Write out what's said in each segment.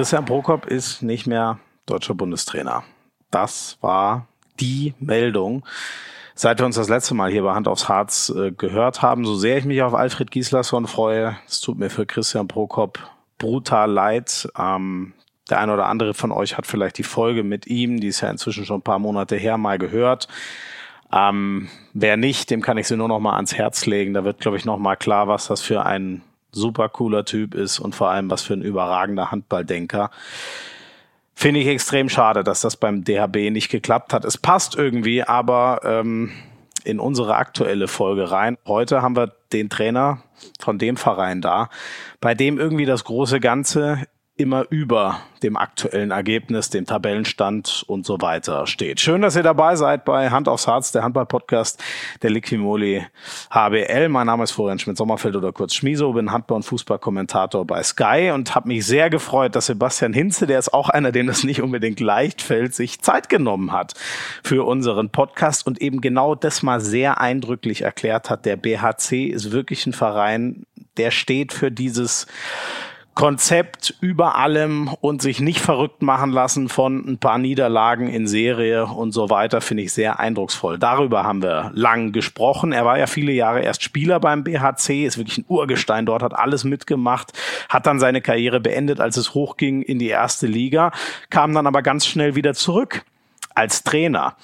Christian Prokop ist nicht mehr deutscher Bundestrainer. Das war die Meldung. Seit wir uns das letzte Mal hier bei Hand aufs Harz äh, gehört haben, so sehr ich mich auf Alfred Gislason freue, es tut mir für Christian Prokop brutal leid. Ähm, der eine oder andere von euch hat vielleicht die Folge mit ihm, die ist ja inzwischen schon ein paar Monate her, mal gehört. Ähm, wer nicht, dem kann ich sie nur noch mal ans Herz legen. Da wird, glaube ich, noch mal klar, was das für ein super cooler Typ ist und vor allem was für ein überragender Handballdenker. Finde ich extrem schade, dass das beim DHB nicht geklappt hat. Es passt irgendwie, aber ähm, in unsere aktuelle Folge rein. Heute haben wir den Trainer von dem Verein da, bei dem irgendwie das große Ganze immer über dem aktuellen Ergebnis, dem Tabellenstand und so weiter steht. Schön, dass ihr dabei seid bei Hand aufs Harz, der Handball-Podcast der Liquimoli HBL. Mein Name ist Florian Schmidt-Sommerfeld oder kurz Schmiso, bin Handball- und Fußballkommentator bei Sky und habe mich sehr gefreut, dass Sebastian Hinze, der ist auch einer, dem das nicht unbedingt leicht fällt, sich Zeit genommen hat für unseren Podcast und eben genau das mal sehr eindrücklich erklärt hat. Der BHC ist wirklich ein Verein, der steht für dieses Konzept über allem und sich nicht verrückt machen lassen von ein paar Niederlagen in Serie und so weiter, finde ich sehr eindrucksvoll. Darüber haben wir lang gesprochen. Er war ja viele Jahre erst Spieler beim BHC, ist wirklich ein Urgestein dort, hat alles mitgemacht, hat dann seine Karriere beendet, als es hochging in die erste Liga, kam dann aber ganz schnell wieder zurück als Trainer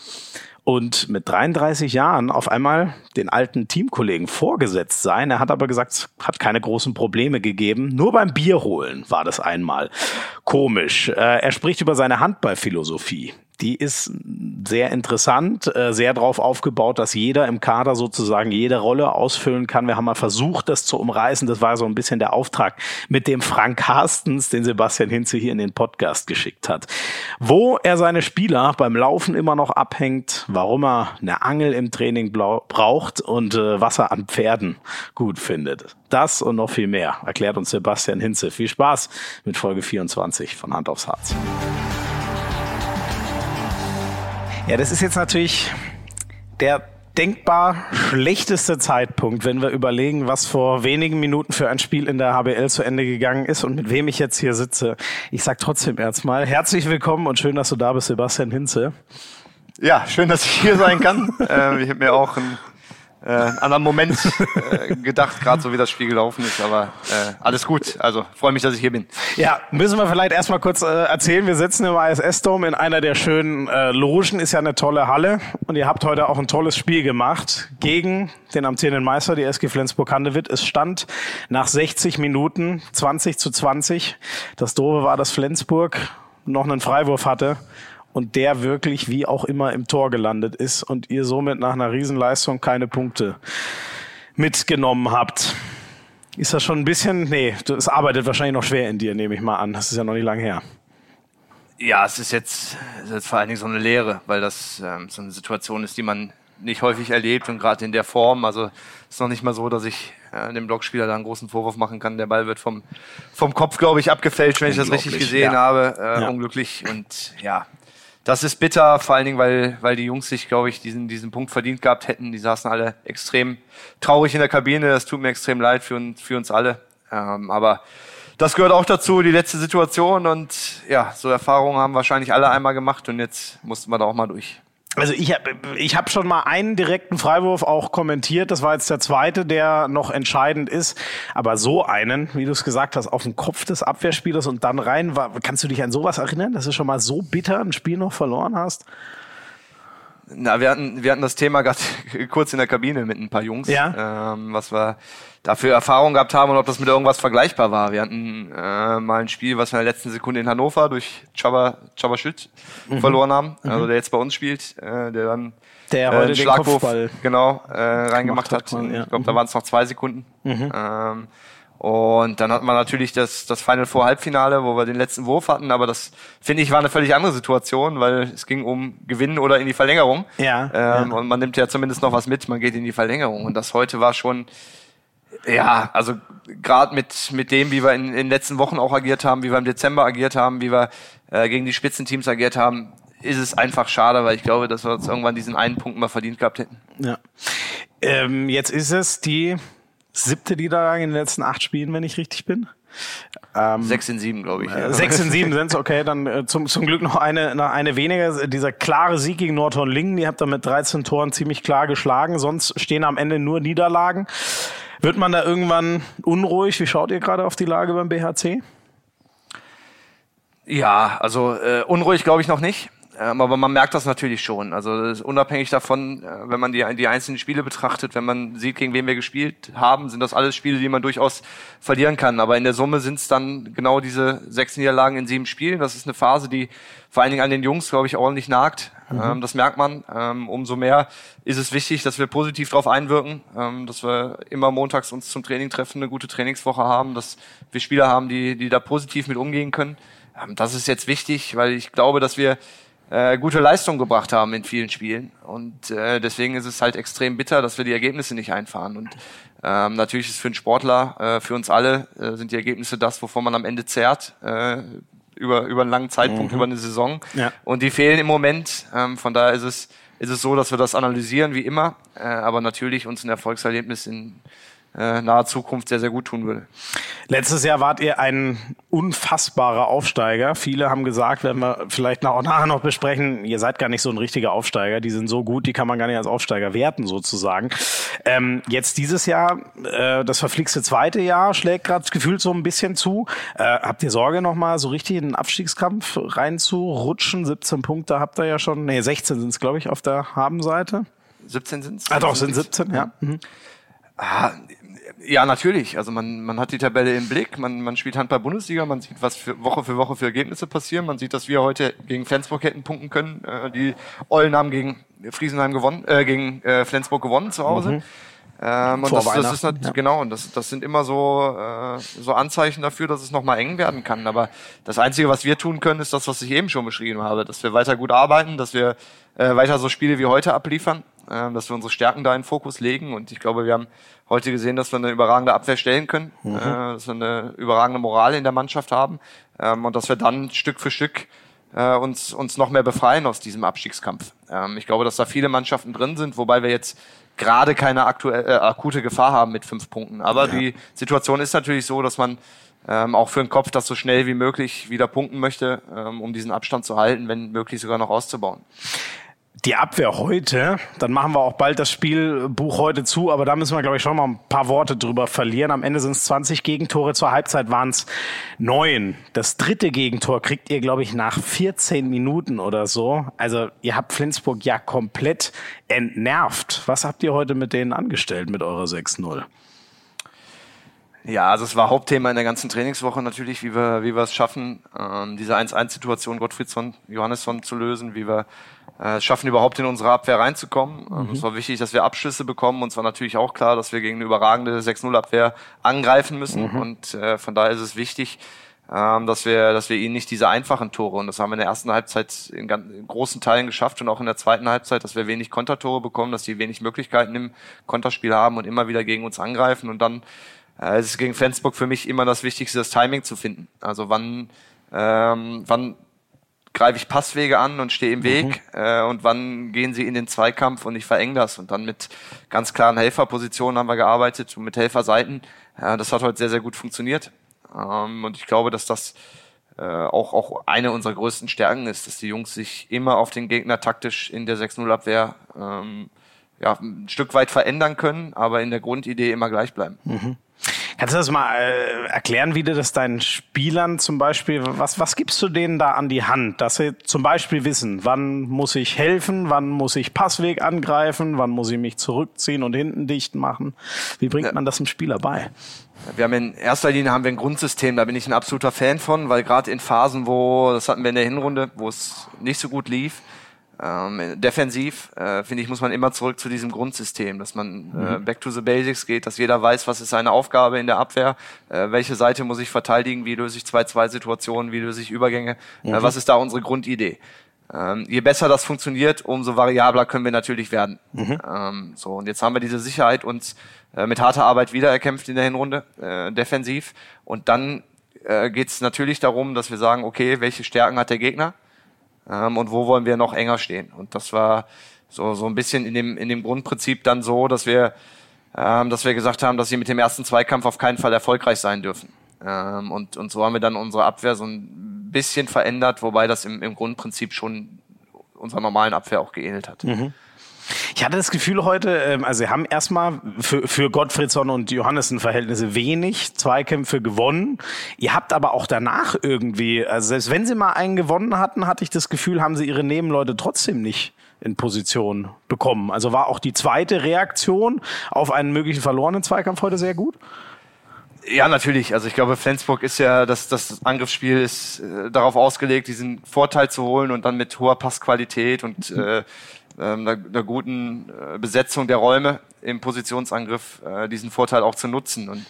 und mit 33 Jahren auf einmal den alten Teamkollegen vorgesetzt sein. Er hat aber gesagt, es hat keine großen Probleme gegeben. Nur beim Bier holen war das einmal komisch. Äh, er spricht über seine Handballphilosophie die ist sehr interessant, äh, sehr darauf aufgebaut, dass jeder im Kader sozusagen jede Rolle ausfüllen kann. Wir haben mal versucht, das zu umreißen. Das war so ein bisschen der Auftrag mit dem Frank Carstens, den Sebastian Hinze hier in den Podcast geschickt hat. Wo er seine Spieler beim Laufen immer noch abhängt, warum er eine Angel im Training braucht und äh, was er an Pferden gut findet. Das und noch viel mehr erklärt uns Sebastian Hinze. Viel Spaß mit Folge 24 von Hand aufs Harz. Ja, das ist jetzt natürlich der denkbar schlechteste Zeitpunkt, wenn wir überlegen, was vor wenigen Minuten für ein Spiel in der HBL zu Ende gegangen ist und mit wem ich jetzt hier sitze. Ich sag trotzdem erstmal herzlich willkommen und schön, dass du da bist, Sebastian Hinze. Ja, schön, dass ich hier sein kann. äh, ich habe mir auch ein äh, anderen Moment äh, gedacht, gerade so wie das Spiel gelaufen ist. Aber äh, alles gut. Also freue mich, dass ich hier bin. Ja, müssen wir vielleicht erstmal kurz äh, erzählen. Wir sitzen im ISS-Dome in einer der schönen äh, Logen. Ist ja eine tolle Halle. Und ihr habt heute auch ein tolles Spiel gemacht gegen den amtierenden Meister, die SG Flensburg-Handewitt. Es stand nach 60 Minuten 20 zu 20. Das Doofe war, dass Flensburg noch einen Freiwurf hatte und der wirklich wie auch immer im Tor gelandet ist und ihr somit nach einer Riesenleistung keine Punkte mitgenommen habt. Ist das schon ein bisschen, nee, das arbeitet wahrscheinlich noch schwer in dir, nehme ich mal an. Das ist ja noch nicht lang her. Ja, es ist jetzt, es ist jetzt vor allen Dingen so eine Lehre, weil das ähm, so eine Situation ist, die man nicht häufig erlebt und gerade in der Form. Also ist noch nicht mal so, dass ich äh, dem Blockspieler da einen großen Vorwurf machen kann. Der Ball wird vom, vom Kopf, glaube ich, abgefälscht, wenn ich das richtig gesehen ja. habe. Äh, ja. Unglücklich und ja, das ist bitter, vor allen Dingen, weil, weil die Jungs sich, glaube ich, diesen, diesen Punkt verdient gehabt hätten. Die saßen alle extrem traurig in der Kabine. Das tut mir extrem leid für, für uns alle. Ähm, aber das gehört auch dazu, die letzte Situation. Und ja, so Erfahrungen haben wahrscheinlich alle einmal gemacht und jetzt mussten wir da auch mal durch. Also ich habe ich hab schon mal einen direkten Freiwurf auch kommentiert. Das war jetzt der zweite, der noch entscheidend ist. Aber so einen, wie du es gesagt hast, auf den Kopf des Abwehrspielers und dann rein, war, kannst du dich an sowas erinnern, dass du schon mal so bitter ein Spiel noch verloren hast? Na, wir hatten, wir hatten das Thema gerade kurz in der Kabine mit ein paar Jungs, ja. ähm, was wir dafür Erfahrung gehabt haben und ob das mit irgendwas vergleichbar war. Wir hatten äh, mal ein Spiel, was wir in der letzten Sekunde in Hannover durch Chaba, Chaba Schild mhm. verloren haben, mhm. also der jetzt bei uns spielt, äh, der dann der äh, heute den Schlagwurf genau äh, reingemacht hat. hat. Ja. Ich glaube, da mhm. waren es noch zwei Sekunden. Mhm. Ähm, und dann hat man natürlich das, das Final Four Halbfinale, wo wir den letzten Wurf hatten, aber das finde ich war eine völlig andere Situation, weil es ging um Gewinnen oder in die Verlängerung. Ja, ähm, ja. Und man nimmt ja zumindest noch was mit, man geht in die Verlängerung. Und das heute war schon, ja, also gerade mit, mit dem, wie wir in, in den letzten Wochen auch agiert haben, wie wir im Dezember agiert haben, wie wir äh, gegen die Spitzenteams agiert haben, ist es einfach schade, weil ich glaube, dass wir uns irgendwann diesen einen Punkt mal verdient gehabt hätten. Ja. Ähm, jetzt ist es die siebte Niederlage in den letzten acht Spielen, wenn ich richtig bin. Ähm, sechs in sieben, glaube ich. Ja. Sechs in sieben sind's okay. Dann äh, zum, zum Glück noch eine, noch eine weniger. Dieser klare Sieg gegen Nordhorn-Lingen, die habt ihr mit 13 Toren ziemlich klar geschlagen. Sonst stehen am Ende nur Niederlagen. Wird man da irgendwann unruhig? Wie schaut ihr gerade auf die Lage beim BHC? Ja, also äh, unruhig glaube ich noch nicht. Ähm, aber man merkt das natürlich schon. Also unabhängig davon, äh, wenn man die, die einzelnen Spiele betrachtet, wenn man sieht, gegen wen wir gespielt haben, sind das alles Spiele, die man durchaus verlieren kann. Aber in der Summe sind es dann genau diese sechs Niederlagen in sieben Spielen. Das ist eine Phase, die vor allen Dingen an den Jungs, glaube ich, ordentlich nagt. Mhm. Ähm, das merkt man. Ähm, umso mehr ist es wichtig, dass wir positiv darauf einwirken, ähm, dass wir immer montags uns zum Training treffen, eine gute Trainingswoche haben, dass wir Spieler haben, die, die da positiv mit umgehen können. Ähm, das ist jetzt wichtig, weil ich glaube, dass wir äh, gute Leistung gebracht haben in vielen Spielen. Und äh, deswegen ist es halt extrem bitter, dass wir die Ergebnisse nicht einfahren. Und ähm, natürlich ist für einen Sportler, äh, für uns alle, äh, sind die Ergebnisse das, wovon man am Ende zehrt. Äh, über, über einen langen Zeitpunkt, mhm. über eine Saison. Ja. Und die fehlen im Moment. Ähm, von daher ist es, ist es so, dass wir das analysieren wie immer, äh, aber natürlich uns ein Erfolgserlebnis in äh, naher Zukunft sehr, sehr gut tun würde. Letztes Jahr wart ihr ein unfassbarer Aufsteiger. Viele haben gesagt, werden wir vielleicht auch nachher noch besprechen, ihr seid gar nicht so ein richtiger Aufsteiger. Die sind so gut, die kann man gar nicht als Aufsteiger werten sozusagen. Ähm, jetzt dieses Jahr, äh, das verflixte zweite Jahr, schlägt gerade gefühlt so ein bisschen zu. Äh, habt ihr Sorge nochmal so richtig in den Abstiegskampf reinzurutschen? 17 Punkte habt ihr ja schon, nee, 16 sind es glaube ich auf der Habenseite. 17 sind es. Ah doch, sind 17, ja. Mhm. Ah, ja, natürlich. Also man, man hat die Tabelle im Blick, man, man spielt Handball-Bundesliga, man sieht, was für Woche für Woche für Ergebnisse passieren. Man sieht, dass wir heute gegen Flensburg hätten punkten können. Äh, die Eulen haben gegen Friesenheim gewonnen, äh, gegen äh, Flensburg gewonnen zu Hause. Mhm. Ähm, und das, das ist ja. genau, und das, das sind immer so, äh, so Anzeichen dafür, dass es nochmal eng werden kann. Aber das Einzige, was wir tun können, ist das, was ich eben schon beschrieben habe, dass wir weiter gut arbeiten, dass wir äh, weiter so Spiele wie heute abliefern, äh, dass wir unsere Stärken da in Fokus legen. Und ich glaube, wir haben heute gesehen, dass wir eine überragende Abwehr stellen können, mhm. äh, dass wir eine überragende Moral in der Mannschaft haben ähm, und dass wir dann Stück für Stück äh, uns, uns noch mehr befreien aus diesem Abstiegskampf. Ähm, ich glaube, dass da viele Mannschaften drin sind, wobei wir jetzt gerade keine aktuell, äh, akute Gefahr haben mit fünf Punkten. Aber ja. die Situation ist natürlich so, dass man ähm, auch für den Kopf das so schnell wie möglich wieder punkten möchte, ähm, um diesen Abstand zu halten, wenn möglich sogar noch auszubauen die Abwehr heute, dann machen wir auch bald das Spielbuch heute zu, aber da müssen wir, glaube ich, schon mal ein paar Worte drüber verlieren. Am Ende sind es 20 Gegentore, zur Halbzeit waren es neun. Das dritte Gegentor kriegt ihr, glaube ich, nach 14 Minuten oder so. Also ihr habt Flensburg ja komplett entnervt. Was habt ihr heute mit denen angestellt, mit eurer 6-0? Ja, also es war Hauptthema in der ganzen Trainingswoche natürlich, wie wir, wie wir es schaffen, ähm, diese 1-1-Situation Gottfriedsson, Johannesson zu lösen, wie wir äh, schaffen, überhaupt in unsere Abwehr reinzukommen. Ähm, mhm. Es war wichtig, dass wir Abschlüsse bekommen und es war natürlich auch klar, dass wir gegen eine überragende 6-0-Abwehr angreifen müssen mhm. und äh, von daher ist es wichtig, ähm, dass wir, dass wir ihnen nicht diese einfachen Tore und das haben wir in der ersten Halbzeit in, ganz, in großen Teilen geschafft und auch in der zweiten Halbzeit, dass wir wenig Kontertore bekommen, dass sie wenig Möglichkeiten im Konterspiel haben und immer wieder gegen uns angreifen und dann äh, es ist gegen Flensburg für mich immer das Wichtigste, das Timing zu finden. Also wann, ähm, wann greife ich Passwege an und stehe im Weg mhm. äh, und wann gehen sie in den Zweikampf und ich vereng das. Und dann mit ganz klaren Helferpositionen haben wir gearbeitet und mit Helferseiten. Ja, das hat heute sehr, sehr gut funktioniert. Ähm, und ich glaube, dass das äh, auch, auch eine unserer größten Stärken ist, dass die Jungs sich immer auf den Gegner taktisch in der 6-0-Abwehr ähm, ja, ein Stück weit verändern können, aber in der Grundidee immer gleich bleiben. Mhm. Kannst du das mal äh, erklären, wie du das deinen Spielern zum Beispiel, was, was gibst du denen da an die Hand, dass sie zum Beispiel wissen, wann muss ich helfen, wann muss ich Passweg angreifen, wann muss ich mich zurückziehen und hinten dicht machen? Wie bringt man das dem Spieler bei? Wir haben in erster Linie haben wir ein Grundsystem, da bin ich ein absoluter Fan von, weil gerade in Phasen, wo, das hatten wir in der Hinrunde, wo es nicht so gut lief, ähm, defensiv, äh, finde ich, muss man immer zurück zu diesem Grundsystem, dass man äh, mhm. back to the basics geht, dass jeder weiß, was ist seine Aufgabe in der Abwehr, äh, welche Seite muss ich verteidigen, wie löse ich 2-2-Situationen, wie löse ich Übergänge, äh, mhm. äh, was ist da unsere Grundidee. Ähm, je besser das funktioniert, umso variabler können wir natürlich werden. Mhm. Ähm, so und jetzt haben wir diese Sicherheit uns äh, mit harter Arbeit wiedererkämpft in der Hinrunde, äh, defensiv. Und dann äh, geht es natürlich darum, dass wir sagen, okay, welche Stärken hat der Gegner? Ähm, und wo wollen wir noch enger stehen. Und das war so, so ein bisschen in dem, in dem Grundprinzip dann so, dass wir, ähm, dass wir gesagt haben, dass sie mit dem ersten Zweikampf auf keinen Fall erfolgreich sein dürfen. Ähm, und, und so haben wir dann unsere Abwehr so ein bisschen verändert, wobei das im, im Grundprinzip schon unserer normalen Abwehr auch geähnelt hat. Mhm. Ich hatte das Gefühl heute, ähm, also sie haben erstmal für, für Gottfriedson und Johannessen Verhältnisse wenig Zweikämpfe gewonnen. Ihr habt aber auch danach irgendwie, also selbst wenn sie mal einen gewonnen hatten, hatte ich das Gefühl, haben sie ihre Nebenleute trotzdem nicht in Position bekommen. Also war auch die zweite Reaktion auf einen möglichen verlorenen Zweikampf heute sehr gut? Ja, natürlich. Also ich glaube, Flensburg ist ja, das, das Angriffsspiel ist äh, darauf ausgelegt, diesen Vorteil zu holen und dann mit hoher Passqualität und äh, ähm, einer, einer guten äh, Besetzung der Räume im Positionsangriff äh, diesen Vorteil auch zu nutzen. Und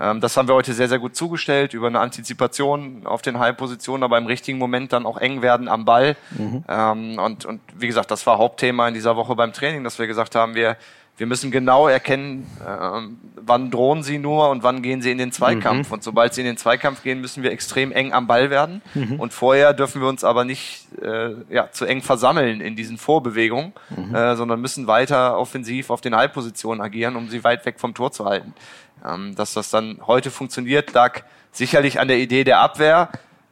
ähm, das haben wir heute sehr, sehr gut zugestellt über eine Antizipation auf den Halbpositionen, aber im richtigen Moment dann auch eng werden am Ball. Mhm. Ähm, und, und wie gesagt, das war Hauptthema in dieser Woche beim Training, dass wir gesagt haben, wir wir müssen genau erkennen, äh, wann drohen sie nur und wann gehen sie in den Zweikampf. Mhm. Und sobald sie in den Zweikampf gehen, müssen wir extrem eng am Ball werden. Mhm. Und vorher dürfen wir uns aber nicht äh, ja, zu eng versammeln in diesen Vorbewegungen, mhm. äh, sondern müssen weiter offensiv auf den Halbpositionen agieren, um sie weit weg vom Tor zu halten. Ähm, dass das dann heute funktioniert, lag sicherlich an der Idee der Abwehr.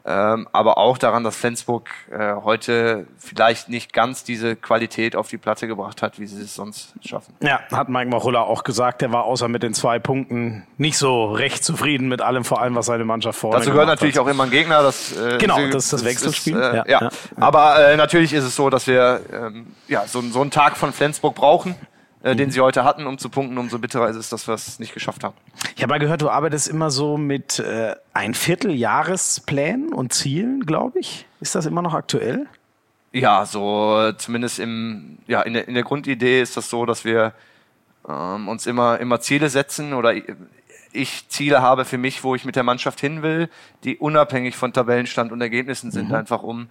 Ähm, aber auch daran, dass Flensburg äh, heute vielleicht nicht ganz diese Qualität auf die Platte gebracht hat, wie sie es sonst schaffen. Ja, hat Mike Machulla auch gesagt, der war außer mit den zwei Punkten nicht so recht zufrieden mit allem, vor allem was seine Mannschaft vorne Dazu gehört natürlich hat. auch immer ein Gegner. Das, äh, genau, sie, das ist das Wechselspiel. Ist, äh, ja, ja. ja, aber äh, natürlich ist es so, dass wir ähm, ja, so, so einen Tag von Flensburg brauchen äh, den sie heute hatten, um zu punkten. Umso bitterer ist es, dass wir es nicht geschafft haben. Ich habe mal gehört, du arbeitest immer so mit äh, ein Vierteljahresplänen und Zielen, glaube ich. Ist das immer noch aktuell? Ja, so zumindest im, ja, in der, in der Grundidee ist das so, dass wir ähm, uns immer, immer Ziele setzen oder ich Ziele habe für mich, wo ich mit der Mannschaft hin will, die unabhängig von Tabellenstand und Ergebnissen sind, mhm. einfach um äh,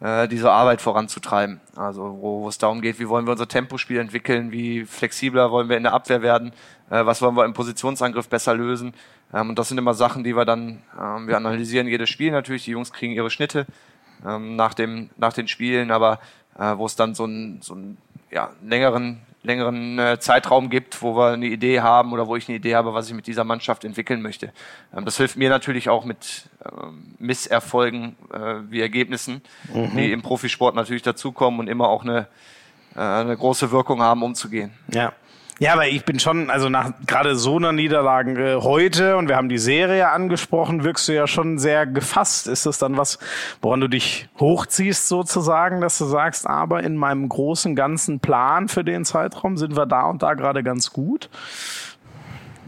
diese Arbeit voranzutreiben. Also wo, wo es darum geht, wie wollen wir unser Tempospiel entwickeln, wie flexibler wollen wir in der Abwehr werden, äh, was wollen wir im Positionsangriff besser lösen. Ähm, und das sind immer Sachen, die wir dann, ähm, wir analysieren jedes Spiel natürlich, die Jungs kriegen ihre Schnitte ähm, nach, dem, nach den Spielen, aber äh, wo es dann so einen, so einen ja, längeren längeren äh, Zeitraum gibt, wo wir eine Idee haben oder wo ich eine Idee habe, was ich mit dieser Mannschaft entwickeln möchte. Ähm, das hilft mir natürlich auch mit ähm, Misserfolgen äh, wie Ergebnissen, mhm. die im Profisport natürlich dazukommen und immer auch eine, äh, eine große Wirkung haben, umzugehen. Ja. Ja, aber ich bin schon, also nach gerade so einer Niederlage äh, heute und wir haben die Serie angesprochen, wirkst du ja schon sehr gefasst. Ist das dann was, woran du dich hochziehst sozusagen, dass du sagst, aber in meinem großen ganzen Plan für den Zeitraum sind wir da und da gerade ganz gut?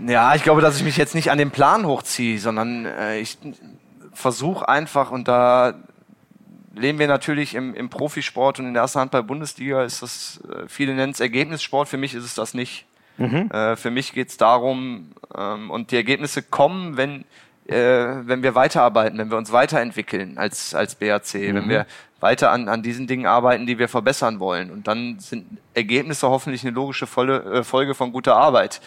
Ja, ich glaube, dass ich mich jetzt nicht an den Plan hochziehe, sondern äh, ich versuche einfach und da leben wir natürlich im, im Profisport und in der ersten Handball-Bundesliga ist das, äh, viele nennen es Ergebnissport, für mich ist es das nicht. Mhm. Äh, für mich geht es darum, ähm, und die Ergebnisse kommen, wenn, äh, wenn wir weiterarbeiten, wenn wir uns weiterentwickeln als, als BAC, mhm. wenn wir weiter an, an diesen Dingen arbeiten, die wir verbessern wollen. Und dann sind Ergebnisse hoffentlich eine logische Folge, äh, Folge von guter Arbeit.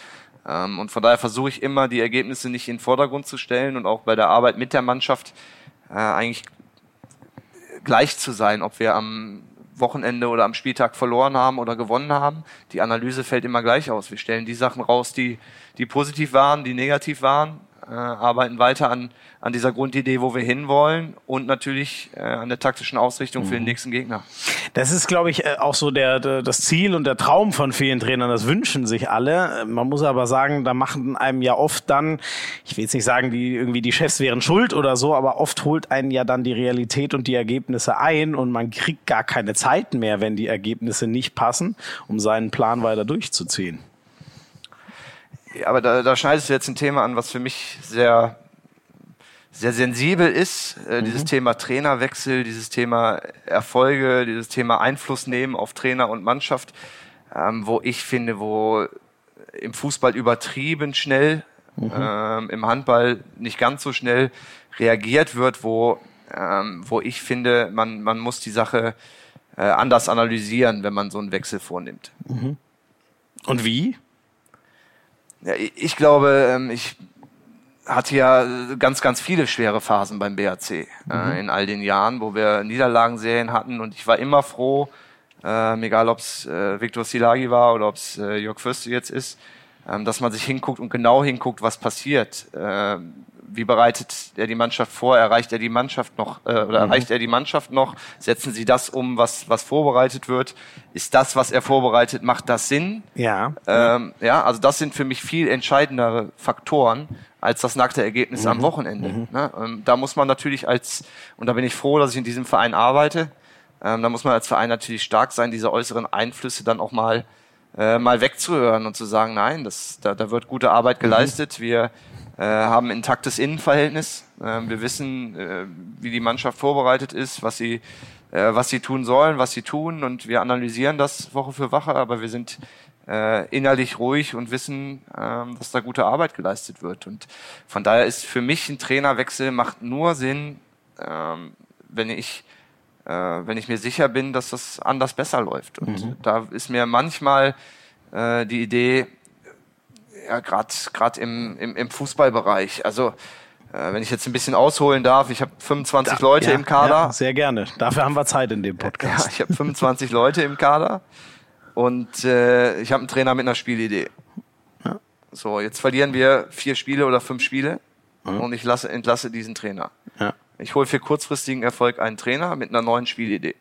Ähm, und von daher versuche ich immer, die Ergebnisse nicht in den Vordergrund zu stellen und auch bei der Arbeit mit der Mannschaft äh, eigentlich gleich zu sein, ob wir am Wochenende oder am Spieltag verloren haben oder gewonnen haben. Die Analyse fällt immer gleich aus. Wir stellen die Sachen raus, die, die positiv waren, die negativ waren äh, arbeiten weiter an, an dieser Grundidee, wo wir hinwollen und natürlich äh, an der taktischen Ausrichtung mhm. für den mhm. nächsten Gegner. Das ist, glaube ich, äh, auch so der, der, das Ziel und der Traum von vielen Trainern. Das wünschen sich alle. Man muss aber sagen, da machen einem ja oft dann, ich will jetzt nicht sagen, die irgendwie die Chefs wären schuld oder so, aber oft holt einen ja dann die Realität und die Ergebnisse ein und man kriegt gar keine Zeit mehr, wenn die Ergebnisse nicht passen, um seinen Plan weiter durchzuziehen. Ja, aber da, da schneidest du jetzt ein Thema an, was für mich sehr, sehr sensibel ist. Äh, mhm. Dieses Thema Trainerwechsel, dieses Thema Erfolge, dieses Thema Einfluss nehmen auf Trainer und Mannschaft, ähm, wo ich finde, wo im Fußball übertrieben schnell, mhm. ähm, im Handball nicht ganz so schnell reagiert wird, wo, ähm, wo ich finde, man, man muss die Sache äh, anders analysieren, wenn man so einen Wechsel vornimmt. Mhm. Und wie? Ja, ich glaube, ähm, ich hatte ja ganz, ganz viele schwere Phasen beim BAC äh, mhm. in all den Jahren, wo wir Niederlagenserien hatten und ich war immer froh, äh, egal ob es äh, Viktor Silagi war oder ob es äh, Jörg Fürste jetzt ist, ähm, dass man sich hinguckt und genau hinguckt, was passiert. Ähm, wie bereitet er die Mannschaft vor? Erreicht er die Mannschaft noch äh, oder mhm. erreicht er die Mannschaft noch? Setzen Sie das um, was was vorbereitet wird? Ist das, was er vorbereitet, macht das Sinn? Ja. Ähm, ja, also das sind für mich viel entscheidendere Faktoren als das nackte Ergebnis mhm. am Wochenende. Mhm. Ne? Ähm, da muss man natürlich als und da bin ich froh, dass ich in diesem Verein arbeite. Ähm, da muss man als Verein natürlich stark sein, diese äußeren Einflüsse dann auch mal äh, mal wegzuhören und zu sagen, nein, das, da, da wird gute Arbeit mhm. geleistet. Wir haben ein intaktes Innenverhältnis. Äh, wir wissen, äh, wie die Mannschaft vorbereitet ist, was sie, äh, was sie tun sollen, was sie tun und wir analysieren das Woche für Woche, aber wir sind äh, innerlich ruhig und wissen, äh, dass da gute Arbeit geleistet wird. Und von daher ist für mich ein Trainerwechsel macht nur Sinn, äh, wenn ich äh, wenn ich mir sicher bin, dass das anders besser läuft. Und mhm. da ist mir manchmal äh, die Idee, ja, gerade gerade im, im, im Fußballbereich. Also äh, wenn ich jetzt ein bisschen ausholen darf, ich habe 25 da, Leute ja, im Kader. Ja, sehr gerne. Dafür haben wir Zeit in dem Podcast. Ja, ich habe 25 Leute im Kader und äh, ich habe einen Trainer mit einer Spielidee. Ja. So, jetzt verlieren wir vier Spiele oder fünf Spiele mhm. und ich lasse, entlasse diesen Trainer. Ich hole für kurzfristigen Erfolg einen Trainer mit einer neuen Spielidee.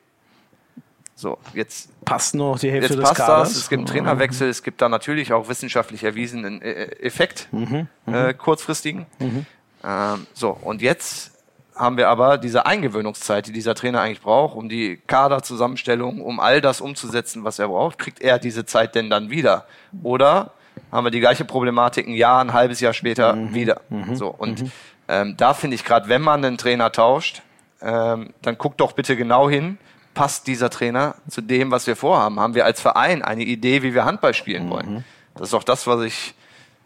So, jetzt passt noch die Hälfte jetzt des passt Kaders. Das. Es gibt einen Trainerwechsel, es gibt da natürlich auch wissenschaftlich erwiesenen äh, Effekt, mhm, mhm, äh, kurzfristigen. Mhm. Ähm, so, und jetzt haben wir aber diese Eingewöhnungszeit, die dieser Trainer eigentlich braucht, um die Kaderzusammenstellung, um all das umzusetzen, was er braucht. Kriegt er diese Zeit denn dann wieder? Oder haben wir die gleiche Problematik ein Jahr, ein halbes Jahr später mhm, wieder? Mhm, so, und mhm. ähm, da finde ich gerade, wenn man einen Trainer tauscht, ähm, dann guckt doch bitte genau hin, passt dieser Trainer zu dem, was wir vorhaben? Haben wir als Verein eine Idee, wie wir Handball spielen wollen? Mhm. Das ist auch das, was ich,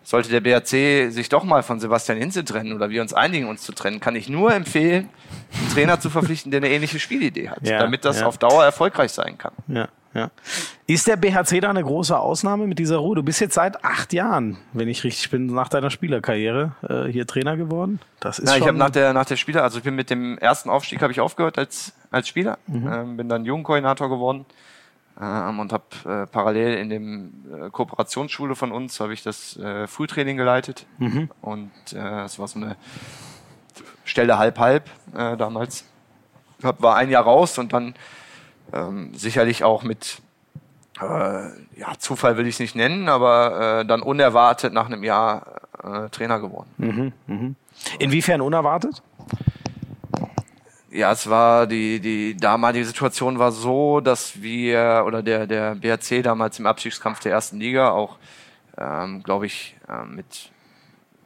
sollte der BRC sich doch mal von Sebastian Hinze trennen oder wir uns einigen, uns zu trennen, kann ich nur empfehlen, einen Trainer zu verpflichten, der eine ähnliche Spielidee hat, ja, damit das ja. auf Dauer erfolgreich sein kann. Ja. Ja. Ist der BHC da eine große Ausnahme mit dieser Ruhe? Du bist jetzt seit acht Jahren, wenn ich richtig bin, nach deiner Spielerkarriere äh, hier Trainer geworden. Das ist Na, ich habe nach der nach der Spieler, also ich bin mit dem ersten Aufstieg habe ich aufgehört als als Spieler, mhm. ähm, bin dann Jugendkoordinator geworden ähm, und habe äh, parallel in dem äh, Kooperationsschule von uns habe ich das äh, Frühtraining geleitet mhm. und äh, es war so eine Stelle halb halb äh, damals. Hab, war ein Jahr raus und dann ähm, sicherlich auch mit äh, ja, Zufall will ich es nicht nennen, aber äh, dann unerwartet nach einem Jahr äh, Trainer geworden. Mhm, mh. Inwiefern unerwartet? Ja, es war die, die damalige Situation war so, dass wir oder der, der BRC damals im Abstiegskampf der ersten Liga auch, ähm, glaube ich, äh, mit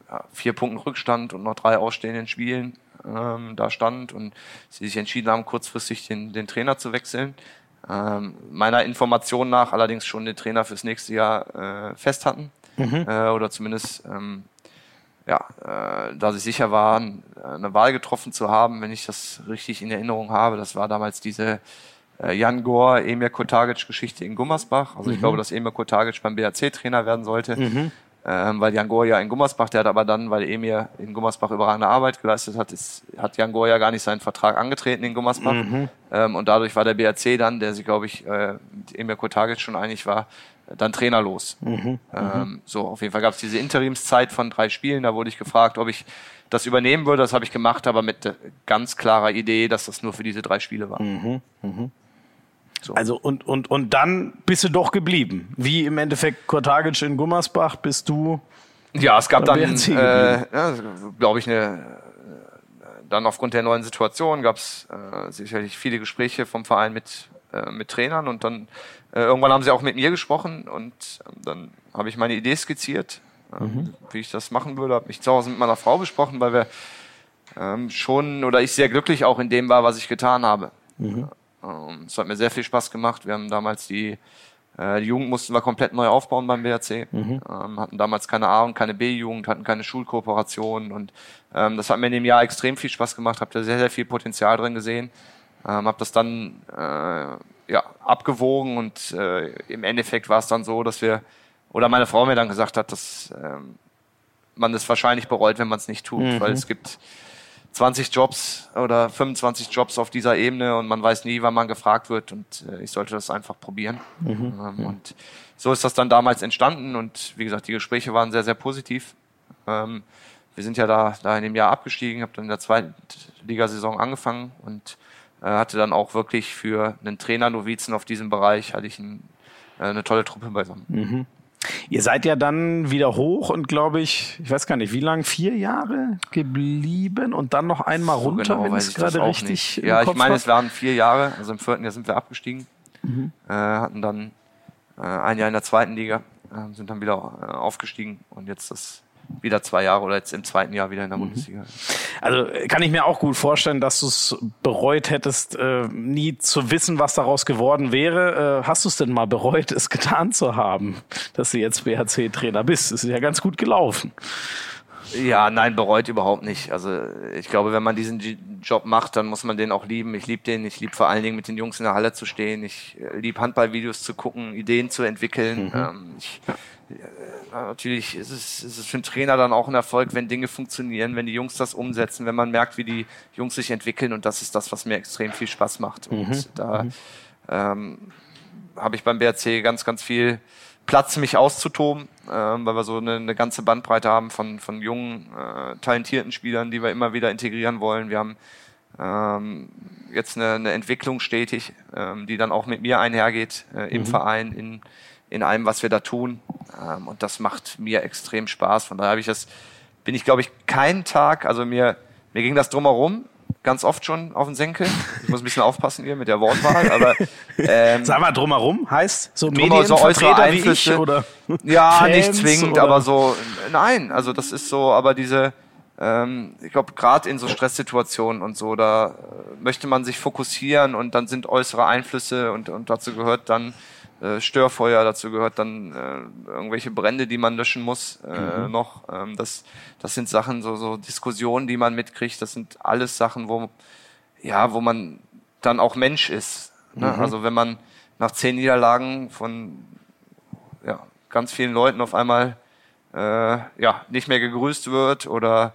ja, vier Punkten Rückstand und noch drei ausstehenden Spielen ähm, da stand und sie sich entschieden haben, kurzfristig den, den Trainer zu wechseln. Ähm, meiner Information nach allerdings schon den Trainer fürs nächste Jahr äh, fest hatten. Mhm. Äh, oder zumindest ähm, ja, äh, da sie sicher waren, eine Wahl getroffen zu haben, wenn ich das richtig in Erinnerung habe. Das war damals diese äh, Jan Gore, Emir Kotagic Geschichte in Gummersbach. Also mhm. ich glaube, dass Emir Kotagic beim BAC Trainer werden sollte. Mhm ähm, weil Jan Gohr ja in Gummersbach, der hat aber dann, weil Emir in Gummersbach überragende Arbeit geleistet hat, ist, hat Jan Gohr ja gar nicht seinen Vertrag angetreten in Gummersbach. Mhm. Ähm, und dadurch war der BRC dann, der sich, glaube ich, äh, mit Emir Kotagic schon einig war, dann trainerlos. Mhm. Ähm, so, auf jeden Fall gab es diese Interimszeit von drei Spielen, da wurde ich gefragt, ob ich das übernehmen würde. Das habe ich gemacht, aber mit ganz klarer Idee, dass das nur für diese drei Spiele war. Mhm. Mhm. So. Also und, und, und dann bist du doch geblieben. Wie im Endeffekt Kortagic in Gummersbach bist du. Ja, es gab dann, äh, ja, glaube ich, eine, dann aufgrund der neuen Situation gab es äh, sicherlich viele Gespräche vom Verein mit, äh, mit Trainern und dann äh, irgendwann haben sie auch mit mir gesprochen und äh, dann habe ich meine Idee skizziert, äh, mhm. wie ich das machen würde, habe mich zu Hause mit meiner Frau besprochen, weil wir ähm, schon oder ich sehr glücklich auch in dem war, was ich getan habe. Mhm. Ähm, es hat mir sehr viel Spaß gemacht. Wir haben damals die, äh, die Jugend mussten wir komplett neu aufbauen beim BRC. Mhm. Ähm, hatten damals keine A- und keine B-Jugend, hatten keine Schulkooperation und ähm, das hat mir in dem Jahr extrem viel Spaß gemacht. Habe da sehr, sehr viel Potenzial drin gesehen. Ähm, habe das dann äh, ja, abgewogen und äh, im Endeffekt war es dann so, dass wir, oder meine Frau mir dann gesagt hat, dass ähm, man das wahrscheinlich bereut, wenn man es nicht tut, mhm. weil es gibt 20 Jobs oder 25 Jobs auf dieser Ebene und man weiß nie, wann man gefragt wird und äh, ich sollte das einfach probieren. Mhm. Ähm, und so ist das dann damals entstanden und wie gesagt, die Gespräche waren sehr, sehr positiv. Ähm, wir sind ja da, da in dem Jahr abgestiegen, habe dann in der zweiten Ligasaison angefangen und hatte dann auch wirklich für einen Trainer-Novizen auf diesem Bereich hatte ich ein, äh, eine tolle Truppe beisammen. Mhm. Ihr seid ja dann wieder hoch und glaube ich, ich weiß gar nicht, wie lange, vier Jahre geblieben und dann noch einmal so runter, genau, wenn ich es gerade richtig. Nicht. Ja, ich meine, es waren vier Jahre, also im vierten Jahr sind wir abgestiegen, mhm. äh, hatten dann äh, ein Jahr in der zweiten Liga, äh, sind dann wieder äh, aufgestiegen und jetzt das wieder zwei Jahre oder jetzt im zweiten Jahr wieder in der mhm. Bundesliga. Also kann ich mir auch gut vorstellen, dass du es bereut hättest, äh, nie zu wissen, was daraus geworden wäre. Äh, hast du es denn mal bereut, es getan zu haben, dass du jetzt BHC-Trainer bist? Es ist ja ganz gut gelaufen. Ja, nein, bereut überhaupt nicht. Also ich glaube, wenn man diesen Job macht, dann muss man den auch lieben. Ich liebe den. Ich liebe vor allen Dingen mit den Jungs in der Halle zu stehen. Ich äh, liebe Handballvideos zu gucken, Ideen zu entwickeln. Mhm. Ähm, ich natürlich ist es, ist es für einen Trainer dann auch ein Erfolg, wenn Dinge funktionieren, wenn die Jungs das umsetzen, wenn man merkt, wie die Jungs sich entwickeln und das ist das, was mir extrem viel Spaß macht. Und mhm. da mhm. ähm, habe ich beim BRC ganz, ganz viel Platz, mich auszutoben, ähm, weil wir so eine, eine, ganze Bandbreite haben von, von jungen, äh, talentierten Spielern, die wir immer wieder integrieren wollen. Wir haben ähm, jetzt eine, eine Entwicklung stetig, ähm, die dann auch mit mir einhergeht äh, im mhm. Verein, in, in allem, was wir da tun. Ähm, und das macht mir extrem Spaß. Von daher habe ich das, bin ich, glaube ich, keinen Tag, also mir, mir ging das drumherum, ganz oft schon auf den Senkel. Ich muss ein bisschen aufpassen hier mit der Wortwahl, aber ähm, Sag mal drumherum heißt so Medienvertreter so wie ich oder ja Fans nicht zwingend, oder? aber so nein, also das ist so, aber diese ähm, ich glaube gerade in so Stresssituationen und so, da äh, möchte man sich fokussieren und dann sind äußere Einflüsse und und dazu gehört dann äh, Störfeuer, dazu gehört dann äh, irgendwelche Brände, die man löschen muss äh, mhm. noch. Ähm, das, das sind Sachen, so, so Diskussionen, die man mitkriegt. Das sind alles Sachen, wo, ja, wo man dann auch Mensch ist. Ne? Mhm. Also wenn man nach zehn Niederlagen von ja, ganz vielen Leuten auf einmal äh, ja, nicht mehr gegrüßt wird oder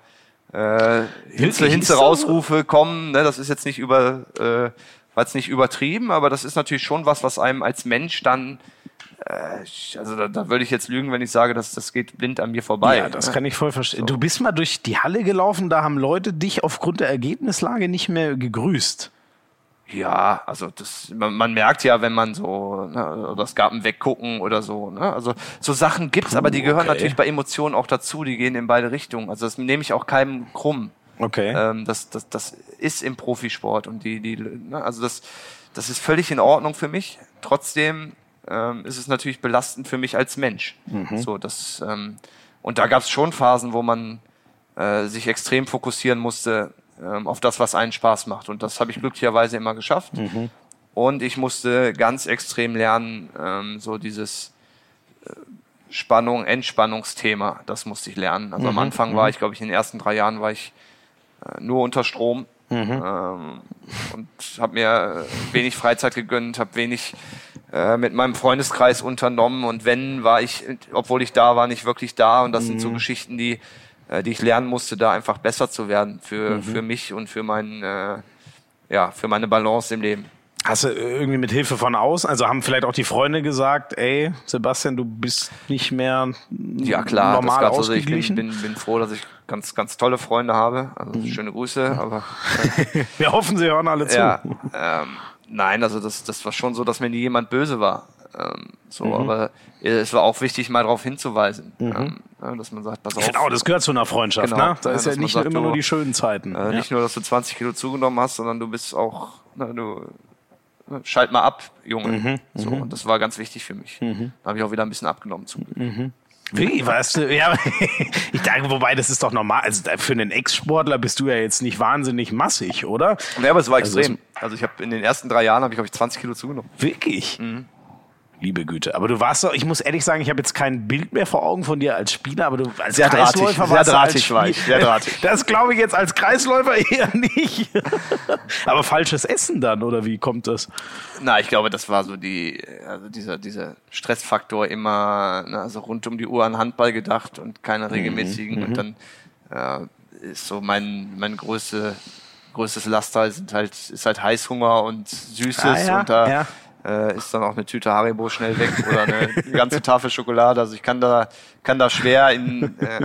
äh, Hinze, Hinze Rausrufe kommen, ne? das ist jetzt nicht über äh, war jetzt nicht übertrieben, aber das ist natürlich schon was, was einem als Mensch dann äh, also da, da würde ich jetzt lügen, wenn ich sage, dass das geht blind an mir vorbei. Ja, das kann ich voll verstehen. So. Du bist mal durch die Halle gelaufen, da haben Leute dich aufgrund der Ergebnislage nicht mehr gegrüßt. Ja, also das, man, man merkt ja, wenn man so, ne, oder es gab ein Weggucken oder so, ne? Also so Sachen gibt's, Puh, aber die gehören okay. natürlich bei Emotionen auch dazu, die gehen in beide Richtungen. Also das nehme ich auch keinem krumm. Okay. Ähm, das, das, das ist im Profisport und die, die, ne, also das, das ist völlig in Ordnung für mich. Trotzdem ähm, ist es natürlich belastend für mich als Mensch. Mhm. So, das, ähm, und da gab es schon Phasen, wo man äh, sich extrem fokussieren musste ähm, auf das, was einen Spaß macht. Und das habe ich glücklicherweise immer geschafft. Mhm. Und ich musste ganz extrem lernen, ähm, so dieses äh, Spannung, Entspannungsthema, das musste ich lernen. Also mhm. am Anfang war mhm. ich, glaube ich, in den ersten drei Jahren war ich nur unter Strom mhm. ähm, und habe mir wenig Freizeit gegönnt, habe wenig äh, mit meinem Freundeskreis unternommen und wenn war ich, obwohl ich da war, nicht wirklich da und das mhm. sind so mhm. Geschichten, die äh, die ich lernen musste, da einfach besser zu werden für mhm. für mich und für mein äh, ja für meine Balance im Leben. Hast du irgendwie mit Hilfe von außen, also haben vielleicht auch die Freunde gesagt, ey, Sebastian, du bist nicht mehr ja, klar, normal das ausgeglichen? Also ich bin, bin, bin froh, dass ich ganz, ganz tolle Freunde habe. Also mhm. schöne Grüße, aber. Äh, Wir hoffen, sie hören alle zu. Ja, ähm, nein, also das, das war schon so, dass mir nie jemand böse war. Ähm, so, mhm. aber es war auch wichtig, mal darauf hinzuweisen, mhm. ähm, dass man sagt, pass auf. Genau, das gehört zu einer Freundschaft, genau, ne? Da ist ja nicht sagt, immer nur die schönen Zeiten. Äh, ja. Nicht nur, dass du 20 Kilo zugenommen hast, sondern du bist auch, na, du schalt mal ab, Junge. Mhm, so, mhm. und das war ganz wichtig für mich. Mhm. Da habe ich auch wieder ein bisschen abgenommen zum Glück. Mhm. Wie, weißt du, ja, ich denke, wobei, das ist doch normal. Also für einen Ex-Sportler bist du ja jetzt nicht wahnsinnig massig, oder? Ja, aber es war also extrem. Also ich habe in den ersten drei Jahren habe ich, glaube ich, 20 Kilo zugenommen. Wirklich? Mhm. Liebe Güte. Aber du warst doch, ich muss ehrlich sagen, ich habe jetzt kein Bild mehr vor Augen von dir als Spieler, aber du als sehr Kreisläufer drahtig, warst sehr drahtig war ich, sehr drahtig. Das glaube ich jetzt als Kreisläufer eher nicht. aber falsches Essen dann, oder wie kommt das? Na, ich glaube, das war so die, also dieser, dieser Stressfaktor immer, ne, also rund um die Uhr an Handball gedacht und keine mhm, regelmäßigen mhm. und dann, äh, ist so mein, mein größte, größtes Laster sind halt, ist halt Heißhunger und Süßes ah, ja, und da ja äh, ist dann auch eine Tüte Haribo schnell weg oder eine ganze Tafel Schokolade. Also ich kann da, kann da schwer in äh,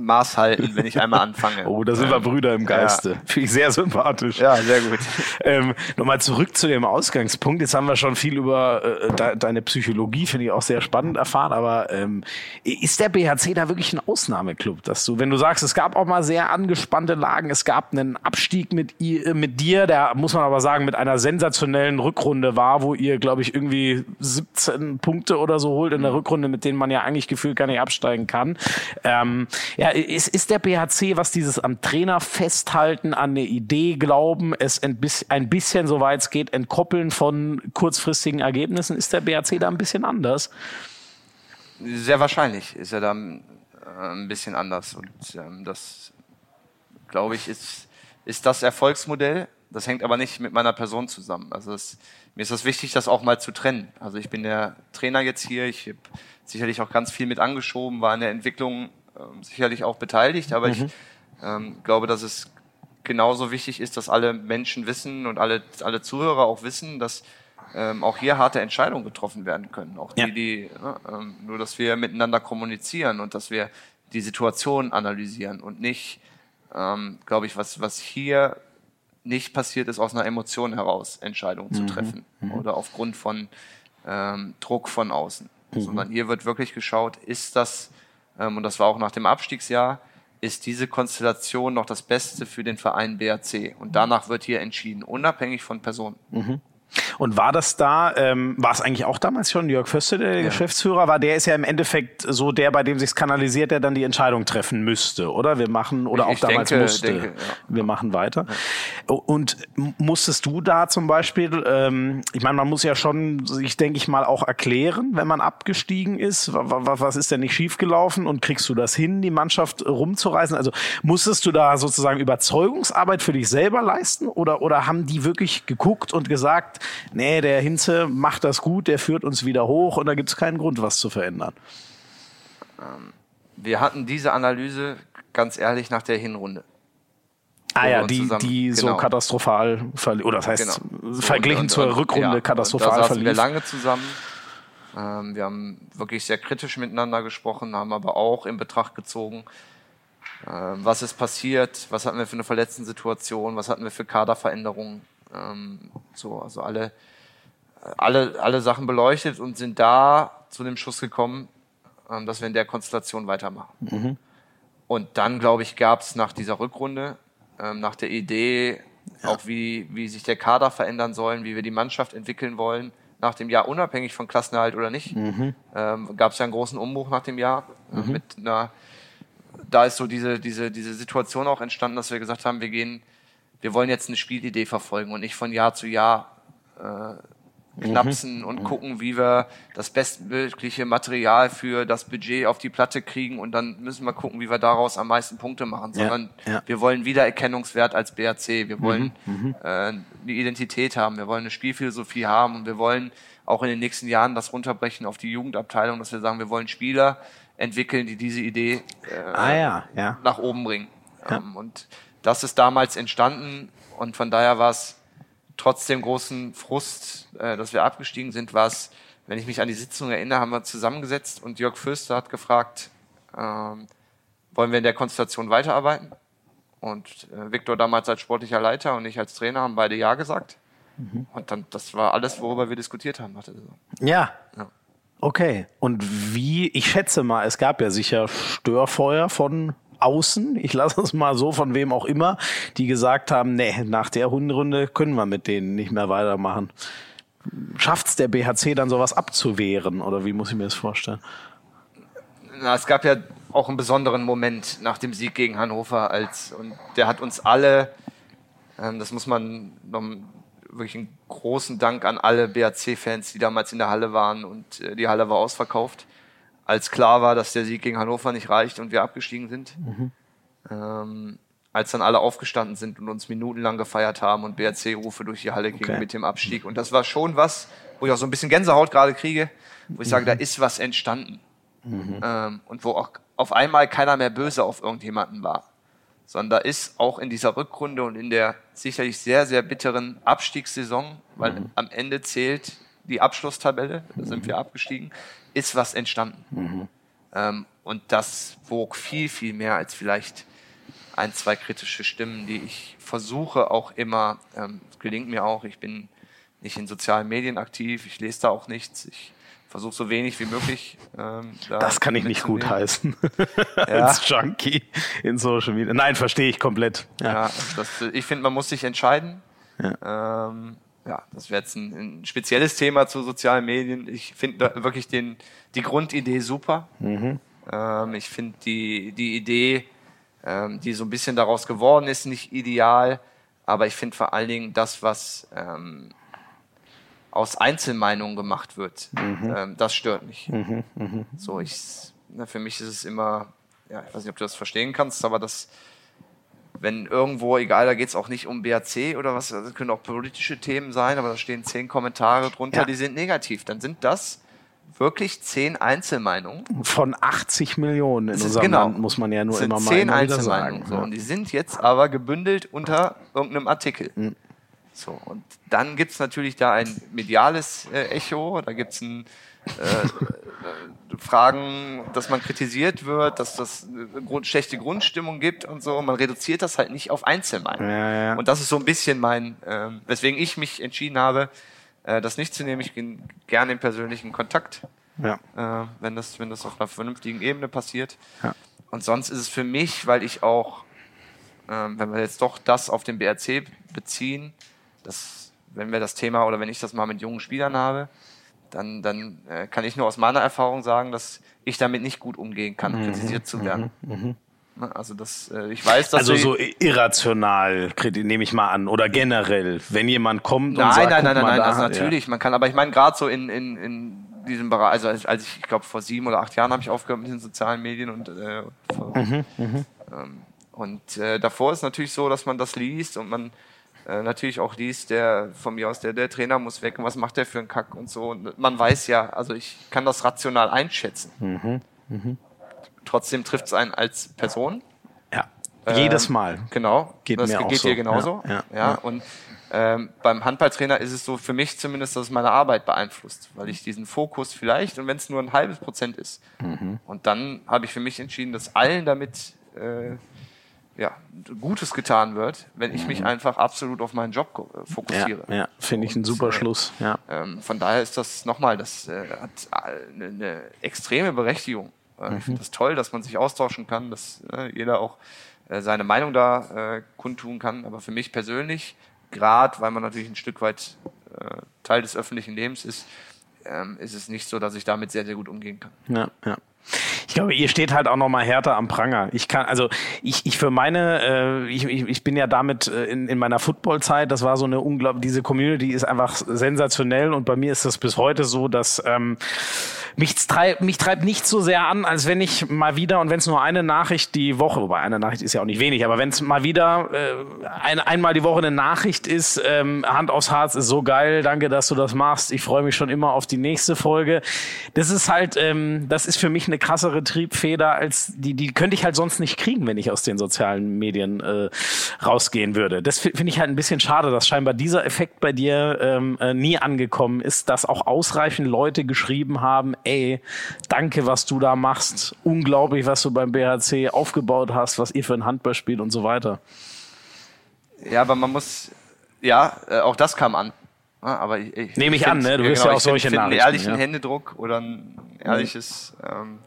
Maß halten, wenn ich einmal anfange. Oh, da sind wir Brüder im Geiste. Ja. Finde ich sehr sympathisch. Ja, sehr gut. Ähm, Nochmal zurück zu dem Ausgangspunkt. Jetzt haben wir schon viel über äh, de deine Psychologie, finde ich auch sehr spannend erfahren. Aber ähm, ist der BHC da wirklich ein Ausnahmeclub? Dass du, wenn du sagst, es gab auch mal sehr angespannte Lagen, es gab einen Abstieg mit, mit dir, der muss man aber sagen, mit einer sensationellen Rückrunde war, wo ihr, glaube ich, irgendwie 17 Punkte oder so holt in der mhm. Rückrunde, mit denen man ja eigentlich gefühlt gar nicht absteigen kann. Ähm, ja, ist, ist der BHC, was dieses am Trainer festhalten, an eine Idee glauben, es ein bisschen, ein bisschen soweit es geht, entkoppeln von kurzfristigen Ergebnissen, ist der BHC da ein bisschen anders? Sehr wahrscheinlich ist er da äh, ein bisschen anders. Und ähm, das, glaube ich, ist, ist das Erfolgsmodell. Das hängt aber nicht mit meiner Person zusammen. Also das, mir ist es wichtig, das auch mal zu trennen. Also ich bin der Trainer jetzt hier, ich habe sicherlich auch ganz viel mit angeschoben, war in der Entwicklung äh, sicherlich auch beteiligt, aber mhm. ich ähm, glaube, dass es genauso wichtig ist, dass alle Menschen wissen und alle, alle Zuhörer auch wissen, dass ähm, auch hier harte Entscheidungen getroffen werden können. Auch die, ja. die ähm, nur, dass wir miteinander kommunizieren und dass wir die Situation analysieren und nicht, ähm, glaube ich, was, was hier nicht passiert ist, aus einer Emotion heraus Entscheidungen mhm. zu treffen mhm. oder aufgrund von ähm, Druck von außen. Mhm. Sondern hier wird wirklich geschaut, ist das, ähm, und das war auch nach dem Abstiegsjahr, ist diese Konstellation noch das Beste für den Verein BRC. Und danach wird hier entschieden, unabhängig von Personen. Und war das da, ähm, war es eigentlich auch damals schon Jörg Föste, der ja. Geschäftsführer war? Der ist ja im Endeffekt so der, bei dem sich's kanalisiert, der dann die Entscheidung treffen müsste, oder? Wir machen, oder ich, auch damals denke, musste. Denke, ja. Wir machen weiter. Ja. Und musstest du da zum Beispiel, ähm, ich meine, man muss ja schon, ich denke ich mal, auch erklären, wenn man abgestiegen ist, was ist denn nicht schiefgelaufen und kriegst du das hin, die Mannschaft rumzureißen? Also musstest du da sozusagen Überzeugungsarbeit für dich selber leisten oder, oder haben die wirklich geguckt und gesagt, nee, der Hinze macht das gut, der führt uns wieder hoch und da gibt es keinen Grund, was zu verändern. Ähm, wir hatten diese Analyse ganz ehrlich nach der Hinrunde. Ah ja, die, die genau. so katastrophal, oder das heißt, genau. verglichen und, und, zur Rückrunde ja, katastrophal da verlief. wir lange zusammen. Ähm, wir haben wirklich sehr kritisch miteinander gesprochen, haben aber auch in Betracht gezogen, äh, was ist passiert, was hatten wir für eine verletzten Situation, was hatten wir für Kaderveränderungen. Ähm, so, also alle, alle, alle Sachen beleuchtet und sind da zu dem Schluss gekommen, ähm, dass wir in der Konstellation weitermachen. Mhm. Und dann, glaube ich, gab es nach dieser Rückrunde, ähm, nach der Idee, ja. auch wie, wie sich der Kader verändern sollen, wie wir die Mannschaft entwickeln wollen, nach dem Jahr unabhängig von Klassenerhalt oder nicht, mhm. ähm, gab es ja einen großen Umbruch nach dem Jahr. Äh, mhm. mit einer, da ist so diese, diese, diese Situation auch entstanden, dass wir gesagt haben, wir gehen wir wollen jetzt eine Spielidee verfolgen und nicht von Jahr zu Jahr äh, knapsen mhm. und gucken, wie wir das bestmögliche Material für das Budget auf die Platte kriegen und dann müssen wir gucken, wie wir daraus am meisten Punkte machen, sondern ja, wir wollen Wiedererkennungswert als BRC, wir wollen mhm, mhm, äh, eine Identität haben, wir wollen eine Spielphilosophie haben und wir wollen auch in den nächsten Jahren das runterbrechen auf die Jugendabteilung, dass wir sagen, wir wollen Spieler entwickeln, die diese Idee äh, ah, ja. nach oben bringen. Ähm, und das ist damals entstanden und von daher war es trotzdem großen Frust, äh, dass wir abgestiegen sind, war es, wenn ich mich an die Sitzung erinnere, haben wir zusammengesetzt und Jörg Fürster hat gefragt, ähm, wollen wir in der Konstellation weiterarbeiten? Und äh, Viktor damals als sportlicher Leiter und ich als Trainer haben beide Ja gesagt. Mhm. Und dann, das war alles, worüber wir diskutiert haben. Ja. ja. Okay. Und wie, ich schätze mal, es gab ja sicher Störfeuer von außen, ich lasse es mal so von wem auch immer, die gesagt haben, nee, nach der Hundenrunde können wir mit denen nicht mehr weitermachen. Schafft es der BHC dann sowas abzuwehren oder wie muss ich mir das vorstellen? Na, es gab ja auch einen besonderen Moment nach dem Sieg gegen Hannover, als und der hat uns alle, ähm, das muss man noch wirklich einen großen Dank an alle BHC-Fans, die damals in der Halle waren und äh, die Halle war ausverkauft als klar war, dass der Sieg gegen Hannover nicht reicht und wir abgestiegen sind. Mhm. Ähm, als dann alle aufgestanden sind und uns minutenlang gefeiert haben und BRC-Rufe durch die Halle gingen okay. mit dem Abstieg. Und das war schon was, wo ich auch so ein bisschen Gänsehaut gerade kriege, wo ich mhm. sage, da ist was entstanden. Mhm. Ähm, und wo auch auf einmal keiner mehr böse auf irgendjemanden war. sondern da ist auch in dieser Rückrunde und in der sicherlich sehr, sehr bitteren Abstiegssaison, weil mhm. am Ende zählt die Abschlusstabelle, da sind wir abgestiegen, ist was entstanden. Mhm. Ähm, und das wog viel, viel mehr als vielleicht ein, zwei kritische Stimmen, die ich versuche auch immer, ähm, gelingt mir auch, ich bin nicht in sozialen Medien aktiv, ich lese da auch nichts, ich versuche so wenig wie möglich. Ähm, da das kann ich nicht gut heißen. Ja. Als Junkie in Social Media. Nein, verstehe ich komplett. Ja, ja das, ich finde, man muss sich entscheiden. Ja, ähm, ja das wäre jetzt ein, ein, spezielles Thema zu sozialen Medien. Ich finde wirklich den, die Grundidee super. Mhm. Ähm, ich finde die, die Idee, ähm, die so ein bisschen daraus geworden ist, nicht ideal. Aber ich finde vor allen Dingen das, was ähm, aus Einzelmeinungen gemacht wird, mhm. ähm, das stört mich. Mhm, mh. So, ich, na, für mich ist es immer, ja, ich weiß nicht, ob du das verstehen kannst, aber das, wenn irgendwo, egal, da geht es auch nicht um BAC oder was, das können auch politische Themen sein, aber da stehen zehn Kommentare drunter, ja. die sind negativ, dann sind das wirklich zehn Einzelmeinungen. Von 80 Millionen in unserem genau, Land, muss man ja nur immer mal zehn Einzelmeinungen. So, und die sind jetzt aber gebündelt unter irgendeinem Artikel. Mhm. So, und dann gibt es natürlich da ein mediales äh, Echo, da gibt es ein Fragen, dass man kritisiert wird, dass das eine Grund, schlechte Grundstimmung gibt und so. Man reduziert das halt nicht auf Einzelmeinungen. Ja, ja. Und das ist so ein bisschen mein, äh, weswegen ich mich entschieden habe, äh, das nicht zu nehmen. Ich gehe gerne in persönlichen Kontakt, ja. äh, wenn, das, wenn das auf einer vernünftigen Ebene passiert. Und sonst ist es für mich, weil ich auch, äh, wenn wir jetzt doch das auf den BRC beziehen, das, wenn wir das Thema oder wenn ich das mal mit jungen Spielern habe, dann, dann äh, kann ich nur aus meiner Erfahrung sagen, dass ich damit nicht gut umgehen kann, mhm. kritisiert zu werden. Mhm. mhm. Ne, also das, äh, ich weiß, dass also so irrational nehme ich mal an oder generell, wenn jemand kommt nein, und sagt, nein, nein, nein, nein, also natürlich, ja. man kann, aber ich meine gerade so in, in, in diesem Bereich, also als, als ich, ich glaube vor sieben oder acht Jahren habe ich aufgehört mit den sozialen Medien und äh, vor, mhm, mhm, ähm, und äh, davor ist natürlich so, dass man das liest und man äh, natürlich auch liest, der von mir aus, der, der Trainer muss weg und was macht der für einen Kack und so. Und man weiß ja, also ich kann das rational einschätzen. Mhm. Mhm. Trotzdem trifft es einen als Person. Ja. Ähm, Jedes Mal. Genau. Geht das mir geht auch dir so. genauso. Ja, ja, ja. Und ähm, beim Handballtrainer ist es so für mich zumindest, dass es meine Arbeit beeinflusst, weil ich diesen Fokus vielleicht, und wenn es nur ein halbes Prozent ist, mhm. und dann habe ich für mich entschieden, dass allen damit äh, ja, Gutes getan wird, wenn ich mich mhm. einfach absolut auf meinen Job äh, fokussiere. Ja, ja finde ich einen super äh, Schluss. Ja. Ähm, von daher ist das nochmal, das äh, hat eine, eine, extreme Berechtigung. Äh, mhm. Ich finde das toll, dass man sich austauschen kann, dass äh, jeder auch äh, seine Meinung da kundtun kann. Aber für mich persönlich, gerade weil man natürlich ein Stück weit Teil des öffentlichen Lebens ist, ähm, ist es nicht so, dass ich damit sehr, sehr gut umgehen kann. Ja, ja. Ich glaube, ihr steht halt auch noch mal härter am Pranger. Ich kann, also ich, ich für meine, äh, ich, ich, ich bin ja damit äh, in, in meiner Footballzeit, das war so eine unglaubliche, diese Community ist einfach sensationell und bei mir ist das bis heute so, dass ähm, mich treibt, mich treibt nicht so sehr an, als wenn ich mal wieder, und wenn es nur eine Nachricht die Woche, wobei eine Nachricht ist ja auch nicht wenig, aber wenn es mal wieder äh, ein, einmal die Woche eine Nachricht ist, ähm, Hand aufs Harz ist so geil, danke, dass du das machst, ich freue mich schon immer auf die nächste Folge. Das ist halt, ähm, das ist für mich eine krassere Triebfeder, als die, die könnte ich halt sonst nicht kriegen, wenn ich aus den sozialen Medien äh, rausgehen würde. Das finde ich halt ein bisschen schade, dass scheinbar dieser Effekt bei dir ähm, äh, nie angekommen ist, dass auch ausreichend Leute geschrieben haben, ey, danke, was du da machst. Unglaublich, was du beim BHC aufgebaut hast, was ihr für ein Handball spielt und so weiter. Ja, aber man muss, ja, äh, auch das kam an. aber ich, ich Nehme ich, find, an, ne? Du wirst genau, ja auch solche find, Nachrichten. Einen ehrlichen ja. Händedruck oder ein ehrliches ähm,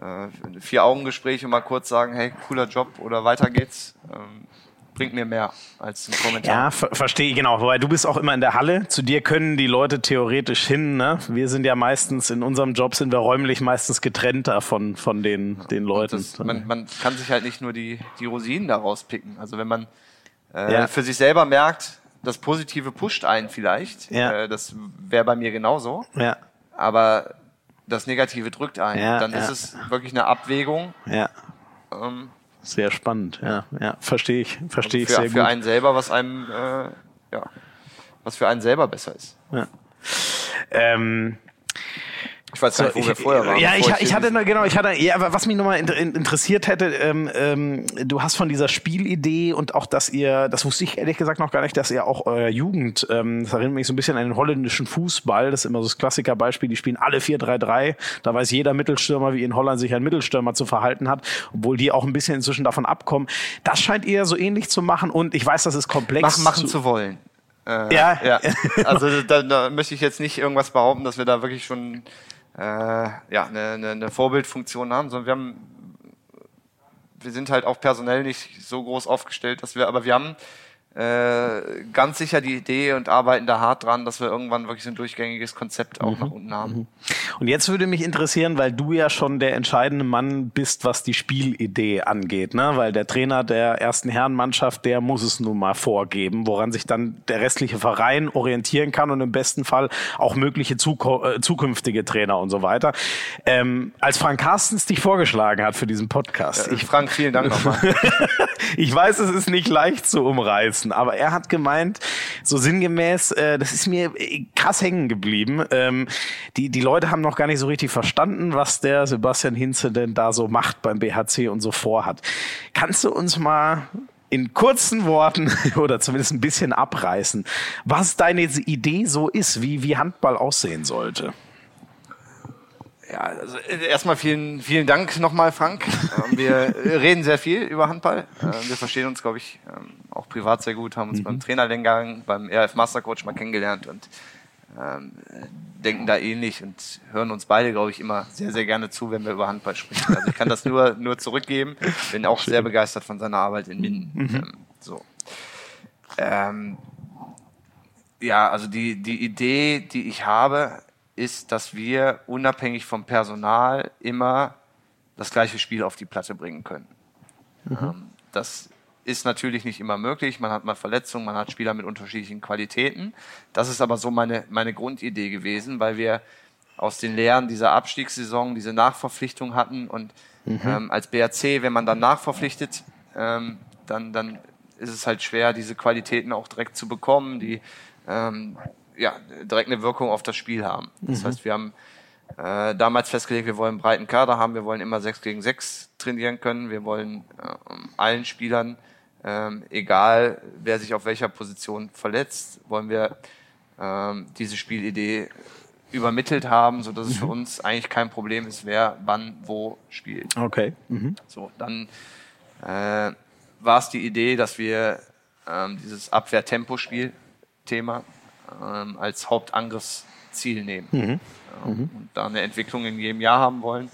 äh, Vier-Augen-Gespräch und mal kurz sagen, hey, cooler Job oder weiter geht's. Ähm, bringt mir mehr als ein Kommentar. Ja, ver verstehe genau. Wobei du bist auch immer in der Halle. Zu dir können die Leute theoretisch hin. Ne? Wir sind ja meistens in unserem Job sind wir räumlich meistens getrennt davon von den den Leuten. Das, man, man, kann sich halt nicht nur die die Rosinen daraus picken. Also wenn man äh, ja. für sich selber merkt, das Positive pusht einen vielleicht. Ja. Äh, das wäre bei mir genauso. Ja. Aber das Negative drückt einen. Ja, dann ist es wirklich eine Abwägung. Ja. Ähm, sehr spannend, ja, ja, verstehe ich, verstehe also ich sehr für gut. Für einen selber, was einem, äh, ja, was für einen selber besser ist. Ja. Ähm, Ich weiß gar nicht, wo so, wir vorher waren. Ja, ich, ich, ich hatte genau, ich hatte, ja, aber was mich nochmal interessiert hätte, ähm, ähm, du hast von dieser Spielidee und auch, dass ihr, das wusste ich ehrlich gesagt noch gar nicht, dass ihr auch eurer Jugend, ähm, das erinnert mich so ein bisschen an den holländischen Fußball, das ist immer so das Klassikerbeispiel, die spielen alle 4-3-3, da weiß jeder Mittelstürmer, wie in Holland sich ein Mittelstürmer zu verhalten hat, obwohl die auch ein bisschen inzwischen davon abkommen. Das scheint ihr so ähnlich zu machen und ich weiß, das ist komplex. Mach, machen zu, zu wollen. Äh, ja. ja. Also da, da möchte ich jetzt nicht irgendwas behaupten, dass wir da wirklich schon äh, ja, eine, eine, eine Vorbildfunktion haben, sondern wir haben wir sind halt auch personell nicht so groß aufgestellt, dass wir, aber wir haben äh, ganz sicher die Idee und arbeiten da hart dran, dass wir irgendwann wirklich so ein durchgängiges Konzept auch mhm. nach unten haben. Mhm. Und jetzt würde mich interessieren, weil du ja schon der entscheidende Mann bist, was die Spielidee angeht, ne? Weil der Trainer der ersten Herrenmannschaft, der muss es nun mal vorgeben, woran sich dann der restliche Verein orientieren kann und im besten Fall auch mögliche äh, zukünftige Trainer und so weiter. Ähm, als Frank Carstens dich vorgeschlagen hat für diesen Podcast. Ja, ich Frank, vielen Dank nochmal. ich weiß, es ist nicht leicht zu umreißen lassen. Aber er hat gemeint, so sinngemäß, äh, das ist mir krass hängen geblieben. Ähm, die, die Leute haben noch gar nicht so richtig verstanden, was der Sebastian Hinze denn da so macht beim BHC und so vorhat. Kannst du uns mal in kurzen Worten oder zumindest ein bisschen abreißen, was deine Idee so ist, wie, wie Handball aussehen sollte? Ja, also äh, erstmal vielen, vielen Dank nochmal, Frank. Ähm, wir reden sehr viel über Handball. Ähm, wir verstehen uns, glaube ich, ähm, auch privat sehr gut, haben uns mhm. beim Trainerlehrgang, beim RF Mastercoach mal kennengelernt und ähm, denken da ähnlich und hören uns beide, glaube ich, immer sehr, sehr gerne zu, wenn wir über Handball sprechen. Also ich kann das nur, nur zurückgeben. Bin auch Schön. sehr begeistert von seiner Arbeit in Minden. Mhm. Ähm, so. Ähm, ja, also die, die Idee, die ich habe, ist, dass wir unabhängig vom Personal immer das gleiche Spiel auf die Platte bringen können. Mhm. Ähm, das ist natürlich nicht immer möglich. Man hat mal Verletzungen, man hat Spieler mit unterschiedlichen Qualitäten. Das ist aber so meine, meine Grundidee gewesen, weil wir aus den Lehren dieser Abstiegssaison diese Nachverpflichtung hatten und mhm. ähm, als BRC, wenn man dann nachverpflichtet, ähm, dann, dann ist es halt schwer, diese Qualitäten auch direkt zu bekommen, die ähm, ja, direkt eine Wirkung auf das Spiel haben. Das mhm. heißt, wir haben äh, damals festgelegt, wir wollen einen breiten Kader haben, wir wollen immer 6 gegen 6 trainieren können, wir wollen äh, allen Spielern, äh, egal wer sich auf welcher Position verletzt, wollen wir ähm, diese Spielidee übermittelt haben, so dass es für mhm. uns eigentlich kein Problem ist, wer wann wo spielt. Okay. Mhm. So, dann äh, war es die Idee, dass wir ähm, dieses Abwehr-Tempo-Spiel-Thema ähm, als Hauptangriffsziel nehmen. Mhm. Ähm, mhm. Und da eine Entwicklung in jedem Jahr haben wollen.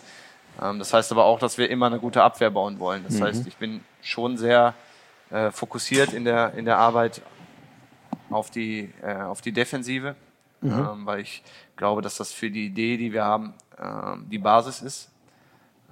Ähm, das heißt aber auch, dass wir immer eine gute Abwehr bauen wollen. Das mhm. heißt, ich bin schon sehr äh, fokussiert in der, in der Arbeit auf die, äh, auf die Defensive, mhm. ähm, weil ich glaube, dass das für die Idee, die wir haben, ähm, die Basis ist.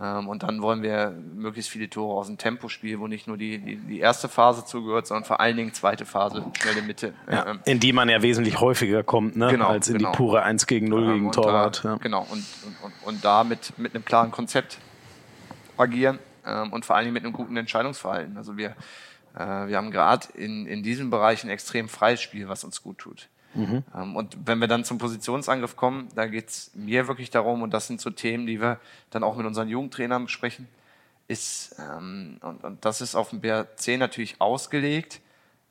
Ähm, und dann wollen wir möglichst viele Tore aus dem Tempospiel, wo nicht nur die, die, die erste Phase zugehört, sondern vor allen Dingen zweite Phase, schnelle Mitte. Ja, ähm, in die man ja wesentlich häufiger kommt, ne? genau, als in genau. die pure 1 gegen 0 ähm, gegen Torwart. Da, ja. Genau, und, und, und da mit, mit einem klaren Konzept agieren ähm, und vor allen Dingen mit einem guten Entscheidungsverhalten. Also wir, äh, wir haben gerade in, in diesem Bereich ein extrem freies Spiel, was uns gut tut. Mhm. Ähm, und wenn wir dann zum Positionsangriff kommen, da geht es mir wirklich darum, und das sind so Themen, die wir dann auch mit unseren Jugendtrainern besprechen, ist, ähm, und, und das ist auf dem BRC natürlich ausgelegt,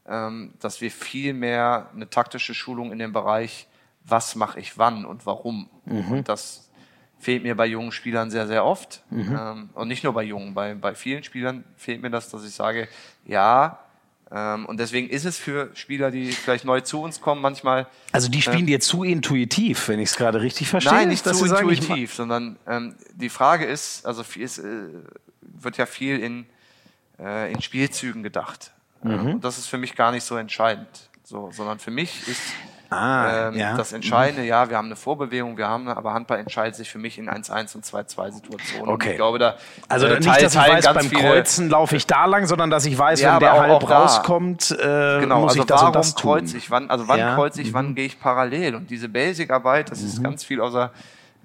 ähm, dass wir viel mehr eine taktische Schulung in dem Bereich, was mache ich wann und warum. Mhm. Und das fehlt mir bei jungen Spielern sehr, sehr oft. Mhm. Ähm, und nicht nur bei jungen, bei, bei vielen Spielern fehlt mir das, dass ich sage, ja, und deswegen ist es für Spieler, die vielleicht neu zu uns kommen, manchmal. Also die spielen äh, dir zu intuitiv, wenn ich es gerade richtig verstehe. Nein, nicht zu intuitiv, sondern ähm, die Frage ist, also es äh, wird ja viel in, äh, in Spielzügen gedacht. Mhm. Und das ist für mich gar nicht so entscheidend. So, sondern für mich ist Ah, ähm, ja. Das Entscheidende, mhm. ja, wir haben eine Vorbewegung, wir haben eine, aber Handball entscheidet sich für mich in 1-1 und 2-2 Situationen. Okay. ich glaube, da also äh, nicht, dass ich weiß, beim Kreuzen laufe ich da lang, sondern dass ich weiß, ja, wenn der auch, halb auch rauskommt, äh, genau, muss also ich das warum und das tun. Kreuz ich, wann, also wann ja. kreuze ich, mhm. wann gehe ich parallel? Und diese Basic-Arbeit, das mhm. ist ganz viel außer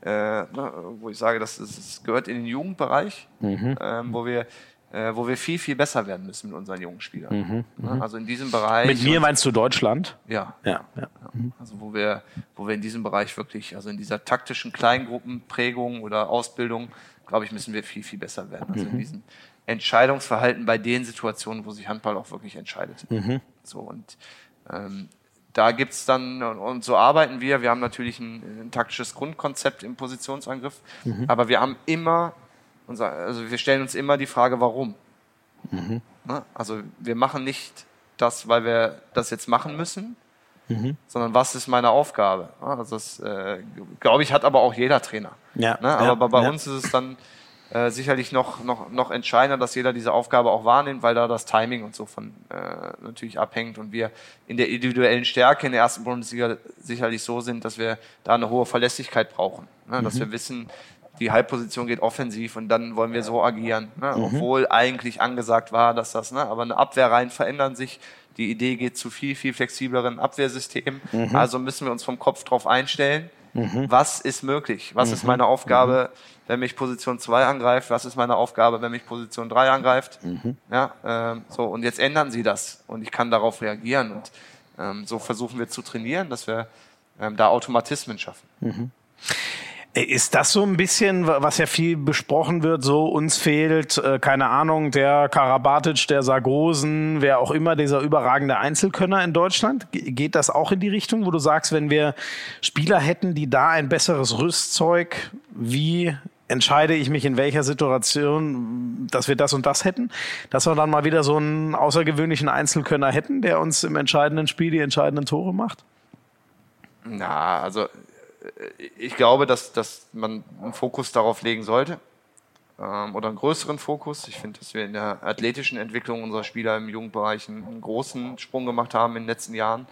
äh, ne, wo ich sage, das, das gehört in den Jugendbereich, mhm. ähm, wo wir äh, wo wir viel, viel besser werden müssen mit unseren jungen Spielern. Mhm, ja, also in diesem Bereich. Mit mir meinst du Deutschland? Ja. ja, ja. Mhm. Also wo wir, wo wir in diesem Bereich wirklich, also in dieser taktischen Kleingruppenprägung oder Ausbildung, glaube ich, müssen wir viel, viel besser werden. Also in mhm. diesem Entscheidungsverhalten bei den Situationen, wo sich Handball auch wirklich entscheidet. Mhm. So und ähm, da gibt's dann, und so arbeiten wir, wir haben natürlich ein, ein taktisches Grundkonzept im Positionsangriff, mhm. aber wir haben immer, unser, also wir stellen uns immer die Frage, warum. Mhm. Ne? Also wir machen nicht das, weil wir das jetzt machen müssen, mhm. sondern was ist meine Aufgabe? Also das, äh, glaube ich, hat aber auch jeder Trainer. Ja, ne? Aber ja, bei, bei ja. uns ist es dann äh, sicherlich noch, noch, noch entscheidender, dass jeder diese Aufgabe auch wahrnimmt, weil da das Timing und so von äh, natürlich abhängt und wir in der individuellen Stärke in der ersten Bundesliga sicherlich so sind, dass wir da eine hohe Verlässlichkeit brauchen. Ne? Mhm. Dass wir wissen, die Halbposition geht offensiv und dann wollen wir so agieren. Ne? Mhm. Obwohl eigentlich angesagt war, dass das, ne? aber eine Abwehrreihen verändern sich. Die Idee geht zu viel, viel flexibleren Abwehrsystemen. Mhm. Also müssen wir uns vom Kopf drauf einstellen. Mhm. Was ist möglich? Was ist mhm. meine Aufgabe? Mhm wenn mich Position 2 angreift, was ist meine Aufgabe, wenn mich Position 3 angreift. Mhm. Ja, ähm, so, und jetzt ändern sie das und ich kann darauf reagieren. Und ähm, so versuchen wir zu trainieren, dass wir ähm, da Automatismen schaffen. Mhm. Ist das so ein bisschen, was ja viel besprochen wird, so uns fehlt, äh, keine Ahnung, der Karabatic, der Sargosen, wer auch immer, dieser überragende Einzelkönner in Deutschland? Geht das auch in die Richtung, wo du sagst, wenn wir Spieler hätten, die da ein besseres Rüstzeug wie entscheide ich mich in welcher Situation, dass wir das und das hätten, dass wir dann mal wieder so einen außergewöhnlichen Einzelkönner hätten, der uns im entscheidenden Spiel die entscheidenden Tore macht? Na, also äh, ich glaube, dass, dass man einen Fokus darauf legen sollte ähm, oder einen größeren Fokus. Ich finde, dass wir in der athletischen Entwicklung unserer Spieler im Jugendbereich einen, großen Sprung gemacht haben in den letzten Jahren.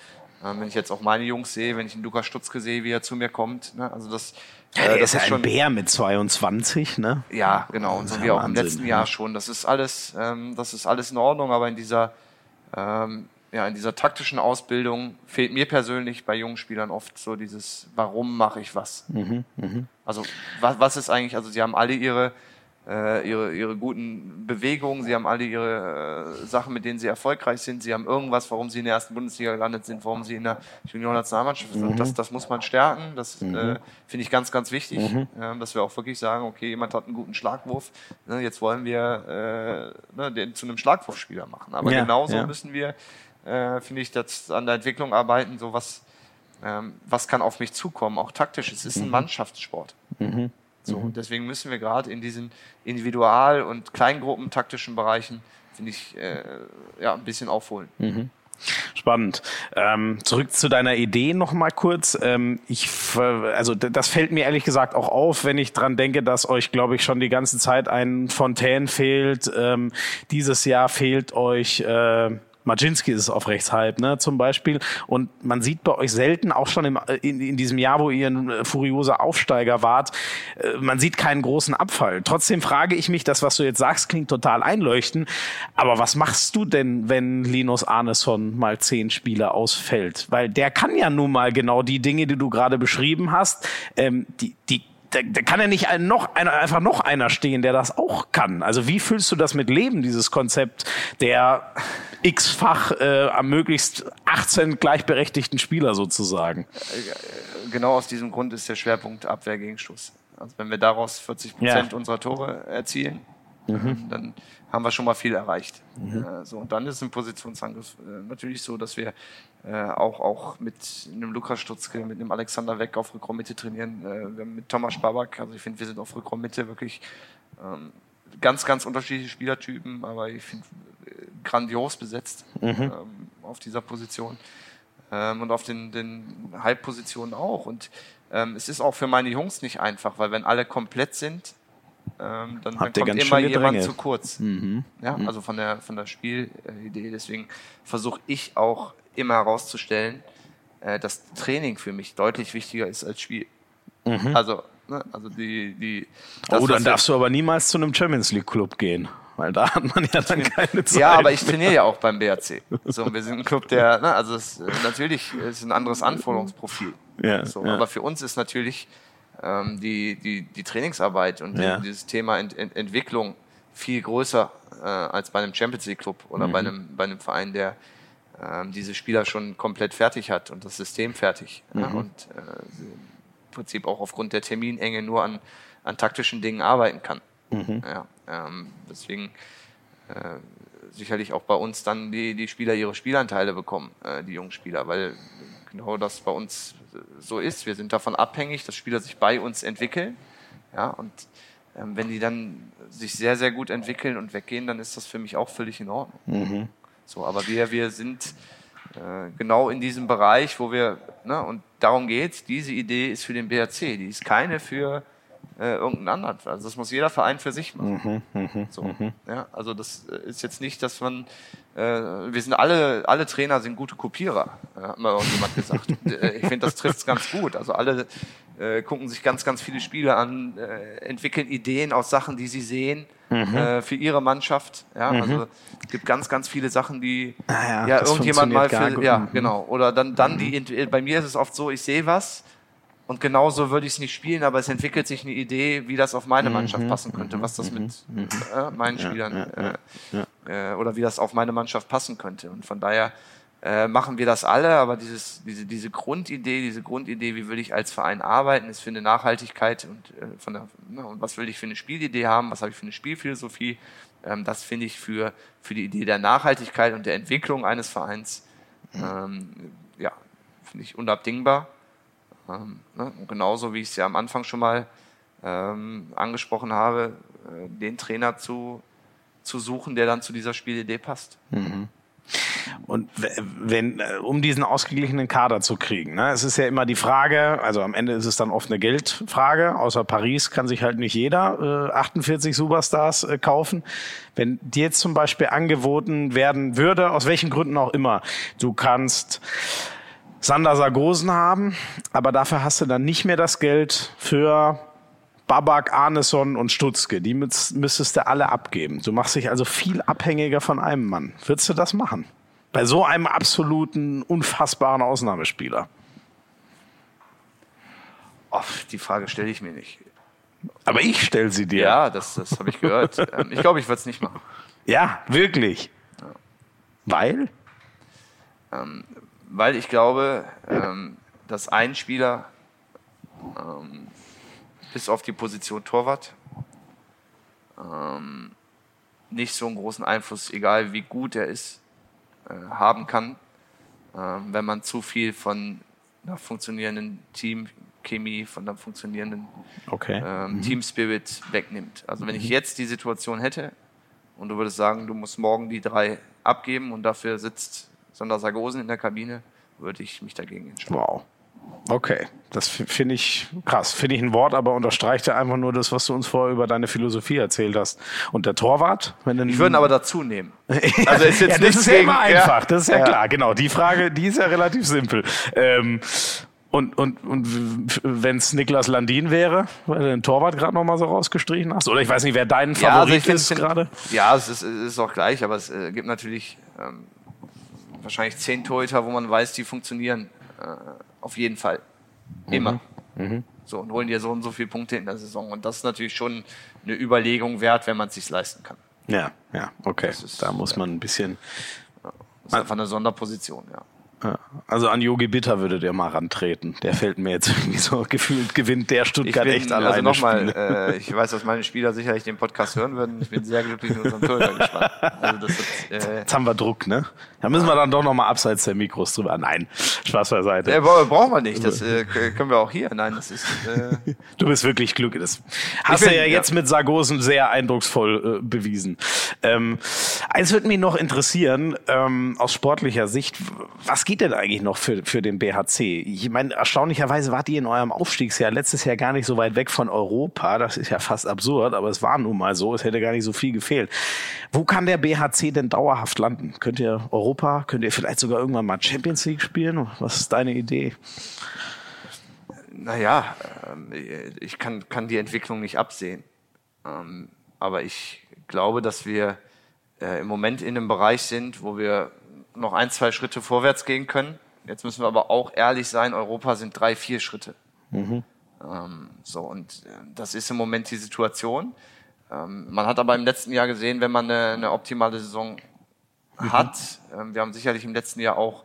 Ähm, wenn ich jetzt auch meine Jungs sehe, wenn ich einen Lukas Stutzke sehe, wie er zu mir kommt, ne? also das ja, der äh, das ist, ist schon, ein Bär mit 22, ne? Ja, genau. Und so wie auch im letzten Jahr schon. Das ist alles, ähm, das ist alles in Ordnung, aber in dieser, ähm, ja, in dieser taktischen Ausbildung fehlt mir persönlich bei jungen Spielern oft so dieses, warum mache ich was? Mhm, mh. Also was, was ist eigentlich, also sie haben alle ihre äh, ihre, ihre guten Bewegungen, sie haben alle ihre äh, Sachen, mit denen sie erfolgreich sind, sie haben irgendwas, warum sie in der ersten Bundesliga gelandet sind, warum sie in der Juniorennationalmannschaft sind. Mhm. Das, das muss man stärken, das mhm. äh, finde ich ganz, ganz wichtig, mhm. dass wir auch wirklich sagen, okay, jemand hat einen guten Schlagwurf, ne, jetzt wollen wir äh, ne, den zu einem Schlagwurfspieler machen. Aber ja, genauso ja. müssen wir, äh, finde ich, das an der Entwicklung arbeiten, so was, ähm, was kann auf mich zukommen, auch taktisch. Es ist ein mhm. Mannschaftssport. Mhm. So, mhm. Und deswegen müssen wir gerade in diesen Individual- und Kleingruppentaktischen Bereichen, finde ich, äh, ja, ein bisschen aufholen. Mhm. Spannend. Ähm, zurück zu deiner Idee noch mal kurz. Ähm, ich, also das fällt mir ehrlich gesagt auch auf, wenn ich dran denke, dass euch, glaube ich, schon die ganze Zeit ein Fontaine fehlt. Ähm, dieses Jahr fehlt euch äh, Majinski ist auf rechts halb, ne, zum Beispiel. Und man sieht bei euch selten, auch schon im, in, in diesem Jahr, wo ihr ein äh, furioser Aufsteiger wart, äh, man sieht keinen großen Abfall. Trotzdem frage ich mich, das, was du jetzt sagst, klingt total einleuchtend. Aber was machst du denn, wenn Linus Arneson mal zehn Spiele ausfällt? Weil der kann ja nun mal genau die Dinge, die du gerade beschrieben hast, ähm, die, die da, da kann ja nicht ein, noch einer, einfach noch einer stehen, der das auch kann. Also wie fühlst du das mit Leben, dieses Konzept der x-fach äh, am möglichst 18 gleichberechtigten Spieler sozusagen? Genau aus diesem Grund ist der Schwerpunkt Abwehr gegen Stoß. Also wenn wir daraus 40 Prozent ja. unserer Tore erzielen, mhm. dann haben wir schon mal viel erreicht. Mhm. Äh, so, und dann ist im Positionsangriff äh, natürlich so, dass wir äh, auch, auch mit einem Lukas Stutzke, mit einem Alexander Weck auf Rückraummitte trainieren, äh, mit Thomas Babak, also ich finde, wir sind auf Rückraummitte wirklich ähm, ganz, ganz unterschiedliche Spielertypen, aber ich finde äh, grandios besetzt mhm. ähm, auf dieser Position ähm, und auf den, den Halbpositionen auch. Und ähm, es ist auch für meine Jungs nicht einfach, weil wenn alle komplett sind, ähm, dann, dann kommt immer jemand zu kurz. Mhm. Ja, mhm. also von der, von der Spielidee. Deswegen versuche ich auch immer herauszustellen, äh, dass Training für mich deutlich wichtiger ist als Spiel. Mhm. Also, ne, also die, die. Das, oh, dann darfst du aber niemals zu einem Champions League Club gehen. Weil da hat man ja dann keine Zeit. Ja, aber ich trainiere ja auch beim BRC. So, wir sind ein Club, der, ne, also es, natürlich ist ein anderes Anforderungsprofil. Ja, so, ja. Aber für uns ist natürlich ähm, die, die, die Trainingsarbeit und ja. dieses Thema Ent, Ent, Entwicklung viel größer äh, als bei einem Champions League Club oder mhm. bei, einem, bei einem Verein, der äh, diese Spieler schon komplett fertig hat und das System fertig. Mhm. Und äh, im Prinzip auch aufgrund der Terminenge nur an, an taktischen Dingen arbeiten kann. Mhm. Ja, ähm, deswegen äh, sicherlich auch bei uns dann die, die Spieler ihre Spielanteile bekommen, äh, die jungen Spieler, weil genau das bei uns so ist. Wir sind davon abhängig, dass Spieler sich bei uns entwickeln. Ja, und ähm, wenn die dann sich sehr, sehr gut entwickeln und weggehen, dann ist das für mich auch völlig in Ordnung. Mhm. So, aber wir, wir sind äh, genau in diesem Bereich, wo wir, ne, und darum geht's, diese Idee ist für den BRC, die ist keine für äh, irgendeinen anderen. Also das muss jeder Verein für sich machen. Mhm, mh, so, mh. Ja, also das äh, ist jetzt nicht, dass man, äh, wir sind alle, alle Trainer sind gute Kopierer, äh, hat mal irgendjemand gesagt. Äh, ich finde, das trifft es ganz gut. Also alle äh, gucken sich ganz, ganz viele Spiele an, äh, entwickeln Ideen aus Sachen, die sie sehen. Mhm. Äh, für ihre Mannschaft. Ja, mhm. also es gibt ganz, ganz viele Sachen, die ah ja, ja irgendjemand mal für, ja, mhm. genau. Oder dann, dann die, mhm. bei mir ist es oft so, ich sehe was und genauso würde ich es nicht spielen, aber es entwickelt sich eine Idee, wie das auf meine mhm, Mannschaft passen könnte, was das mit äh, meinen Spielern äh, äh, oder wie das auf meine Mannschaft passen könnte. Und von daher äh, machen wir das alle, aber dieses, diese, diese Grundidee, diese Grundidee, wie will ich als Verein arbeiten, ist für eine Nachhaltigkeit und, äh, von der, ne, und was will ich für eine Spielidee haben, was habe ich für eine Spielphilosophie, ähm, das finde ich für, für die Idee der Nachhaltigkeit und der Entwicklung eines Vereins, ähm, ja, finde ich unabdingbar. Ähm, ne? Genauso wie ich es ja am Anfang schon mal ähm, angesprochen habe, äh, den Trainer zu, zu suchen, der dann zu dieser Spielidee passt. Mhm. Und wenn, äh, um diesen ausgeglichenen Kader zu kriegen, ne, es ist ja immer die Frage, also am Ende ist es dann oft eine Geldfrage, außer Paris kann sich halt nicht jeder äh, 48 Superstars äh, kaufen. Wenn dir jetzt zum Beispiel angeboten werden würde, aus welchen Gründen auch immer, du kannst Sander Sargosen haben, aber dafür hast du dann nicht mehr das Geld für Babak, Arneson und Stutzke. Die müsstest du alle abgeben. Du machst dich also viel abhängiger von einem Mann. Würdest du das machen? Bei so einem absoluten, unfassbaren Ausnahmespieler. Oh, die Frage stelle ich mir nicht. Aber ich stelle sie dir. Ja, das, das habe ich gehört. Ähm, ich glaube, ich würde es nicht machen. Ja, wirklich. Ja. Weil? Ähm, weil ich glaube, ähm, dass ein Spieler ähm, bis auf die Position Torwart ähm, nicht so einen großen Einfluss, egal wie gut er ist, äh, haben kann, äh, wenn man zu viel von einer funktionierenden Teamchemie, von einer funktionierenden okay. ähm, mhm. Team Spirit wegnimmt. Also wenn mhm. ich jetzt die Situation hätte und du würdest sagen, du musst morgen die drei abgeben und dafür sitzt Sander Sargosen in der Kabine, würde ich mich dagegen entscheiden. Wow. Okay, das finde ich krass. Finde ich ein Wort, aber unterstreicht ja einfach nur das, was du uns vorher über deine Philosophie erzählt hast. Und der Torwart? Wenn ich würde aber dazu nehmen. Also ist jetzt ja, das ist ja immer einfach, das ist ja, ja, klar. Genau, die Frage, die ist ja relativ simpel. Ähm, und, und, und wenn es Niklas Landin wäre, weil du den Torwart gerade nochmal so rausgestrichen hast? Oder ich weiß nicht, wer dein Favorit ja, also ist gerade? Ja, es ist, es ist auch gleich, aber es äh, gibt natürlich ähm, wahrscheinlich zehn Torhüter, wo man weiß, die funktionieren äh, auf jeden Fall. Immer. Mhm. Mhm. So, und holen dir so und so viele Punkte in der Saison. Und das ist natürlich schon eine Überlegung wert, wenn man es sich leisten kann. Ja, ja, okay. Ist, da muss man ein bisschen. Das ist einfach eine Sonderposition, ja. Also an Yogi Bitter würdet ihr mal rantreten. Der fällt mir jetzt irgendwie so gefühlt, gewinnt der Stuttgart bin, echt alleine. Also nochmal, äh, ich weiß, dass meine Spieler sicherlich den Podcast hören würden. Ich bin sehr glücklich mit unserem Torhüter gespannt. Also das wird, äh, Jetzt haben wir Druck, ne? Da müssen wir dann doch nochmal abseits der Mikros drüber. Nein, Spaß beiseite. Äh, brauchen wir nicht. Das äh, können wir auch hier. Nein, das ist. Äh, du bist wirklich glücklich. Das hast du ja jetzt ja. mit Sargosen sehr eindrucksvoll äh, bewiesen. Ähm, eins würde mich noch interessieren, ähm, aus sportlicher Sicht, was geht denn eigentlich noch für, für den BHC? Ich meine, erstaunlicherweise wart ihr in eurem Aufstiegsjahr letztes Jahr gar nicht so weit weg von Europa. Das ist ja fast absurd, aber es war nun mal so. Es hätte gar nicht so viel gefehlt. Wo kann der BHC denn dauerhaft landen? Könnt ihr Europa, könnt ihr vielleicht sogar irgendwann mal Champions League spielen? Was ist deine Idee? Naja, ähm, ich kann, kann die Entwicklung nicht absehen. Ähm, aber ich glaube, dass wir äh, im Moment in einem Bereich sind, wo wir noch ein, zwei Schritte vorwärts gehen können. Jetzt müssen wir aber auch ehrlich sein, Europa sind drei, vier Schritte. Mhm. Ähm, so, und äh, das ist im Moment die Situation. Man hat aber im letzten Jahr gesehen, wenn man eine, eine optimale Saison mhm. hat, ähm, wir haben sicherlich im letzten Jahr auch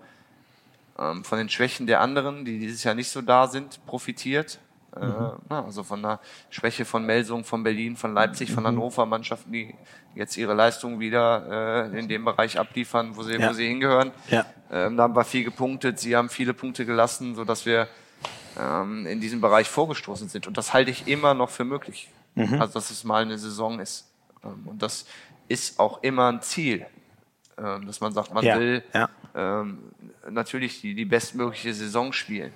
ähm, von den Schwächen der anderen, die dieses Jahr nicht so da sind, profitiert. Äh, mhm. also von der Schwäche von Melsung, von Berlin, von Leipzig, von mhm. Hannover, Mannschaften, die jetzt ihre Leistung wieder äh, in dem Bereich abliefern, wo sie, ja. wo sie hingehören. Ja. Ähm, da haben wir viel gepunktet, sie haben viele Punkte gelassen, so dass wir ähm, in diesem Bereich vorgestoßen sind. Und das halte ich immer noch für möglich. Mhm. Also dass es mal eine Saison ist. Ähm, und das ist auch immer ein Ziel, dass man sagt, man ja. will ja. Ähm, natürlich die, die bestmögliche Saison spielen.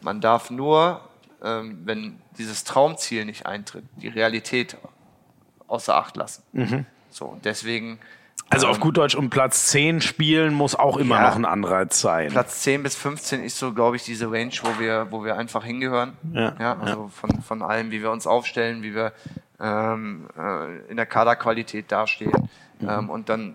Man darf nur, ähm, wenn dieses Traumziel nicht eintritt, die Realität außer Acht lassen. Mhm. So, und deswegen. Also auf ähm, gut Deutsch, um Platz 10 spielen muss auch immer ja, noch ein Anreiz sein. Platz 10 bis 15 ist so, glaube ich, diese Range, wo wir, wo wir einfach hingehören. Ja, also. Von, von allem, wie wir uns aufstellen, wie wir ähm, äh, in der Kaderqualität dastehen. Mhm. Ähm, und dann ähm,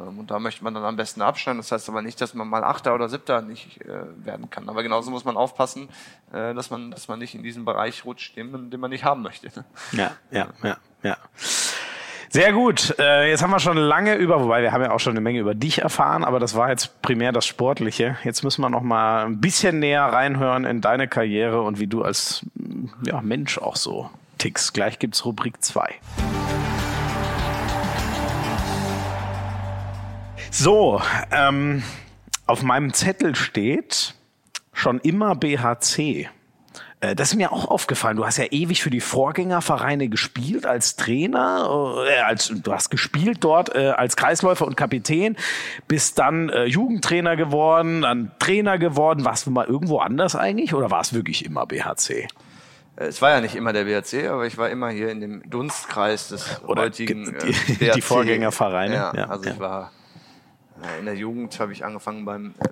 und da möchte man dann am besten abschneiden. Das heißt aber nicht, dass man mal Achter oder Siebter nicht äh, werden kann. Aber genauso muss man aufpassen, äh, dass man, dass man nicht in diesen Bereich rutscht, den, den man nicht haben möchte. Ja, ja, ja, ja. Sehr gut. Äh, jetzt haben wir schon lange über, wobei wir haben ja auch schon eine Menge über dich erfahren, aber das war jetzt primär das Sportliche. Jetzt müssen wir noch mal ein bisschen näher reinhören in deine Karriere und wie du als ja, Mensch auch so tickst. Gleich gibt's Rubrik 2. So, ähm, auf meinem Zettel steht schon immer BHC. Äh, das ist mir auch aufgefallen. Du hast ja ewig für die Vorgängervereine gespielt als Trainer, äh, als du hast gespielt dort äh, als Kreisläufer und Kapitän, bist dann äh, Jugendtrainer geworden, dann Trainer geworden. Warst du mal irgendwo anders eigentlich oder war es wirklich immer BHC? Äh, es war ja nicht immer der BHC, aber ich war immer hier in dem Dunstkreis des oder heutigen äh, die, die Vorgängervereine. Ja, ja, also ja. ich war in der Jugend habe ich angefangen beim äh,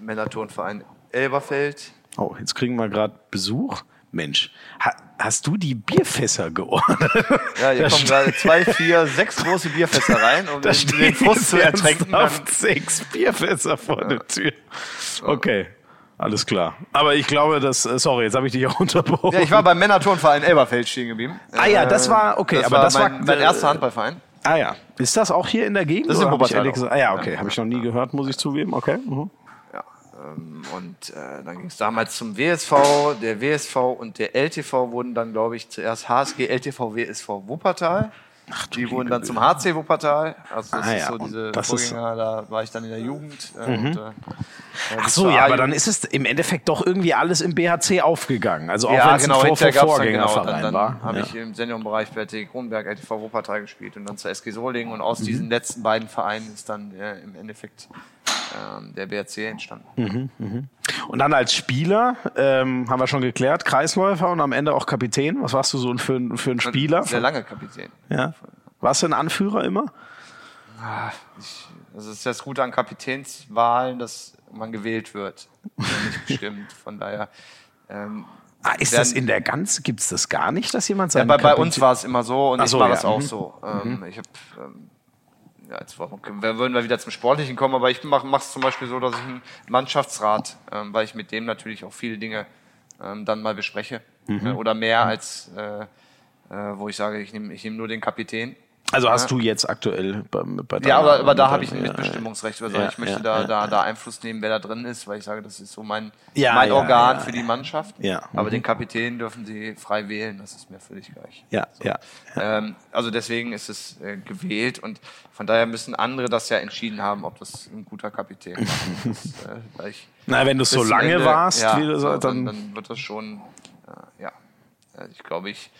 Männerturnverein Elberfeld. Oh, jetzt kriegen wir gerade Besuch. Mensch, ha, hast du die Bierfässer geordnet? Ja, hier da kommen gerade zwei, vier, sechs große Bierfässer rein, um da den, den Frust zu ertränken. sechs Bierfässer vor ja. der Tür. Okay. Alles klar. Aber ich glaube, dass, äh, sorry, jetzt habe ich dich auch unterbrochen. Ja, ich war beim Männerturnverein Elberfeld stehen geblieben. Ah ja, das war, okay, das aber war das mein, war mein erster Handballverein. Ah ja. Ist das auch hier in der Gegend? Das ist in Wuppertal. Ah ja, okay. Ja. Habe ich noch nie gehört, muss ich zugeben. Okay. Mhm. Ja. Ähm, und äh, dann ging es damals zum WSV. Der WSV und der LTV wurden dann, glaube ich, zuerst HSG, LTV, WSV Wuppertal. Ach, die wurden dann zum HC Wuppertal. Also das ah, ist ja. so diese Vorgänger, ist... da war ich dann in der Jugend. Äh, mhm. Und, äh, Ach so, ja, aber dann ist es im Endeffekt doch irgendwie alles im BHC aufgegangen. Also auch ja, wenn es genau, ein Vor Vorgängerverein genau, dann, dann habe ja. ich im Seniorenbereich BRT Kronberg, LTV Wuppertal gespielt und dann zur SG Solingen und aus mhm. diesen letzten beiden Vereinen ist dann äh, im Endeffekt ähm, der BRC entstanden. Mhm, mhm. Und dann als Spieler, ähm, haben wir schon geklärt, Kreisläufer und am Ende auch Kapitän. Was warst du so für, für ein Spieler? Sehr lange Kapitän. Ja. Warst du ein Anführer immer? Ah, ich, also das ist das Gute an Kapitänswahlen, dass man gewählt wird, nicht bestimmt. Von daher. Ähm, ah, ist das in der Gans? Gibt es das gar nicht, dass jemand sagt? Ja, bei, bei uns war es immer so und Ach so, ich mache ja. es auch mhm. so. Ähm, mhm. Ich habe ähm, ja, jetzt würden wir wieder zum Sportlichen kommen, aber ich mache es zum Beispiel so, dass ich einen Mannschaftsrat, ähm, weil ich mit dem natürlich auch viele Dinge ähm, dann mal bespreche mhm. äh, oder mehr als äh, äh, wo ich sage, ich nehme ich nehm nur den Kapitän. Also hast du jetzt aktuell bei, bei Ja, aber, aber da habe ich ein Mitbestimmungsrecht. Also ja, ich möchte ja, da, da, da Einfluss nehmen, wer da drin ist, weil ich sage, das ist so mein, mein Organ für die Mannschaft. Ja. Aber mhm. den Kapitän dürfen sie frei wählen, das ist mir völlig gleich. Ja, so. ja. Ähm, also deswegen ist es äh, gewählt und von daher müssen andere das ja entschieden haben, ob das ein guter Kapitän ist. äh, Na, wenn du so lange Ende, warst, ja, wie du so, dann, dann wird das schon, äh, ja, äh, ich glaube, ich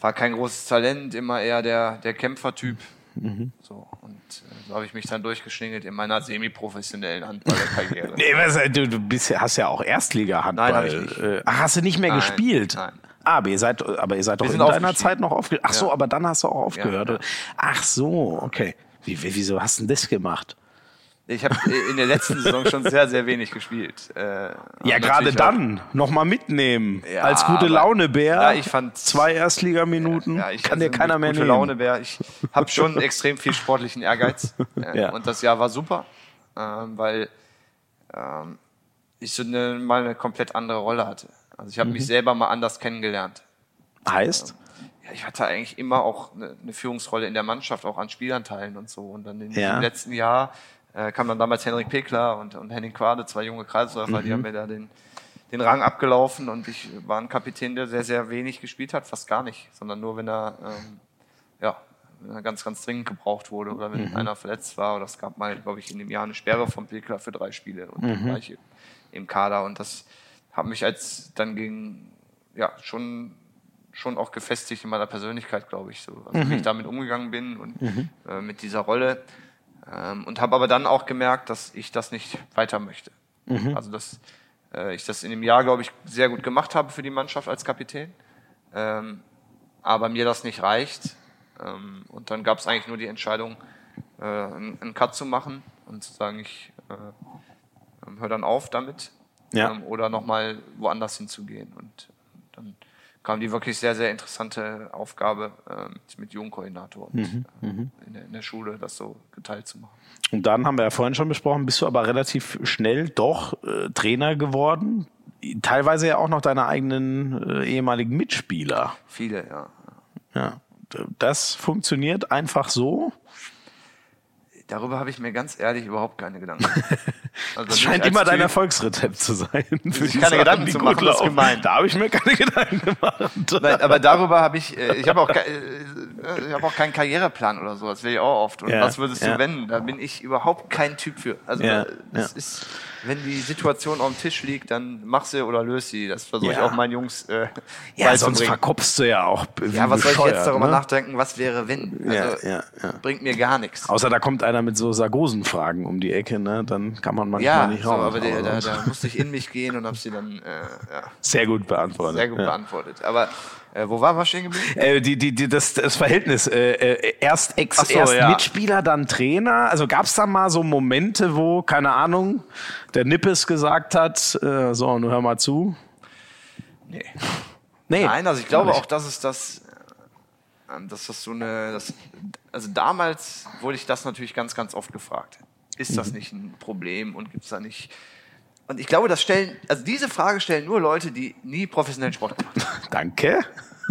war kein großes Talent, immer eher der, der Kämpfertyp. Mhm. So, und äh, so habe ich mich dann durchgeschlingelt in meiner semi-professionellen Handballerkarriere. nee, was, du, du bist, hast ja auch Erstliga-Handball. Nein, ich nicht. Äh, ach, hast du nicht mehr nein, gespielt? Nein. Ah, aber ihr seid, aber ihr seid doch in deiner Zeit noch aufgehört. Ach so, aber dann hast du auch aufgehört. Ja, ja. Ach so, okay. Wie, wieso hast du denn das gemacht? Ich habe in der letzten Saison schon sehr, sehr wenig gespielt. Äh, ja, gerade dann nochmal mitnehmen. Ja, als gute Launebär. Ja, ich fand zwei Erstligaminuten. Ja, ich kann dir keiner mehr gute nehmen. Launebär. Ich habe schon extrem viel sportlichen Ehrgeiz. Äh, ja. Und das Jahr war super, äh, weil ähm, ich so eine, mal eine komplett andere Rolle hatte. Also ich habe mhm. mich selber mal anders kennengelernt. Heißt? ja, ich hatte eigentlich immer auch eine, eine, Führungsrolle in der Mannschaft, auch an Spielanteilen und so. Und dann in ja. letzten Jahr äh, kam dann damals Henrik Pekler und, und Henning Quade, zwei junge Kreisläufer, mhm. die haben mir da den, den Rang abgelaufen und ich war ein Kapitän, der sehr, sehr wenig gespielt hat, fast gar nicht, sondern nur, wenn er, ähm, ja, wenn er ganz, ganz dringend gebraucht wurde oder wenn mhm. einer verletzt war. Oder es gab mal, glaube ich, in dem Jahr eine Sperre vom Pekler für drei Spiele und mhm. ich im Kader und das hat mich als dann gegen, ja, schon schon auch gefestigt in meiner Persönlichkeit, glaube ich, so, also mhm. wie ich damit umgegangen bin und mhm. äh, mit dieser Rolle. Ähm, und habe aber dann auch gemerkt, dass ich das nicht weiter möchte. Mhm. Also dass äh, ich das in dem Jahr, glaube ich, sehr gut gemacht habe für die Mannschaft als Kapitän. Ähm, aber mir das nicht reicht. Ähm, und dann gab es eigentlich nur die Entscheidung, äh, einen, Cut zu machen und zu sagen, ich äh, höre dann auf damit. Ja. Ähm, oder nochmal woanders hinzugehen. Und dann kam die wirklich sehr, sehr interessante Aufgabe äh, mit Jugendkoordinator und mhm, äh, mhm. in, der, in, der, Schule das so geteilt zu machen. Und dann haben wir ja vorhin schon besprochen, bist du aber relativ schnell doch äh, Trainer geworden. Teilweise ja auch noch deine eigenen äh, ehemaligen Mitspieler. Viele, ja. Ja. Das funktioniert einfach so darüber habe ich mir ganz ehrlich überhaupt keine Gedanken. Also, das scheint immer typ, dein Erfolgsrezept zu sein. Für die keine Gedanken zu machen, das gemeint. Da habe ich mir keine Gedanken gemacht. Nein, aber darüber habe ich, äh, ich habe auch, ich habe auch keinen Karriereplan oder so. Das will ich auch oft. Und ja, was würdest ja. du wenn? Da bin ich überhaupt kein Typ für. Also ja, das ist wenn die Situation auf dem Tisch liegt, dann mach sie oder löse sie. Das versuche ja. ich auch meinen Jungs äh, Ja, sonst verkopfst du ja auch. Ja, was soll ich jetzt darüber ne? nachdenken, was wäre wenn? Also, ja, ja, bringt mir gar nichts. Außer da kommt einer mit so Sargosen-Fragen um die Ecke, ne? dann kann man manchmal ja, nicht raus. Ja, aber der, da, da musste ich in mich gehen und habe sie dann äh, ja. sehr gut beantwortet. Sehr gut beantwortet. Aber äh, wo waren wir stehen geblieben? Äh, die, die, die, das, das Verhältnis. Äh, äh erst Ex, so, erst ja. Mitspieler, dann Trainer. Also gab es da mal so Momente, wo, keine Ahnung, der Nippes gesagt hat, äh, so, nun hör mal zu. Nee. nee. Nein, also ich glaube auch, dass es das, äh, dass das so eine, das, also damals wurde ich das natürlich ganz, ganz oft gefragt. Ist das mhm. nicht ein Problem und gibt es da nicht und ich glaube, das stellen, also diese Frage stellen nur Leute, die nie professionellen Sport gemacht haben. Danke.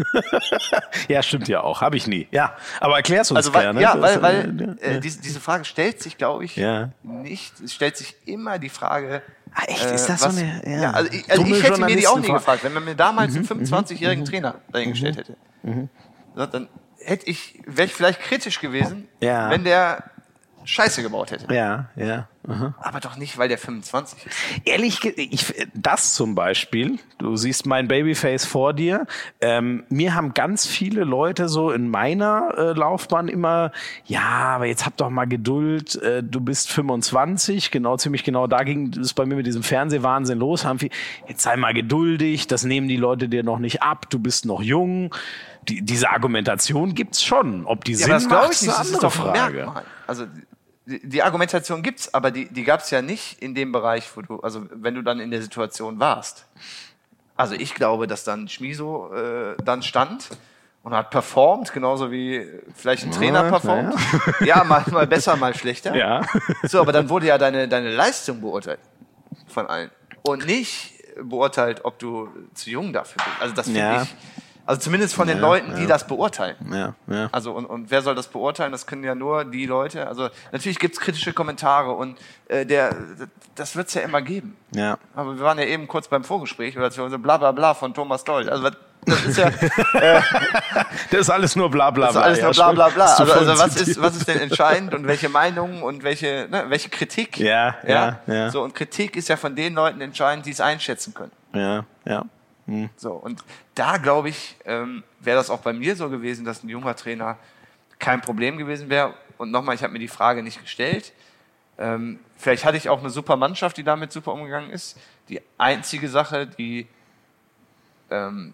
ja, stimmt ja auch. Habe ich nie. Ja, aber erklär's uns also, weil, gerne. Ja, weil, weil äh, diese, diese Frage stellt sich, glaube ich, ja. nicht. Es stellt sich immer die Frage. Ah, echt? Ist das was, so eine. Ja. ja also, ich, also ich hätte mir die auch nie gefragt. Wenn man mir damals mhm, einen 25-jährigen mhm, Trainer dahingestellt mhm, hätte, mhm. dann hätte ich, wäre ich vielleicht kritisch gewesen, ja. wenn der Scheiße gebaut hätte. Ja, ja. Aha. Aber doch nicht, weil der 25 ist. Ehrlich, ich, das zum Beispiel, du siehst mein Babyface vor dir. Ähm, mir haben ganz viele Leute so in meiner äh, Laufbahn immer, ja, aber jetzt hab doch mal Geduld, äh, du bist 25, genau, ziemlich genau, da ging es bei mir mit diesem Fernsehwahnsinn los. Haben viel, jetzt sei mal geduldig, das nehmen die Leute dir noch nicht ab, du bist noch jung. Die, diese Argumentation gibt's schon. Ob die ja, Sinn das macht, ich nicht. ist eine andere Frage. Also die, Argumentation gibt's, aber die, die gab's ja nicht in dem Bereich, wo du, also wenn du dann in der Situation warst. Also ich glaube, dass dann Schmiso äh, dann stand und hat performt, genauso wie vielleicht ein Trainer ja, performt. Ja, ja mal, mal besser, mal schlechter. Ja. So, aber dann wurde ja deine, deine Leistung beurteilt von allen. Und nicht beurteilt, ob du zu jung dafür bist. Also das finde ja. ich also zumindest von den ja, Leuten, die ja. das beurteilen. Ja, ja. Also und, und wer soll das beurteilen? Das können ja nur die Leute. Also natürlich gibt's kritische Kommentare und äh, der, das wird's ja immer geben. Ja. Aber wir waren ja eben kurz beim Vorgespräch oder so bla bla bla von Thomas Doll. Also das ist ja. Äh, das ist alles nur bla bla bla. Das ist alles nur bla bla bla. Also, also was ist was ist denn entscheidend und welche Meinungen und welche ne, welche Kritik? Ja, ja, ja. So und Kritik ist ja von den Leuten entscheidend, die es einschätzen können. Ja, ja. Hm. So, und da glaube ich, ähm, wäre das auch bei mir so gewesen, dass ein junger Trainer kein Problem gewesen wäre. Und nochmal, ich habe mir die Frage nicht gestellt. Ähm, vielleicht hatte ich auch eine super Mannschaft, die damit super umgegangen ist. Die einzige Sache, die, ähm,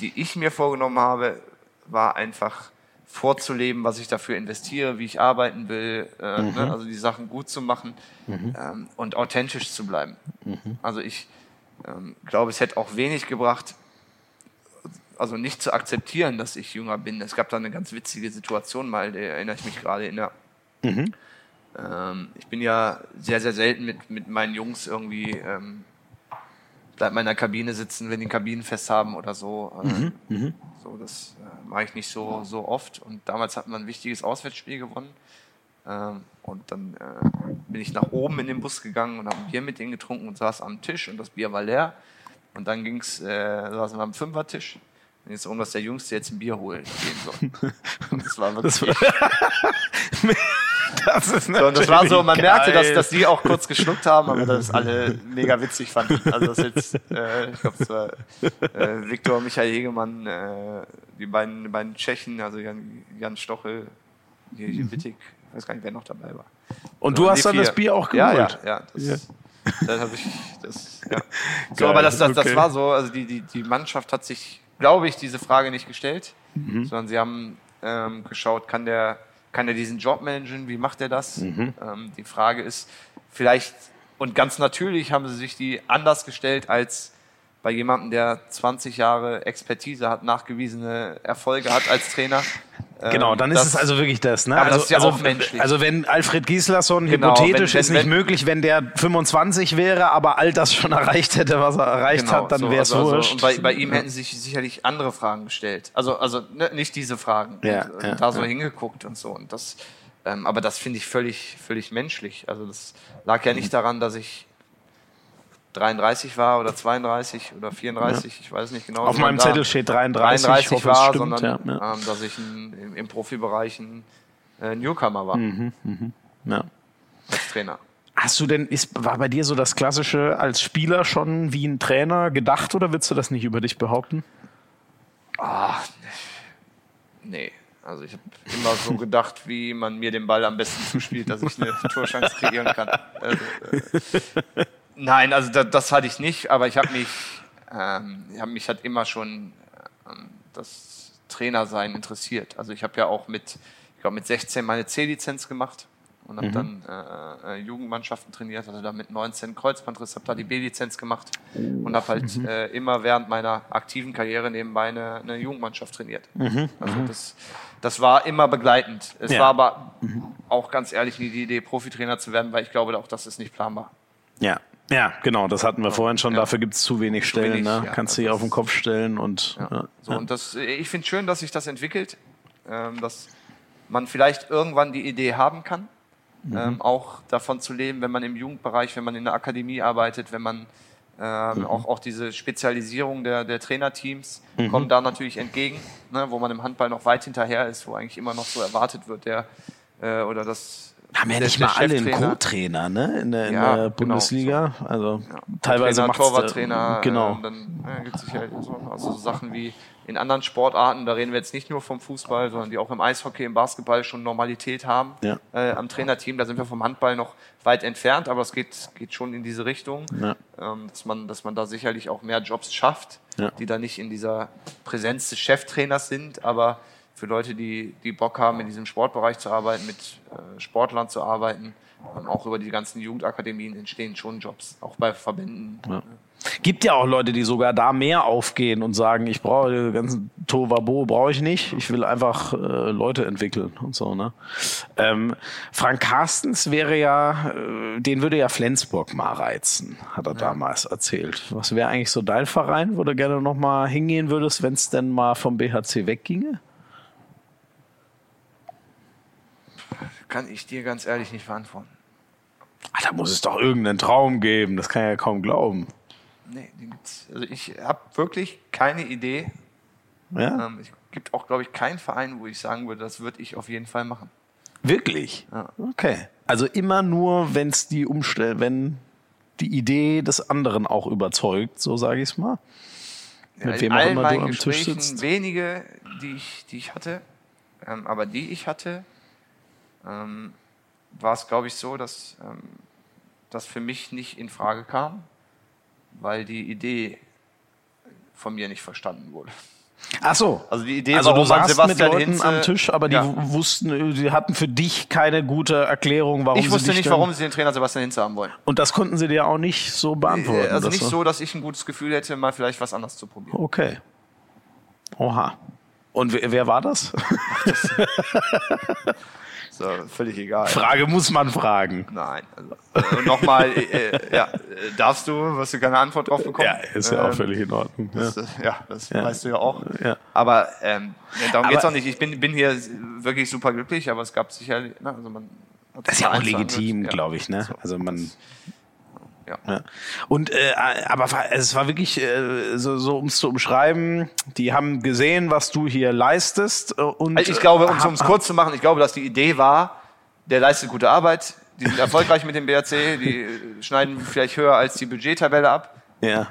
die ich mir vorgenommen habe, war einfach vorzuleben, was ich dafür investiere, wie ich arbeiten will, äh, mhm. ne? also die Sachen gut zu machen mhm. ähm, und authentisch zu bleiben. Mhm. Also ich, ähm, glaube, es hätte auch wenig gebracht, also nicht zu akzeptieren, dass ich jünger bin. Es gab da eine ganz witzige Situation mal, da erinnere ich mich gerade in der. Mhm. Ähm, ich bin ja sehr, sehr selten mit, mit meinen Jungs irgendwie ähm, bleib mal in der Kabine sitzen, wenn die Kabinenfest haben oder so. Mhm, mhm. So, das äh, mache ich nicht so, so oft. Und damals hatten wir ein wichtiges Auswärtsspiel gewonnen. Ähm, und dann äh, bin ich nach oben in den Bus gegangen und habe ein Bier mit denen getrunken und saß am Tisch und das Bier war leer. Und dann ging's, äh, saßen wir am Fünfertisch. Und jetzt dass der Jüngste jetzt ein Bier holen gehen soll. Und das war wirklich. Das ist so, und das war so, man geil. merkte, dass, dass die auch kurz geschluckt haben, aber das alle mega witzig fanden. Also das jetzt, äh, ich glaube, es war äh, Viktor Michael Hegemann, äh, die beiden, die beiden Tschechen, also Jan, Jan Stochel, hier, hier Wittig, ich weiß gar nicht, wer noch dabei war. Und du hast dann vier. das Bier auch geholt? Ja, ja, ja. Das, das habe ich, das, ja. So, aber das, das, das okay. war so, also die, die, die Mannschaft hat sich, glaube ich, diese Frage nicht gestellt, mhm. sondern sie haben ähm, geschaut, kann der kann er diesen Job managen? Wie macht er das? Mhm. Ähm, die Frage ist vielleicht, und ganz natürlich haben sie sich die anders gestellt als bei jemandem, der 20 Jahre Expertise hat, nachgewiesene Erfolge hat als Trainer. Genau, dann ist das, es also wirklich das. Ne? Aber also, das ist ja also, auch menschlich. Also wenn Alfred Gislason genau, hypothetisch wenn, wenn, ist nicht wenn, möglich, wenn der 25 wäre, aber all das schon erreicht hätte, was er erreicht genau, hat, dann so, wäre es also, wurscht. Also, und bei, bei ihm hätten sich sicherlich andere Fragen gestellt. Also, also ne, nicht diese Fragen. Ja, und, ja, da so hingeguckt und so. Und das, ähm, aber das finde ich völlig, völlig menschlich. Also das lag ja nicht daran, dass ich 33 war oder 32 oder 34, ja. ich weiß nicht genau. Auf meinem Zettel steht 33, 33 hoffe, war, stimmt, sondern ja, ja. Ähm, dass ich ein, im, im, Profibereich ein äh, Newcomer war. Mhm, mh. ja. Als Trainer. Hast du denn, ist, war bei dir so das Klassische als Spieler schon wie ein Trainer gedacht oder würdest du das nicht über dich behaupten? Ah, nee. Also ich habe immer so gedacht, wie man mir den Ball am besten zuspielt, dass ich eine Torschance kreieren kann. Also, äh, Nein, also da, das hatte ich nicht, aber ich habe mich, ähm, hab mich hat immer schon ähm, das Trainersein interessiert. Also ich habe ja auch mit, ich glaube mit 16 meine C-Lizenz gemacht und habe mhm. dann äh, äh, Jugendmannschaften trainiert, also dann mit 19 Kreuzbandriss, habe da die B-Lizenz gemacht und habe halt mhm. äh, immer während meiner aktiven Karriere nebenbei eine, eine Jugendmannschaft trainiert. Mhm. Also mhm. das, das war immer begleitend. Es ja. war aber mhm. auch ganz ehrlich nie die Idee, Profitrainer zu werden, weil ich glaube auch, das ist nicht planbar. Ja, ja, genau, das hatten wir vorhin schon. Ja. Dafür gibt es zu wenig Stellen. Wenig, ne? Ja, Kannst du dich auf den Kopf stellen und. Ja. So, und das, ich finde schön, dass sich das entwickelt, ähm, dass man vielleicht irgendwann die Idee haben kann, mhm. ähm, auch davon zu leben, wenn man im Jugendbereich, wenn man in der Akademie arbeitet, wenn man ähm, mhm. auch, auch diese Spezialisierung der, der Trainerteams mhm. kommt da natürlich entgegen, ne, wo man im Handball noch weit hinterher ist, wo eigentlich immer noch so erwartet wird, der äh, oder das haben ja nicht mal alle einen Co-Trainer, ne? In der, in ja, der genau. Bundesliga. Genau. Also ja. teilweise macht Torwarttrainer, äh, genau. Äh, dann äh, gibt es sicher so, also so Sachen wie in anderen Sportarten, da reden wir jetzt nicht nur vom Fußball, sondern die auch im Eishockey, im Basketball schon Normalität haben ja. äh, am Trainerteam. Da sind wir vom Handball noch weit entfernt, aber es geht, geht schon in diese Richtung, ja. ähm, dass, man, dass man da sicherlich auch mehr Jobs schafft, ja. die da nicht in dieser Präsenz des Cheftrainers sind, aber für Leute, die, die Bock haben, in diesem Sportbereich zu arbeiten, mit äh, Sportlern zu arbeiten. Und auch über die ganzen Jugendakademien entstehen schon Jobs, auch bei Verbänden. Ja. Gibt ja auch Leute, die sogar da mehr aufgehen und sagen, ich brauche den ganzen Tovabo brauche ich nicht, ich will einfach äh, Leute entwickeln und so. Ne? Ähm, Frank Carstens wäre ja, äh, den würde ja Flensburg mal reizen, hat er ja. damals erzählt. Was wäre eigentlich so dein Verein, wo du gerne noch mal hingehen würdest, wenn es denn mal vom BHC wegginge? Kann ich dir ganz ehrlich nicht beantworten. Ach, da muss es doch irgendeinen Traum geben, das kann ich ja kaum glauben. Nee, den gibt's. Also ich habe wirklich keine Idee. Ja? Ähm, es gibt auch, glaube ich, keinen Verein, wo ich sagen würde, das würde ich auf jeden Fall machen. Wirklich? Ja. Okay. Also immer nur, wenn es die Umstell, wenn die Idee des anderen auch überzeugt, so sage ich es mal. Ja, Mit wem auch immer du am Tisch sitzt. Wenige, die ich, die ich hatte, ähm, aber die ich hatte, ähm, war es, glaube ich, so, dass ähm, das für mich nicht in Frage kam, weil die Idee von mir nicht verstanden wurde. Ach so. Also die Idee, also warum du saßt Sebastian mit Leuten Hinze, am Tisch, aber die ja. wussten, sie hatten für dich keine gute Erklärung, warum Ich wusste nicht, warum sie den Trainer Sebastian Hinze haben wollen. Und das konnten sie dir auch nicht so beantworten. Also nicht so, dass ich ein gutes Gefühl hätte, mal vielleicht was anderes zu probieren. Okay. Oha. Und wer, wer war das? das Ist ja völlig egal. Frage muss man fragen. Nein. Also, äh, Nochmal, äh, äh, ja, äh, darfst du, wirst du keine Antwort drauf bekommen? Ja, ist ja auch völlig in Ordnung. Das, Ja. äh, ja, das Ja. weißt du ja auch. Ja. Aber ähm, darum Aber- geht's auch nicht. Ich bin, bin hier wirklich super glücklich, aber es gab sicherlich, ne, also man hat Das ist ja auch legitim, glaube ich. Ne? So. Also man. Ja. Ja. Und äh, aber es war wirklich äh, so, so um es zu umschreiben. Die haben gesehen, was du hier leistest äh, und Also ich glaube, um äh, es kurz zu machen, ich glaube, dass die Idee war, der leistet gute Arbeit, die sind erfolgreich mit dem BRC, die äh, schneiden vielleicht höher als die Budgettabelle ab. Ja,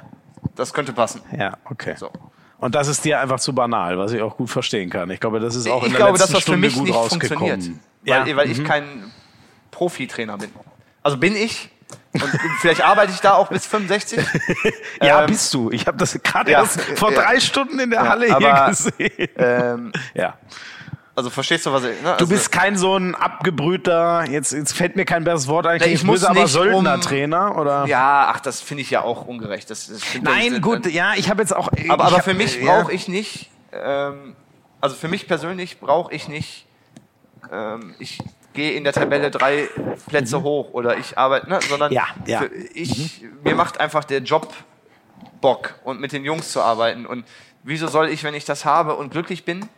Das könnte passen. ja, okay. So. Und das ist dir einfach zu banal, was ich auch gut verstehen kann. Ich glaube, das ist auch in ich der glaube, letzten das für Stunde mich gut nicht rausgekommen. funktioniert. Ja, Weil, weil mhm. ich kein Profitrainer bin. Also bin ich. Und vielleicht arbeite ich da auch bis 65. ja, ähm, bist du. Ich habe das gerade ja, erst vor ja. drei Stunden in der Ja, Halle hier aber, gesehen. ähm, ja. also verstehst du, was ich. Ne? Du also, bist kein so ein abgebrühter, jetzt, jetzt fällt mir kein besseres Wort eigentlich, ich ich muss aber nicht um- Söldnertrainer oder? Ja, ach, das finde ich ja auch ungerecht. Das, das Nein, das, gut, ja, ich habe jetzt auch. Aber, ich aber hab- für mich brauche ich nicht, ähm, also für mich persönlich brauche ich nicht, ähm, ich gehe in der Tabelle drei Plätze hoch oder ich arbeite, ne, sondern Mhm. Ja, ja. Ich, mir macht einfach der Job Bock und mit den Jungs zu arbeiten. Und wieso soll ich, wenn ich das habe und glücklich bin,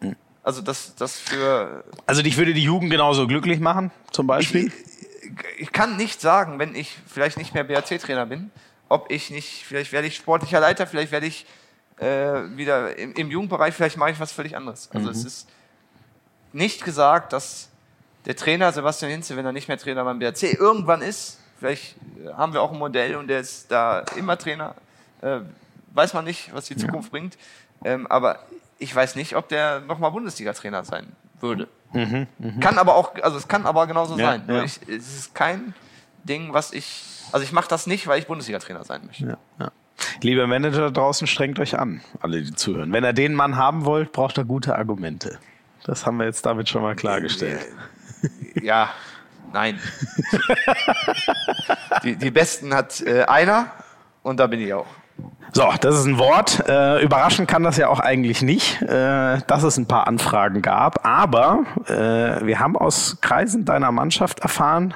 Mhm. also das, das für, Also dich würde die Jugend genauso glücklich machen, zum Beispiel. ich kann nicht sagen, wenn ich vielleicht nicht mehr BRC-Trainer bin, ob ich nicht, vielleicht werde ich sportlicher Leiter, vielleicht werde ich äh, wieder im, im Jugendbereich, vielleicht mache ich was völlig anderes. Also es ist nicht gesagt, dass der Trainer Sebastian Hinze, wenn er nicht mehr Trainer beim BRC irgendwann ist, vielleicht äh, haben wir auch ein Modell und der ist da immer Trainer, äh, weiß man nicht, was die Zukunft bringt, ähm, aber ich weiß nicht, ob der nochmal Bundesliga-Trainer sein würde. Kann aber auch, also es kann aber genauso Ja, sein. Ja. Ich, es ist kein Ding, was ich, also ich mache das nicht, weil ich Bundesliga-Trainer sein möchte. Ja, ja. Liebe Manager da draußen, strengt euch an, alle, die zuhören. Wenn ihr den Mann haben wollt, braucht er gute Argumente. Das haben wir jetzt damit schon mal klargestellt. Ja, nein. die, die besten hat äh, einer und da bin ich auch. So, das ist ein Wort. Äh, überraschen kann das ja auch eigentlich nicht, äh, dass es ein paar Anfragen gab. Aber äh, wir haben aus Kreisen deiner Mannschaft erfahren,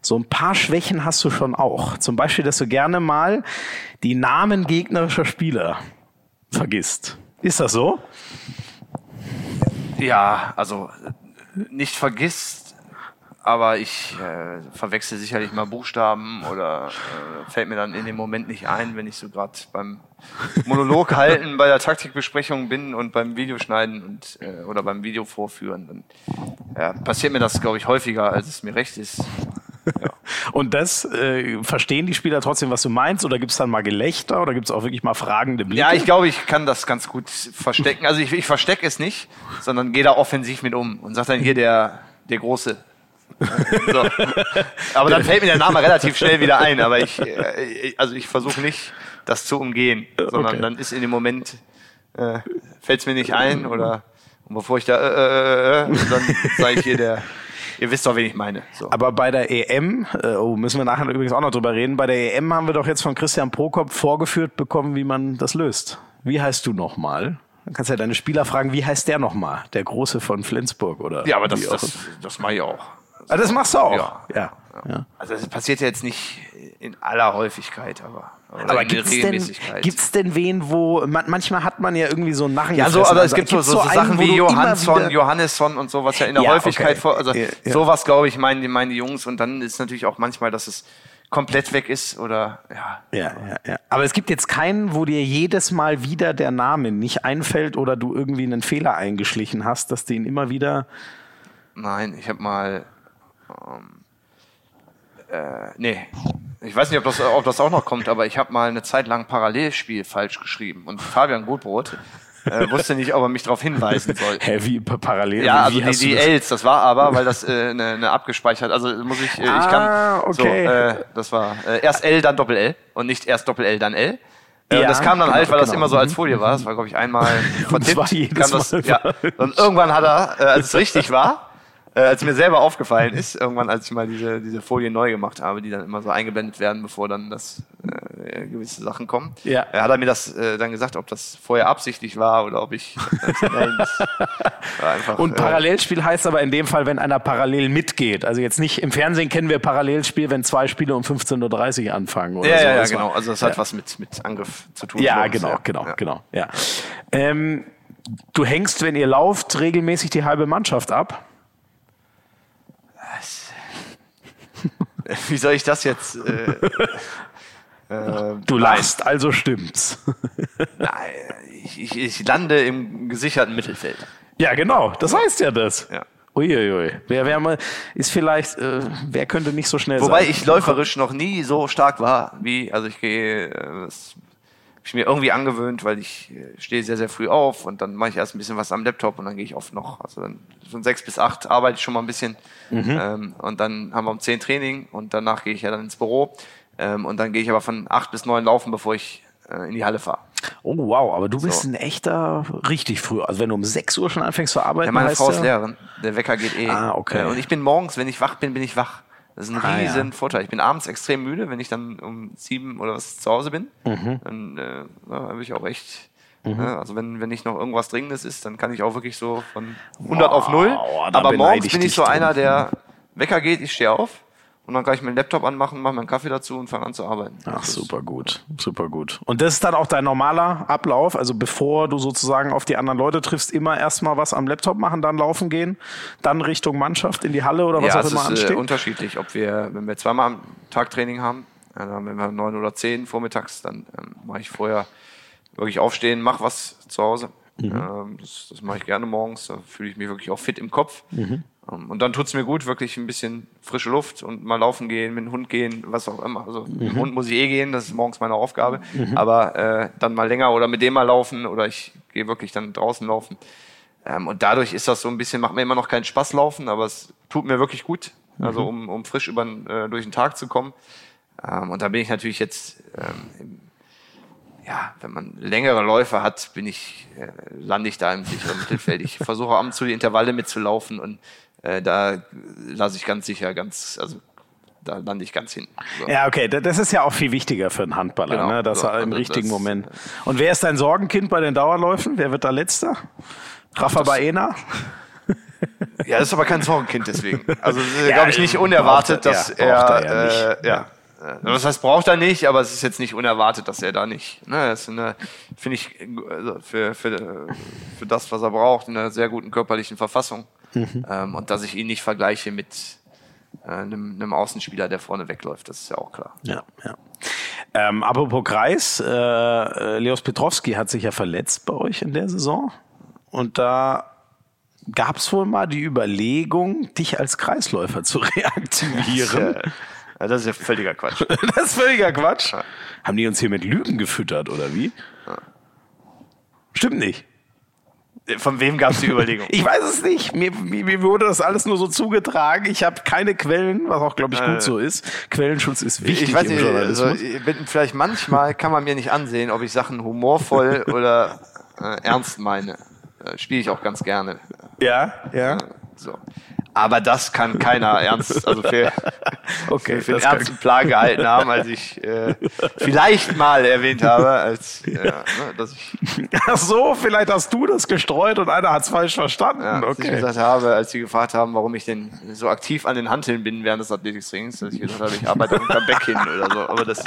so ein paar Schwächen hast du schon auch. Zum Beispiel, dass du gerne mal die Namen gegnerischer Spieler vergisst. Ist das so? Ja, also äh, nicht vergisst, aber ich äh, verwechsel sicherlich mal Buchstaben oder äh, fällt mir dann in dem Moment nicht ein, wenn ich so gerade beim Monolog halten bei der Taktikbesprechung bin und beim Videoschneiden und äh, oder beim Video vorführen, dann ja, passiert mir das, glaube ich, häufiger, als es mir recht ist. Und das äh, verstehen die Spieler trotzdem, was du meinst? Oder gibt es dann mal Gelächter oder gibt es auch wirklich mal fragende Blicke? Ja, ich glaube, ich kann das ganz gut verstecken. Also ich, ich verstecke es nicht, sondern gehe da offensiv mit um und sage dann hier der, der Große. So. Aber dann fällt mir der Name relativ schnell wieder ein. Aber ich, äh, also ich versuche nicht, das zu umgehen, sondern Okay. dann ist in dem Moment, äh, fällt es mir nicht ein oder und bevor ich da, äh, äh, äh, und dann sage ich hier der, ihr wisst doch, wen ich meine. So. Aber bei der EM, äh, oh, müssen wir nachher übrigens auch noch drüber reden, bei der EM haben wir doch jetzt von Christian Prokop vorgeführt bekommen, wie man das löst. Wie heißt du nochmal? Dann kannst du ja deine Spieler fragen, wie heißt der nochmal? Der Große von Flensburg oder? Ja, aber das, das, das mache ich auch. Ah, das machst du auch. Ja. ja. ja. Also das passiert ja jetzt nicht in aller Häufigkeit, aber, Aber der gibt's denn, gibt's denn wen, wo man, manchmal hat man ja irgendwie so Narren ja, so, aber es Also gibt so, so, so einen, Sachen wie Johansson, Johannesson und so, was ja in der Ja, Häufigkeit okay. vor, also Ja, sowas glaube ich meinen die, meinen die Jungs und dann ist natürlich auch manchmal, dass es komplett weg ist oder ja. Ja, ja, ja. Aber es gibt jetzt keinen, wo dir jedes Mal wieder der Name nicht einfällt oder du irgendwie einen Fehler eingeschlichen hast, dass du ihn immer wieder. Nein, ich habe mal ähm, äh, nee. Ich weiß nicht, ob das, ob das auch noch kommt, aber ich habe mal eine Zeit lang Parallelspiel falsch geschrieben und Fabian Gutbrot äh, wusste nicht, ob er mich darauf hinweisen soll. Hä, wie pa- parallel? Ja, also die, die das- Els, das war aber, weil das äh, eine, eine abgespeichert, also muss ich, äh, ich Ah, kann, so, okay. äh, das war äh, erst L, dann Doppel L und nicht erst Doppel L, dann L. Äh, Ja, das kam dann genau, halt, weil das genau. immer so als Folie war. Das war, glaube ich, einmal vertippt. war jedes kam das, Mal ja. Und irgendwann hat er, äh, als es richtig war, äh, als mir selber aufgefallen ist, irgendwann, als ich mal diese, diese Folie neu gemacht habe, die dann immer so eingeblendet werden, bevor dann das äh, äh, gewisse Sachen kommen. Ja. Er hat er mir das äh, dann gesagt, ob das vorher absichtlich war oder ob ich war einfach, Und äh, Parallelspiel heißt aber in dem Fall, wenn einer parallel mitgeht. Also jetzt nicht im Fernsehen kennen wir Parallelspiel, wenn zwei Spiele um 15.30 Uhr anfangen. Oder ja, so. ja, ja, genau. Also das hat was mit, mit Angriff zu tun. Ja, genau, genau, ja. genau. Ja. Ähm, du hängst, wenn ihr lauft, regelmäßig die halbe Mannschaft ab. Wie soll ich das jetzt? Äh, äh, du leist, also stimmt's. Nein, ich, ich, lande im gesicherten Mittelfeld. Ja, genau, das heißt ja das. Ja. Uiuiui. Wer, wer mal, ist vielleicht, äh, wer könnte nicht so schnell Wobei sein? Wobei ich läuferisch noch nie so stark war, wie, also ich gehe, äh, habe ich mir irgendwie angewöhnt, weil ich äh, stehe sehr, sehr früh auf und dann mache ich erst ein bisschen was am Laptop und dann gehe ich oft noch, also dann von sechs bis acht arbeite ich schon mal ein bisschen mhm. ähm, und dann haben wir um zehn Training und danach gehe ich ja dann ins Büro ähm, und dann gehe ich aber von acht bis neun laufen, bevor ich äh, in die Halle fahre. Oh wow, aber du bist so. ein echter richtig früh. Also wenn du um sechs Uhr schon anfängst zu arbeiten. Ja, meine Frau ist Lehrerin. Der Wecker geht eh. Ah, okay. Äh, und ich bin morgens, wenn ich wach bin, bin ich wach. Das ist ein ah, riesen ja. Vorteil. Ich bin abends extrem müde, wenn ich dann um sieben oder was zu Hause bin. Mhm. Dann äh, habe ich auch echt. Mhm. Ja, also wenn, wenn nicht noch irgendwas Dringendes ist, dann kann ich auch wirklich so von 100 wow, auf 0. Aber morgens bin ich so drin. einer, der Wecker geht, ich stehe auf und dann kann ich meinen Laptop anmachen, mache meinen Kaffee dazu und fange an zu arbeiten. Ach, super gut, super gut. Und das ist dann auch dein normaler Ablauf, also bevor du sozusagen auf die anderen Leute triffst, immer erstmal was am Laptop machen, dann laufen gehen, dann Richtung Mannschaft in die Halle oder was ja, auch immer ist, äh, ansteht? Äh, unterschiedlich, ob wir, wenn wir zweimal am Tag Training haben, also wenn wir neun oder zehn vormittags, dann ähm, mache ich vorher wirklich aufstehen, mach was zu Hause. Mhm. Ähm, das, das mache ich gerne morgens, da fühle ich mich wirklich auch fit im Kopf. Mhm. Ähm, und dann tut es mir gut, wirklich ein bisschen frische Luft und mal laufen gehen, mit dem Hund gehen, was auch immer. Also mhm. mit dem Hund muss ich eh gehen, das ist morgens meine Aufgabe. Mhm. Aber äh, dann mal länger oder mit dem mal laufen oder ich gehe wirklich dann draußen laufen. Ähm, und dadurch ist das so ein bisschen, macht mir immer noch keinen Spaß laufen, aber es tut mir wirklich gut. Also mhm. um, um frisch über, äh, durch den Tag zu kommen. Ähm, und da bin ich natürlich jetzt ähm, ja, wenn man längere Läufe hat, bin ich, äh, lande ich da im sicheren Mittelfeld. Ich versuche ab und zu die Intervalle mitzulaufen und äh, da lasse ich ganz sicher ganz, also da lande ich ganz hinten. So. Ja, okay, das ist ja auch viel wichtiger für einen Handballer, genau, ne? dass so, er im richtigen das, Moment. Und wer ist dein Sorgenkind bei den Dauerläufen? Wer wird da letzter? Rafa Baena? Ja, das ist aber kein Sorgenkind deswegen. Also ja, glaube ich nicht unerwartet, dass er, er ja, äh, ja, das heißt, braucht er nicht, aber es ist jetzt nicht unerwartet, dass er da nicht. Ne, das finde ich also für, für, für das, was er braucht, in einer sehr guten körperlichen Verfassung. Mhm. Ähm, und dass ich ihn nicht vergleiche mit äh, einem, einem Außenspieler, der vorne wegläuft, das ist ja auch klar. Ja, ja. Ähm, apropos Kreis, äh, äh, Leos Petrowski hat sich ja verletzt bei euch in der Saison. Und da gab es wohl mal die Überlegung, dich als Kreisläufer zu reaktivieren. Ja, das ist ja völliger Quatsch. das ist völliger Quatsch. Ja. Haben die uns hier mit Lügen gefüttert oder wie? Ja. Stimmt nicht. Von wem gab es die Überlegung? ich weiß es nicht. Mir, mir, wurde das alles nur so zugetragen. Ich habe keine Quellen, was auch, glaube ich, gut äh, so ist. Quellenschutz ist wichtig ich weiß nicht. Also, vielleicht manchmal kann man mir nicht ansehen, ob ich Sachen humorvoll oder äh, ernst meine. Äh, Spiele ich auch ganz gerne. Ja, ja. Äh, so. Aber das kann keiner ernst, also für, okay, für, den ernsten Plan gehalten haben, als ich äh, vielleicht mal erwähnt habe, als ja, ne, dass ich. Ach so, vielleicht hast du das gestreut und einer hat es falsch verstanden. Ja, okay. Als ich gesagt habe, als sie gefragt haben, warum ich denn so aktiv an den Hanteln bin während des Athletiktrainings, dass ich gesagt habe, ich arbeite unter Back hin oder so. Aber das,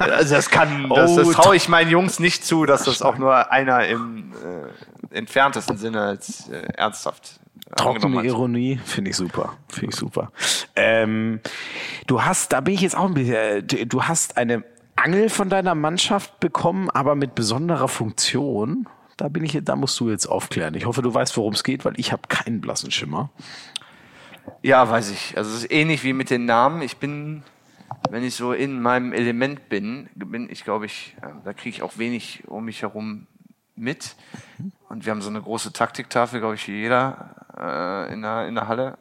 also das kann, das, das oh, traue ich meinen Jungs nicht zu, dass das auch nur einer im äh, entferntesten Sinne als äh, ernsthaft Trockene Ironie, finde ich super. Finde ich super. Ähm, du hast, da bin ich jetzt auch ein bisschen, äh, du hast eine Angel von deiner Mannschaft bekommen, aber mit besonderer Funktion. Da bin ich, da musst du jetzt aufklären. Ich hoffe, du weißt, worum es geht, weil ich habe keinen blassen Schimmer. Ja, weiß ich. Also es ist ähnlich wie mit den Namen. Ich bin, wenn ich so in meinem Element bin, bin ich, glaube ich, äh, da kriege ich auch wenig um mich herum mit. Und wir haben so eine große Taktiktafel, glaube ich, wie jeder äh, in, der, in der Halle.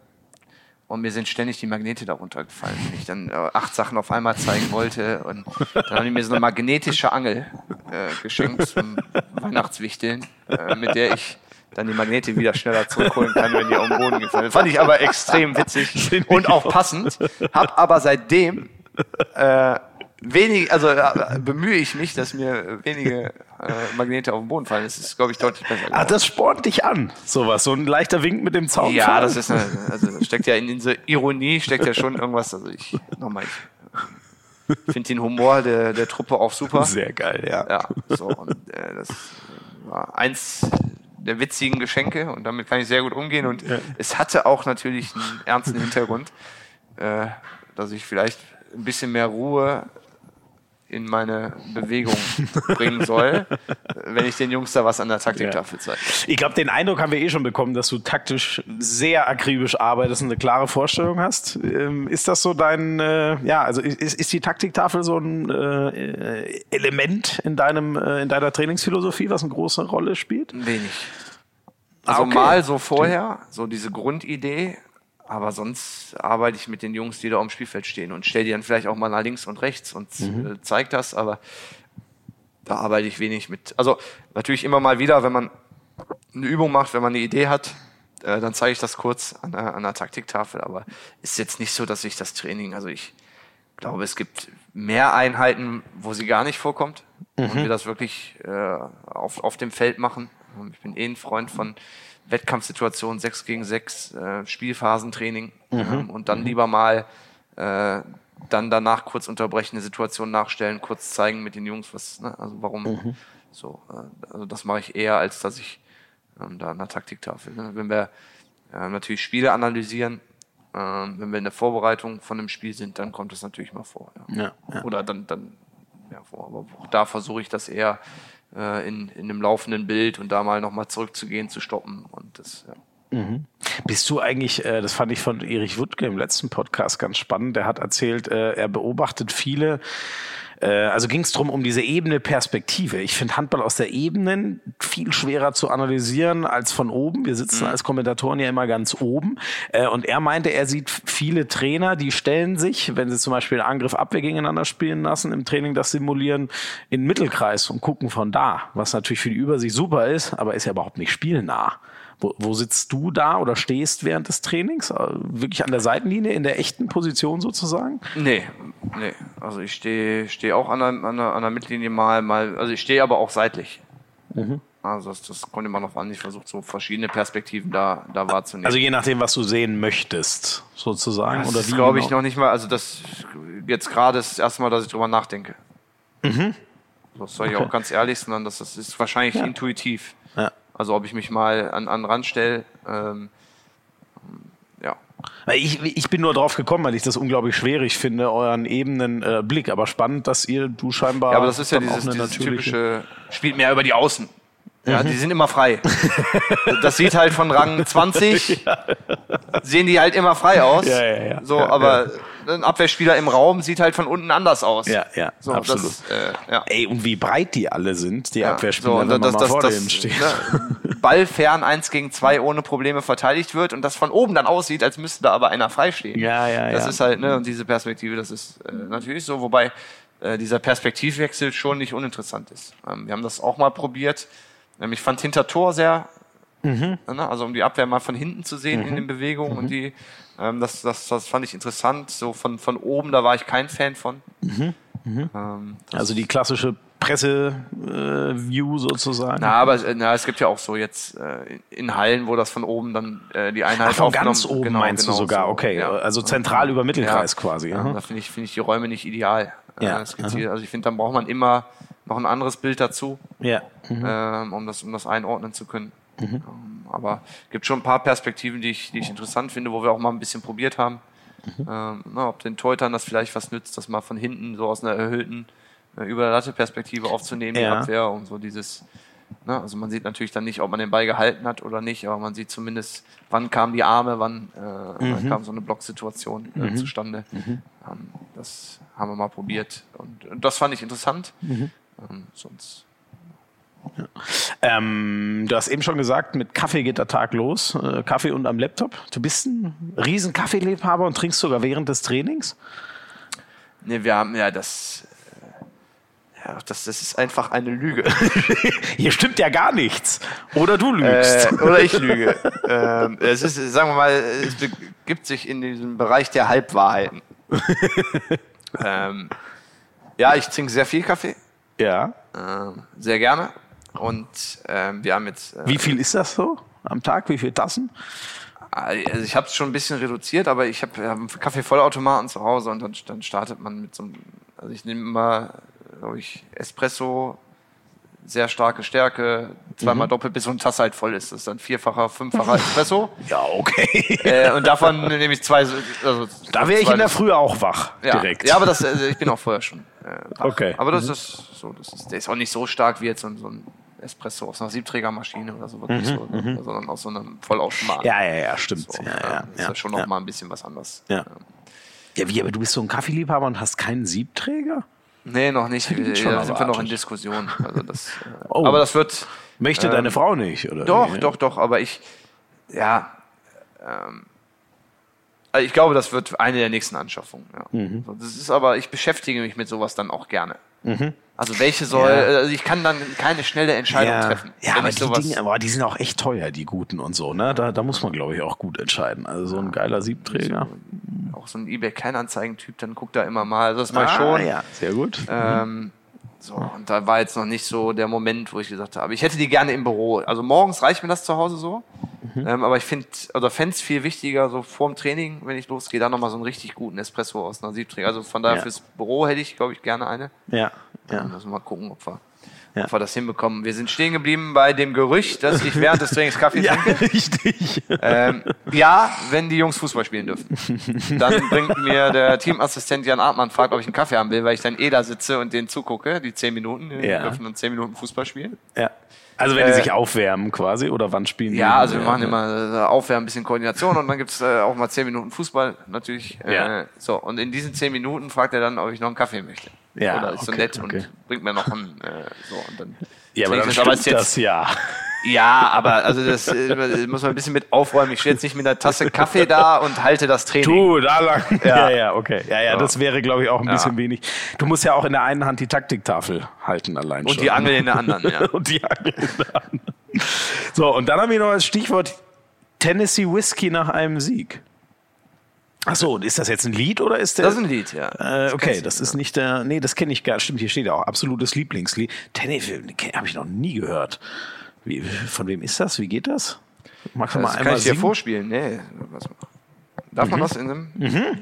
Und mir sind ständig die Magnete darunter gefallen, wenn ich dann äh, acht Sachen auf einmal zeigen wollte. Und dann haben die mir so eine magnetische Angel äh, geschenkt zum Weihnachtswichteln, äh, mit der ich dann die Magnete wieder schneller zurückholen kann, wenn die auf den Boden gefallen. Fand ich aber extrem witzig und auch passend. Hab aber seitdem äh, wenig, also äh, bemühe ich mich, dass mir wenige äh, Magnete auf den Boden fallen. Das ist, glaube ich, deutlich besser. Ah, das spornt dich an, sowas. So ein leichter Wink mit dem Zaun. Ja, das ist eine, also steckt ja in dieser Ironie, steckt ja schon irgendwas. Also ich, nochmal, ich finde den Humor der, der Truppe auch super. Sehr geil, ja. Ja, so, und äh, das war eins der witzigen Geschenke und damit kann ich sehr gut umgehen. Und ja. es hatte auch natürlich einen ernsten Hintergrund, äh, dass ich vielleicht ein bisschen mehr Ruhe in meine Bewegung bringen soll, wenn ich den Jungs da was an der Taktiktafel zeige. Ich glaube, den Eindruck haben wir eh schon bekommen, dass du taktisch sehr akribisch arbeitest und eine klare Vorstellung hast. Ähm, ist das so dein, äh, ja, also ist, ist die Taktiktafel so ein äh, Element in deinem, äh, in deiner Trainingsphilosophie, was eine große Rolle spielt? Wenig. Also ah, okay. mal so vorher, so diese Grundidee, aber sonst arbeite ich mit den Jungs, die da am Spielfeld stehen und stelle die dann vielleicht auch mal nach links und rechts und mhm. äh, zeige das, aber da arbeite ich wenig mit. Also natürlich immer mal wieder, wenn man eine Übung macht, wenn man eine Idee hat, äh, dann zeige ich das kurz an der, an der Taktiktafel, aber ist jetzt nicht so, dass ich das Training, also ich glaube, es gibt mehr Einheiten, wo sie gar nicht vorkommt mhm. und wir das wirklich äh, auf, auf dem Feld machen. Ich bin eh ein Freund von Wettkampfsituation 6 gegen 6, äh, Spielphasentraining mhm. ähm, und dann mhm. lieber mal äh, dann danach kurz unterbrechende Situation nachstellen, kurz zeigen mit den Jungs, was, ne, also warum. Mhm. So, äh, also das mache ich eher, als dass ich ähm, da an der Taktiktafel. Ne? Wenn wir äh, natürlich Spiele analysieren, äh, wenn wir in der Vorbereitung von einem Spiel sind, dann kommt das natürlich mal vor. Ja. Ja, ja. Oder dann, dann ja, vor. Aber auch da versuche ich das eher äh, in, in einem laufenden Bild und da mal nochmal zurückzugehen, zu stoppen. Und das, ja. Mhm. Bist du eigentlich, äh, das fand ich von Erich Wuttke im letzten Podcast ganz spannend, der hat erzählt, äh, er beobachtet viele äh, also ging es darum, um diese Ebene Perspektive. Ich finde Handball aus der Ebene viel schwerer zu analysieren als von oben. Wir sitzen mhm. als Kommentatoren ja immer ganz oben. Äh, und er meinte, er sieht viele Trainer, die stellen sich, wenn sie zum Beispiel Angriff Abwehr gegeneinander spielen lassen, im Training das simulieren, in den Mittelkreis und gucken von da. Was natürlich für die Übersicht super ist, aber ist ja überhaupt nicht spielnah. Wo, wo sitzt du da oder stehst während des Trainings? Äh, wirklich an der Seitenlinie, in der echten Position sozusagen? Nee, nee. Also ich stehe steh auch an der, an, der, an der Mittellinie mal, mal, also ich stehe aber auch seitlich. Mhm. Also das, das kommt immer noch an. Ich versuche so verschiedene Perspektiven da, da wahrzunehmen. Also je nachdem, was du sehen möchtest, sozusagen. Das oder glaube ich genau? noch nicht mal. Also das jetzt gerade ist das erste Mal, dass ich drüber nachdenke. Mhm. Das soll ich okay. auch ganz ehrlich sein, das, das ist wahrscheinlich ja. intuitiv. Ja. Also ob ich mich mal an, an Rand stelle. Ähm, ja. Ich, ich bin nur drauf gekommen, weil ich das unglaublich schwierig finde, euren ebenen äh, Blick. Aber spannend, dass ihr, du scheinbar. Ja, aber das ist ja dieses, dieses typische, spielt mehr über die Außen. Ja, mhm. die sind immer frei. Das sieht halt von Rang 20, ja. sehen die halt immer frei aus. Ja, ja, ja. So, aber ein Abwehrspieler im Raum sieht halt von unten anders aus. Ja, ja, so, absolut. Das, äh, ja. Ey, und wie breit die alle sind, die ja, Abwehrspieler, so, wenn das, man das, vor das, denen steht. Ne, Ball fern eins gegen zwei ohne Probleme verteidigt wird und das von oben dann aussieht, als müsste da aber einer freistehen. Ja, ja, Das ja. ist halt, ne, und diese Perspektive, das ist äh, natürlich so, wobei äh, dieser Perspektivwechsel schon nicht uninteressant ist. Ähm, wir haben das auch mal probiert. Ähm, ich fand hinter Tor sehr Mhm. Ne, also um die Abwehr mal von hinten zu sehen mhm. in den Bewegungen mhm. und die ähm, das, das, das fand ich interessant. So von, von oben, da war ich kein Fan von. Mhm. Mhm. Ähm, also die klassische Presse-View äh, sozusagen. Na, aber na, es gibt ja auch so jetzt äh, in Hallen, wo das von oben dann äh, die Einheit Ach, von ganz oben genau, meinst genau du sogar, so, okay. Ja. Also zentral über Mittelkreis ja. quasi. Ja, da finde ich, finde ich die Räume nicht ideal. Äh, ja. Äh, also ich finde, dann braucht man immer noch ein anderes Bild dazu, ja. Mhm. Ähm, um, das, um das einordnen zu können. Mhm. Aber es gibt schon ein paar Perspektiven, die ich, die ich interessant finde, wo wir auch mal ein bisschen probiert haben. Mhm. Ähm, na, ob den Teutern das vielleicht was nützt, das mal von hinten so aus einer erhöhten äh, über der Latte Perspektive aufzunehmen, ja. die Abwehr und so dieses. Na, also man sieht natürlich dann nicht, ob man den Ball gehalten hat oder nicht, aber man sieht zumindest, wann kamen die Arme, wann, äh, mhm. wann kam so eine Blocksituation äh, mhm. zustande. Mhm. Ähm, das haben wir mal probiert und, und das fand ich interessant. Mhm. Ähm, sonst ja. Ähm, du hast eben schon gesagt, mit Kaffee geht der Tag los. Äh, Kaffee und am Laptop. Du bist ein riesen Kaffeeliebhaber und trinkst sogar während des Trainings? Nee, wir haben ja das. Äh, ja, das, das ist einfach eine Lüge. Hier stimmt ja gar nichts. Oder du lügst. Äh, oder ich lüge. ähm, es ist, sagen wir mal, es begibt sich in diesem Bereich der Halbwahrheiten. ähm, Ja, ich trinke sehr viel Kaffee. Ja. Ähm, sehr gerne. Und ähm, wir haben jetzt. Äh, Wie viel ist das so am Tag? Wie viele Tassen? Also ich habe es schon ein bisschen reduziert, aber ich habe hab einen Kaffeevollautomaten zu Hause und dann, dann startet man mit so einem. Also ich nehme immer, glaube ich, Espresso, sehr starke Stärke, zweimal doppelt, bis so eine Tasse halt voll ist. Das ist dann vierfacher, fünffacher Espresso. Ja, okay. äh, und davon nehme ich zwei. Also Da wäre ich in der Früh auch wach, ja. direkt. Ja, aber das, also ich bin auch vorher schon. Äh, wach. Okay. Aber das ist so, das ist, der ist auch nicht so stark wie jetzt so, ein- so ein Espresso aus einer Siebträgermaschine oder so, wirklich so sondern aus so einem Vollautomaten. Mhm, ja, ja, ja, stimmt. So, ja, ja, ja, ist ja, ja schon noch ja. mal ein bisschen was anderes. Ja. Ja, wie, aber du bist so ein Kaffeeliebhaber und hast keinen Siebträger? Nee, noch nicht. Da sind wir noch in. Diskussion. Also das, äh, Oh. Aber das wird. Möchte deine Frau nicht, oder? Doch, doch, doch. Aber ich. Ja. Ähm, ich glaube, das wird eine der nächsten Anschaffungen. Ja. Mhm. Das ist aber, ich beschäftige mich mit sowas dann auch gerne. Also welche soll, Ja. also ich kann dann keine schnelle Entscheidung Ja, treffen. ja aber die, Dinge, aber die sind auch echt teuer, die guten und so. Ne? Da, da muss man, glaube ich, auch gut entscheiden. Also so ein geiler Siebträger. auch so ein eBay Kleinanzeigen-Typ, dann guckt da immer mal. Also das mal Ah, schon. ja, sehr gut. Ähm, so, und da war jetzt noch nicht so der Moment, wo ich gesagt habe, ich hätte die gerne im Büro. Also morgens reicht mir das zu Hause so. Mhm. Ähm, aber ich finde, oder fände es viel wichtiger, so vorm Training, wenn ich losgehe, da nochmal so einen richtig guten Espresso aus einer Siebträger. Also von daher Ja. fürs Büro hätte ich, glaube ich, gerne eine. Ja, Ja. ja. Müssen wir mal gucken, ob wir, Ja. wir das hinbekommen. Wir sind stehen geblieben bei dem Gerücht, dass ich während des Trainings Kaffee Ja, trinke. richtig. Ähm, ja, wenn die Jungs Fußball spielen dürfen. Dann bringt mir der Teamassistent Jan Artmann, fragt, ob ich einen Kaffee haben will, weil ich dann eh da sitze und denen zugucke, die zehn Minuten. Die Ja. dürfen dann zehn Minuten Fußball spielen. Ja. Also wenn die Äh, sich aufwärmen quasi oder wann spielen die? Ja, also wir machen immer äh, Aufwärmen, ein bisschen Koordination und dann gibt's äh, auch mal zehn Minuten Fußball natürlich. Ja. Äh, so, und in diesen zehn Minuten fragt er dann, ob ich noch einen Kaffee möchte. Ja, Oder ist so okay, nett okay. und bringt mir noch einen. Äh, so, und dann Ja, aber dann ich das. Aber ist jetzt- das ja. Ja, aber also das äh, muss man ein bisschen mit aufräumen. Ich stehe jetzt nicht mit einer Tasse Kaffee da und halte das Training. Du, da lang. Ja, Ja. ja, okay. Ja, ja, So. das wäre, glaube ich, auch ein Ja. bisschen wenig. Du musst ja auch in der einen Hand die Taktiktafel halten allein schon. Und die Angel in der anderen, ja. und die Angel in der anderen. So, und dann haben wir noch als Stichwort Tennessee Whiskey nach einem Sieg. Ach so, ist das jetzt ein Lied oder ist der? Das ist ein Lied, ja. Äh, okay, das ist nicht der. Nee, das kenne ich gar. Stimmt, hier steht auch absolutes Lieblingslied. Tennessee habe ich noch nie gehört. Wie, von wem ist das? Wie geht das? Magst du mal Das einmal kann ich dir vorspielen. Nee. Was, darf man das in einem? So, Mhm.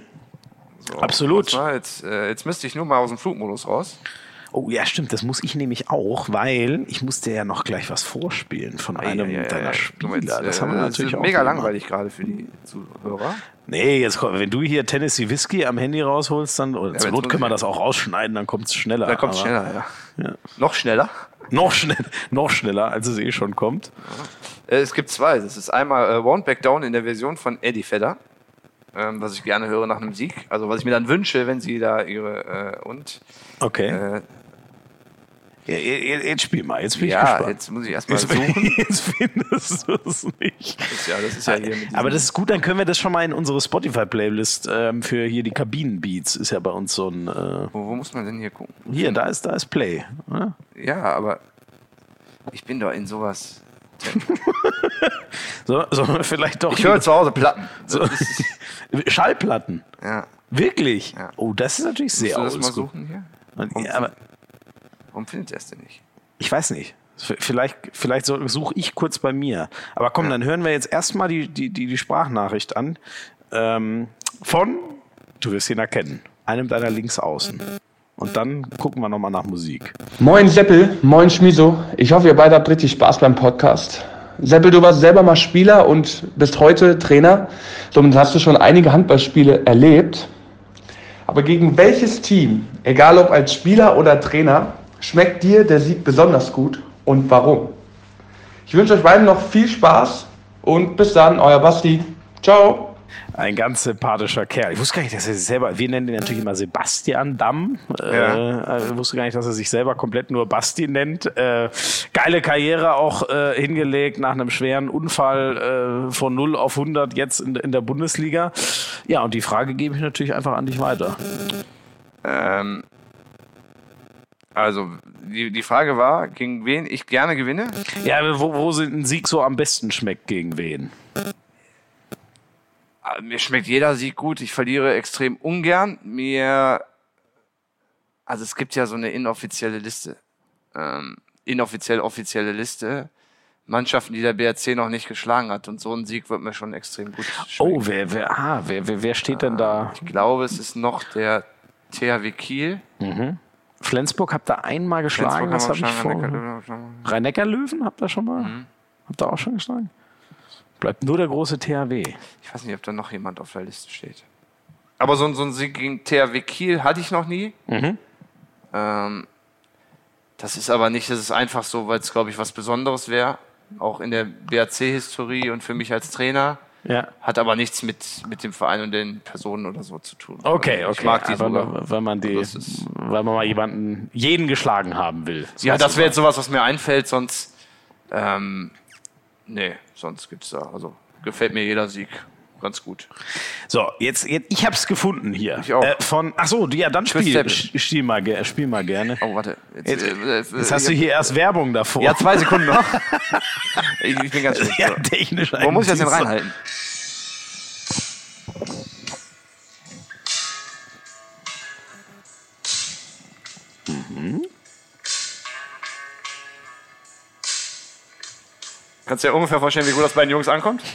Absolut. warte mal, Jetzt, äh, jetzt müsste ich nur mal aus dem Flugmodus raus. Oh ja, stimmt, das muss ich nämlich auch, weil ich musste ja noch gleich was vorspielen von einem Ja, ja, deiner ja. Spieler. Jetzt, das äh, haben wir das natürlich ist auch. mega gemacht. langweilig gerade für die Zuhörer. Nee, jetzt komm, wenn du hier Tennessee Whisky am Handy rausholst, dann, oder zur Not können wir das auch rausschneiden, dann kommt es schneller. Da kommt es schneller, ja. Noch schneller. Noch, schnell, noch schneller, als es eh schon kommt. Äh, es gibt zwei. Das ist einmal äh, Won't Back Down in der Version von Eddie Vedder, ähm, was ich gerne höre nach einem Sieg. Also was ich mir dann wünsche, wenn sie da ihre äh, und Okay. äh, jetzt, spiel mal, jetzt bin ich ja, gespannt. jetzt muss ich erstmal suchen. jetzt findest du es nicht. Ja, das ist ja hier Aber das ist gut, dann können wir das schon mal in unsere Spotify-Playlist ähm, für hier die Kabinenbeats. Ist ja bei uns so ein. Äh, wo, wo muss man denn hier gucken? hier, da ist, da ist Play. Ne? Ja, aber ich bin doch in sowas. So, wir vielleicht doch. Ich höre zu Hause Platten. so, Schallplatten. Ja. Wirklich? Ja. Oh, das ist natürlich sehr Musst du das mal oldschool. suchen hier? Ja, aber Warum findet er es denn nicht? ich weiß nicht. Vielleicht, vielleicht suche ich kurz bei mir. Aber komm, dann hören wir jetzt erstmal die, die, die, die Sprachnachricht an. Ähm, von, du wirst ihn erkennen, einem deiner Linksaußen. Und dann gucken wir nochmal nach Musik. Moin Seppel, moin Schmiso. Ich hoffe, ihr beide habt richtig Spaß beim Podcast. Seppel, du warst selber mal Spieler und bist heute Trainer. Somit hast du schon einige Handballspiele erlebt. Aber gegen welches Team, egal ob als Spieler oder Trainer, schmeckt dir der Sieg besonders gut und warum? Ich wünsche euch beiden noch viel Spaß und bis dann, euer Basti. Ciao. Ein ganz sympathischer Kerl. Ich wusste gar nicht, dass er sich selber, wir nennen ihn natürlich immer Sebastian Damm. Ja. Äh, ich wusste gar nicht, dass er sich selber komplett nur Basti nennt. Äh, geile Karriere auch äh, hingelegt nach einem schweren Unfall äh, von 0 auf 100 jetzt in, in der Bundesliga. Ja, und die Frage gebe ich natürlich einfach an dich weiter. Ähm, also, die, die Frage war, gegen wen ich gerne gewinne. Ja, wo, wo sind ein Sieg so am besten schmeckt gegen wen? Ah, Mir schmeckt jeder Sieg gut. Ich verliere extrem ungern. Mir also es gibt ja so eine inoffizielle Liste, ähm, inoffiziell offizielle Liste. Mannschaften, die der BRC noch nicht geschlagen hat. Und so ein Sieg wird mir schon extrem gut schmecken. Oh, wer, wer, ah, wer, wer, wer steht denn da? Ich glaube, es ist noch der THW Kiel. Flensburg habt ihr einmal geschlagen, das habe ich vor. Rhein-Neckar-Löwen habt ihr schon mal? Habt ihr auch schon geschlagen? Bleibt nur der große THW. Ich weiß nicht, ob da noch jemand auf der Liste steht. Aber so, ein- so ein Sieg gegen THW Kiel hatte ich noch nie. Ähm, das ist aber nicht, das ist einfach so, weil es, glaube ich, was Besonderes wäre. Auch in der BRC-Historie und für mich als Trainer. Ja. Hat aber nichts mit, mit dem Verein und den Personen oder so zu tun. Okay, Also okay. Ich mag die Aber sogar. weil man die, Das ist- weil man mal jemanden, jeden geschlagen haben will. Ja, das wäre jetzt sowas, was mir einfällt, sonst. Ähm, nee, sonst gibt's da. Also gefällt mir jeder Sieg ganz gut. So, jetzt, jetzt ich hab's gefunden hier. Ich auch. Äh, von, ach so, ja, dann Chris spiel, spiel, mal, spiel mal gerne. Oh, warte. Jetzt, Jetzt, äh, äh, jetzt hast du hier erst Werbung davor. Ja, zwei Sekunden noch. ich, ich bin ganz schlecht. ja, technisch Wo muss ich das denn reinhalten? Kannst du dir ungefähr vorstellen, wie gut das bei den Jungs ankommt?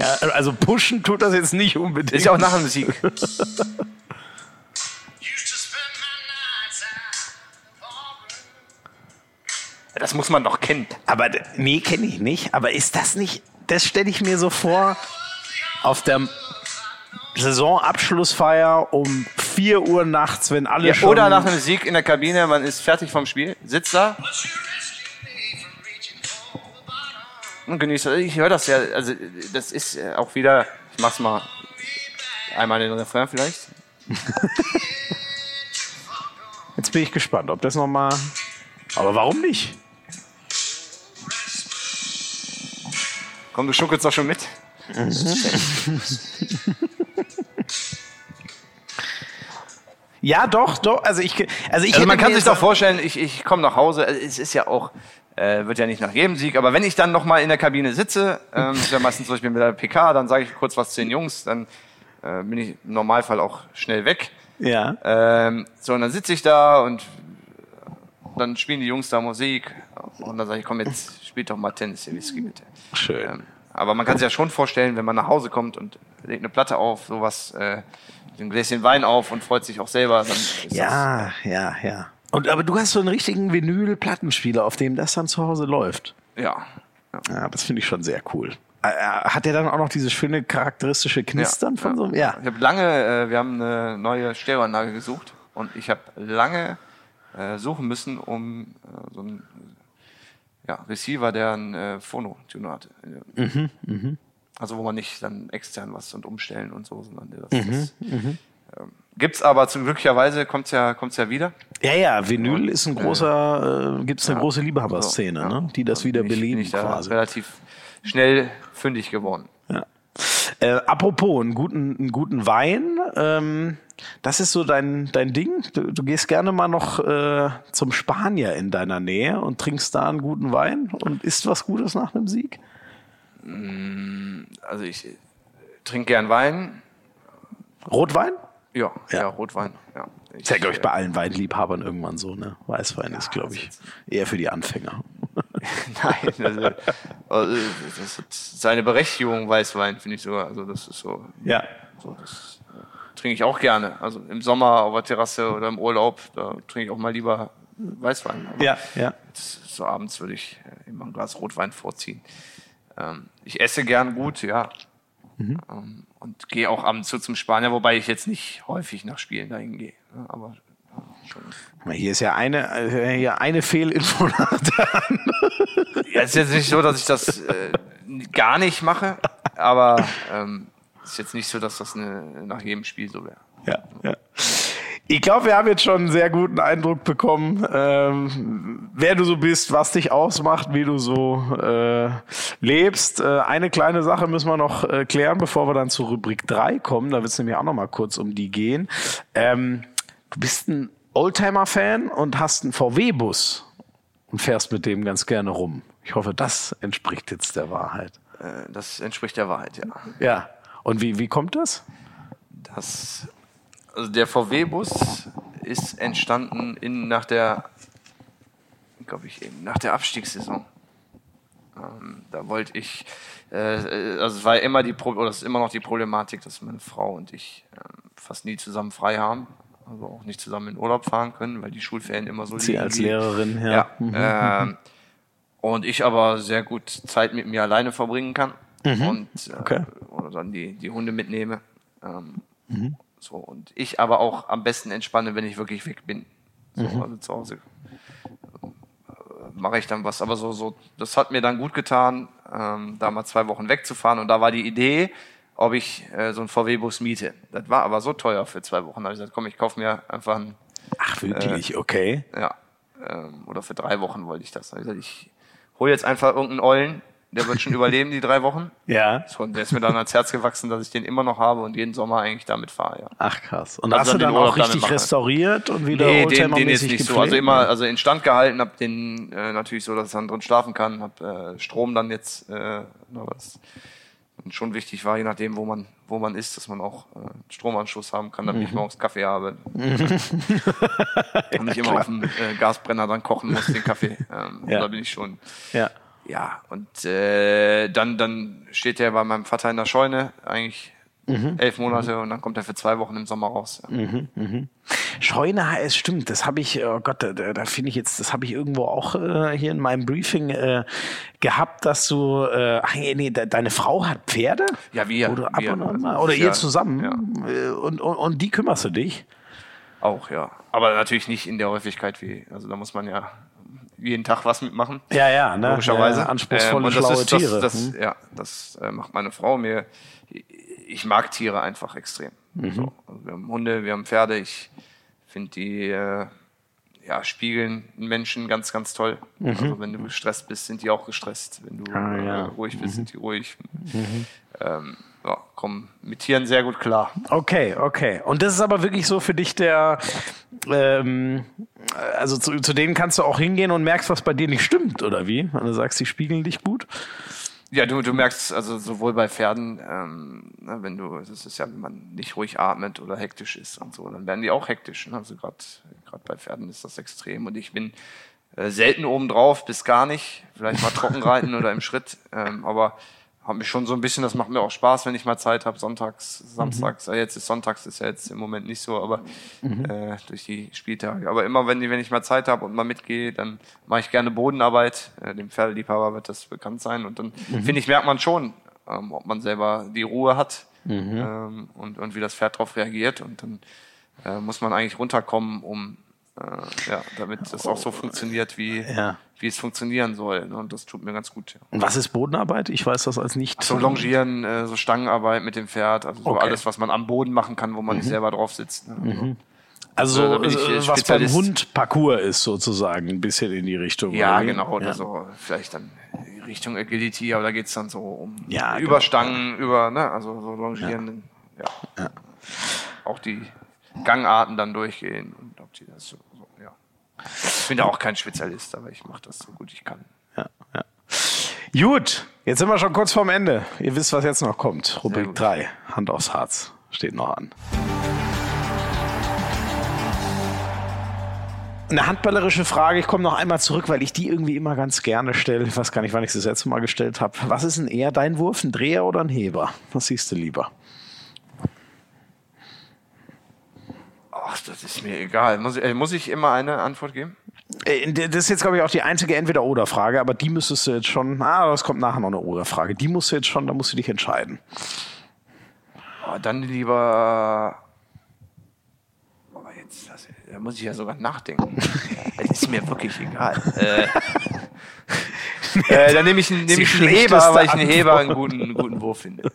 Ja, also pushen tut das jetzt nicht unbedingt. Ist ja auch nach dem Sieg. Das muss man doch kennen. Aber nee, kenne ich nicht. Aber ist das nicht, das stelle ich mir so vor, auf der Saisonabschlussfeier um 4 Uhr nachts, wenn alle Ja, schon... oder nach einem Sieg in der Kabine, man ist fertig vom Spiel, sitzt da und genießt. das. Ich höre das ja, also das ist äh, auch wieder, ich mach's mal einmal den Refrain vielleicht. Jetzt bin ich gespannt, ob das nochmal... Aber warum nicht? Komm, du schuckelst doch schon mit. Ja, doch, doch. Also ich, also ich Also man kann sich doch vorstellen, ich, ich komme nach Hause, also es ist ja auch, äh, wird ja nicht nach jedem Sieg, aber wenn ich dann nochmal in der Kabine sitze, ähm, ist ja meistens so, ich bin mit der PK, dann sage ich kurz was zu den Jungs, dann äh, bin ich im Normalfall auch schnell weg. Ja. Ähm, so, und dann sitze ich da und dann spielen die Jungs da Musik und dann sage ich, komm, jetzt spielt doch mal Tennis, ihr Whisky bitte. Schön. Ähm, aber man kann sich ja schon vorstellen, wenn man nach Hause kommt und legt eine Platte auf, sowas, äh, ein Gläschen Wein auf und freut sich auch selber, Ja, ja, ja. Und aber du hast so einen richtigen Vinyl-Plattenspieler, auf dem das dann zu Hause läuft. ja. ja. Ja, das finde ich schon sehr cool. Äh, äh, Hat der dann auch noch dieses schöne charakteristische Knistern von so einem? Ja. Ich habe lange, äh, wir haben eine neue Stereoanlage gesucht und ich habe lange äh, suchen müssen, um äh, so einen ja, Receiver, der ein äh, Phono-Tuner hatte. Mhm, Also wo man nicht dann extern was und umstellen und so, sondern das, Mhm, das ähm, gibt's aber zum glücklicherweise kommt's ja kommt's ja wieder. Ja, ja, Vinyl ist ein großer, äh, gibt es eine große Liebhaberszene, So, ja. ne? die das wieder Bin ich- beleben ich quasi. relativ schnell fündig geworden. Ja. Äh, apropos, einen guten, einen guten Wein, ähm, das ist so dein, dein Ding. Du, du gehst gerne mal noch äh, zum Spanier in deiner Nähe und trinkst da einen guten Wein und isst was Gutes nach einem Sieg. Also ich äh, trinke gern Wein. Rotwein? Ja, Ja. ja, Rotwein. Ja. Ich, Ist ja, glaube ich, bei allen Weinliebhabern irgendwann so, ne? Weißwein ist, glaube ich, eher für die Anfänger. Nein, also, also, das hat seine Berechtigung, Weißwein, finde ich sogar. Also das ist so, Ja. so das äh, trinke ich auch gerne. Also im Sommer auf der Terrasse oder im Urlaub, da trinke ich auch mal lieber Weißwein. Aber Ja, ja. so abends würde ich äh, immer ein Glas Rotwein vorziehen. Ähm, ich esse gern gut, ja. Mhm. Ähm, und gehe auch ab und zu zum Spanier, wobei ich jetzt nicht häufig nach Spielen dahin gehe. ne, Aber ja, schon. Guck mal, Hier ist ja eine, äh, hier eine Fehlinfo nach der anderen. Ja, es ist jetzt nicht so, dass ich das äh, gar nicht mache, aber ähm, es ist jetzt nicht so, dass das eine, nach jedem Spiel so wäre. Ja, ja. Ich glaube, wir haben jetzt schon einen sehr guten Eindruck bekommen, ähm, wer du so bist, was dich ausmacht, wie du so äh, lebst. Äh, eine kleine Sache müssen wir noch äh, klären, bevor wir dann zur Rubrik 3 kommen. Da wird es nämlich auch noch mal kurz um die gehen. Ähm, du bist ein Oldtimer-Fan und hast einen VW-Bus und fährst mit dem ganz gerne rum. Ich hoffe, das entspricht jetzt der Wahrheit. Äh, das entspricht der Wahrheit, ja. Ja. Und wie, wie kommt das? Das, also der VW-Bus ist entstanden in, nach der, glaube ich, eben nach der Abstiegssaison. Ähm, da wollte ich, äh, also es war immer die, Pro oder es ist immer noch die Problematik, dass meine Frau und ich ähm, fast nie zusammen frei haben, also auch nicht zusammen in Urlaub fahren können, weil die Schulferien immer so Sie liegen als wie- Lehrerin, ja. ja. Mhm. Ähm, und ich aber sehr gut Zeit mit mir alleine verbringen kann und äh, Mhm. Okay. oder dann die, die Hunde mitnehme. Ähm, Mhm. So, und ich aber auch am besten entspanne, wenn ich wirklich weg bin. So, Mhm. Also zu Hause äh, mache ich dann was. Aber so, so, das hat mir dann gut getan, ähm, da mal zwei Wochen wegzufahren. Und da war die Idee, ob ich äh, so einen VW-Bus miete. Das war aber so teuer für zwei Wochen. Da habe ich gesagt, komm, ich kaufe mir einfach einen Ach, wirklich? Äh, okay. ja. Ähm, oder für drei Wochen wollte ich das. Also ich hole jetzt einfach irgendeinen Ollen, der wird schon überleben, die drei Wochen. Ja. So, und der ist mir dann ans Herz gewachsen, dass ich den immer noch habe und jeden Sommer eigentlich damit fahre, ja. Ach, krass. Und Also hast du dann dann auch richtig restauriert und wieder Nee, den, den ist Oldtimer-mäßig nicht so. Also immer, also instand gehalten, hab den äh, natürlich so, dass ich dann drin schlafen kann, hab äh, Strom dann jetzt, äh, na, was schon wichtig war, je nachdem, wo man, wo man ist, dass man auch äh, Stromanschluss haben kann, damit ich Mhm. morgens Kaffee habe. und nicht immer auf dem äh, Gasbrenner dann kochen muss, den Kaffee. Ähm, Ja. Da bin ich schon. Ja. Ja, und äh, dann, dann steht der bei meinem Vater in der Scheune, eigentlich Mhm. elf Monate, und dann kommt er für zwei Wochen im Sommer raus. Ja. Scheune HS, stimmt, das habe ich, oh Gott, da, da finde ich jetzt, das habe ich irgendwo auch äh, hier in meinem Briefing äh, gehabt, dass du, äh, ach nee, nee, de, deine Frau hat Pferde? Ja, wir. Oder ab wir, und an also oder ist ihr ja- zusammen? Ja. Äh, Und, und, und die kümmerst du dich? Auch, ja. Aber natürlich nicht in der Häufigkeit wie, also da muss man ja jeden Tag was mitmachen. Ja, ja, ne? Logischerweise. Ja, anspruchsvolle, Ähm, das schlaue ist, das, Tiere. Das, Hm. Ja, das äh, macht meine Frau mir. Ich mag Tiere einfach extrem. Mhm. So, also wir haben Hunde, wir haben Pferde. Ich finde die äh, ja, spiegeln Menschen ganz, ganz toll. Also wenn du gestresst bist, sind die auch gestresst. Wenn du Mhm. Ah, ja. Mhm. äh, ruhig bist, sind die ruhig. Ähm, ja, kommen mit Tieren sehr gut klar. Okay, okay. Und das ist aber wirklich so für dich der, ähm, also zu, zu denen kannst du auch hingehen und merkst, was bei dir nicht stimmt, oder wie? Wenn du sagst, die spiegeln dich gut? Ja, du, du merkst also sowohl bei Pferden, ähm, ne, wenn du, das ist ja, wenn man nicht ruhig atmet oder hektisch ist und so, dann werden die auch hektisch. Ne? Also gerade gerade bei Pferden ist das extrem. Und ich bin äh, selten obendrauf, bis gar nicht. Vielleicht mal trocken reiten oder im Schritt. Ähm, aber habe mich schon so ein bisschen, das macht mir auch Spaß, wenn ich mal Zeit habe, sonntags, samstags. Äh, jetzt ist sonntags, ist ja jetzt im Moment nicht so, aber äh, durch die Spieltage. Aber immer, wenn, wenn ich mal Zeit habe und mal mitgehe, dann mache ich gerne Bodenarbeit. Äh, dem Pferdeliebhaber wird das bekannt sein. Und dann, finde ich, merkt man schon, ähm, ob man selber die Ruhe hat ähm, und, und wie das Pferd darauf reagiert. Und dann äh, muss man eigentlich runterkommen, um äh, ja, damit das auch so funktioniert, wie, Ja. wie es funktionieren soll. Ne? Und das tut mir ganz gut. Ja. Und was ist Bodenarbeit? Ich weiß das als nicht. So Longieren, äh, so Stangenarbeit mit dem Pferd, also so Okay. Mhm. alles, was man am Boden machen kann, wo man nicht selber drauf sitzt. Ne? Also, Also bin ich, äh, was beim. Hund Parcours ist sozusagen, ein bisschen in die Richtung. Ja, oder genau. Oder Ja. so vielleicht dann Richtung Agility, aber da geht's dann so um Ja, über genau. Stangen, über, ne, also so Longieren. Ja. Auch die Gangarten dann durchgehen und ob die das so, ja. Ich bin da auch kein Spezialist, aber ich mache das so gut ich kann. Ja, ja. Gut, jetzt sind wir schon kurz vorm Ende. Ihr wisst, was jetzt noch kommt. Rubrik gut. 3, Hand aufs Harz, steht noch an. Eine handballerische Frage, ich komme noch einmal zurück, weil ich die irgendwie immer ganz gerne stelle. Ich weiß gar nicht, wann ich sie das letzte Mal gestellt habe. Was ist denn eher dein Wurf, ein Dreher oder ein Heber? Was siehst du lieber? Ach, das ist mir egal. Muss, ich- äh, muss ich immer eine Antwort geben? Äh, Das ist jetzt, glaube ich, auch die einzige Entweder-Oder-Frage, aber die müsstest du jetzt schon, ah, das kommt nachher noch eine Oder-Frage. Die musst du jetzt schon, da musst du dich entscheiden. Oh, dann lieber. Oh, jetzt, das, da muss ich ja sogar nachdenken. Es ist mir wirklich egal. äh, äh, dann nehme ich, einen- nehm ich einen Heber, weil ich einen. Heber einen guten, einen guten Wurf finde.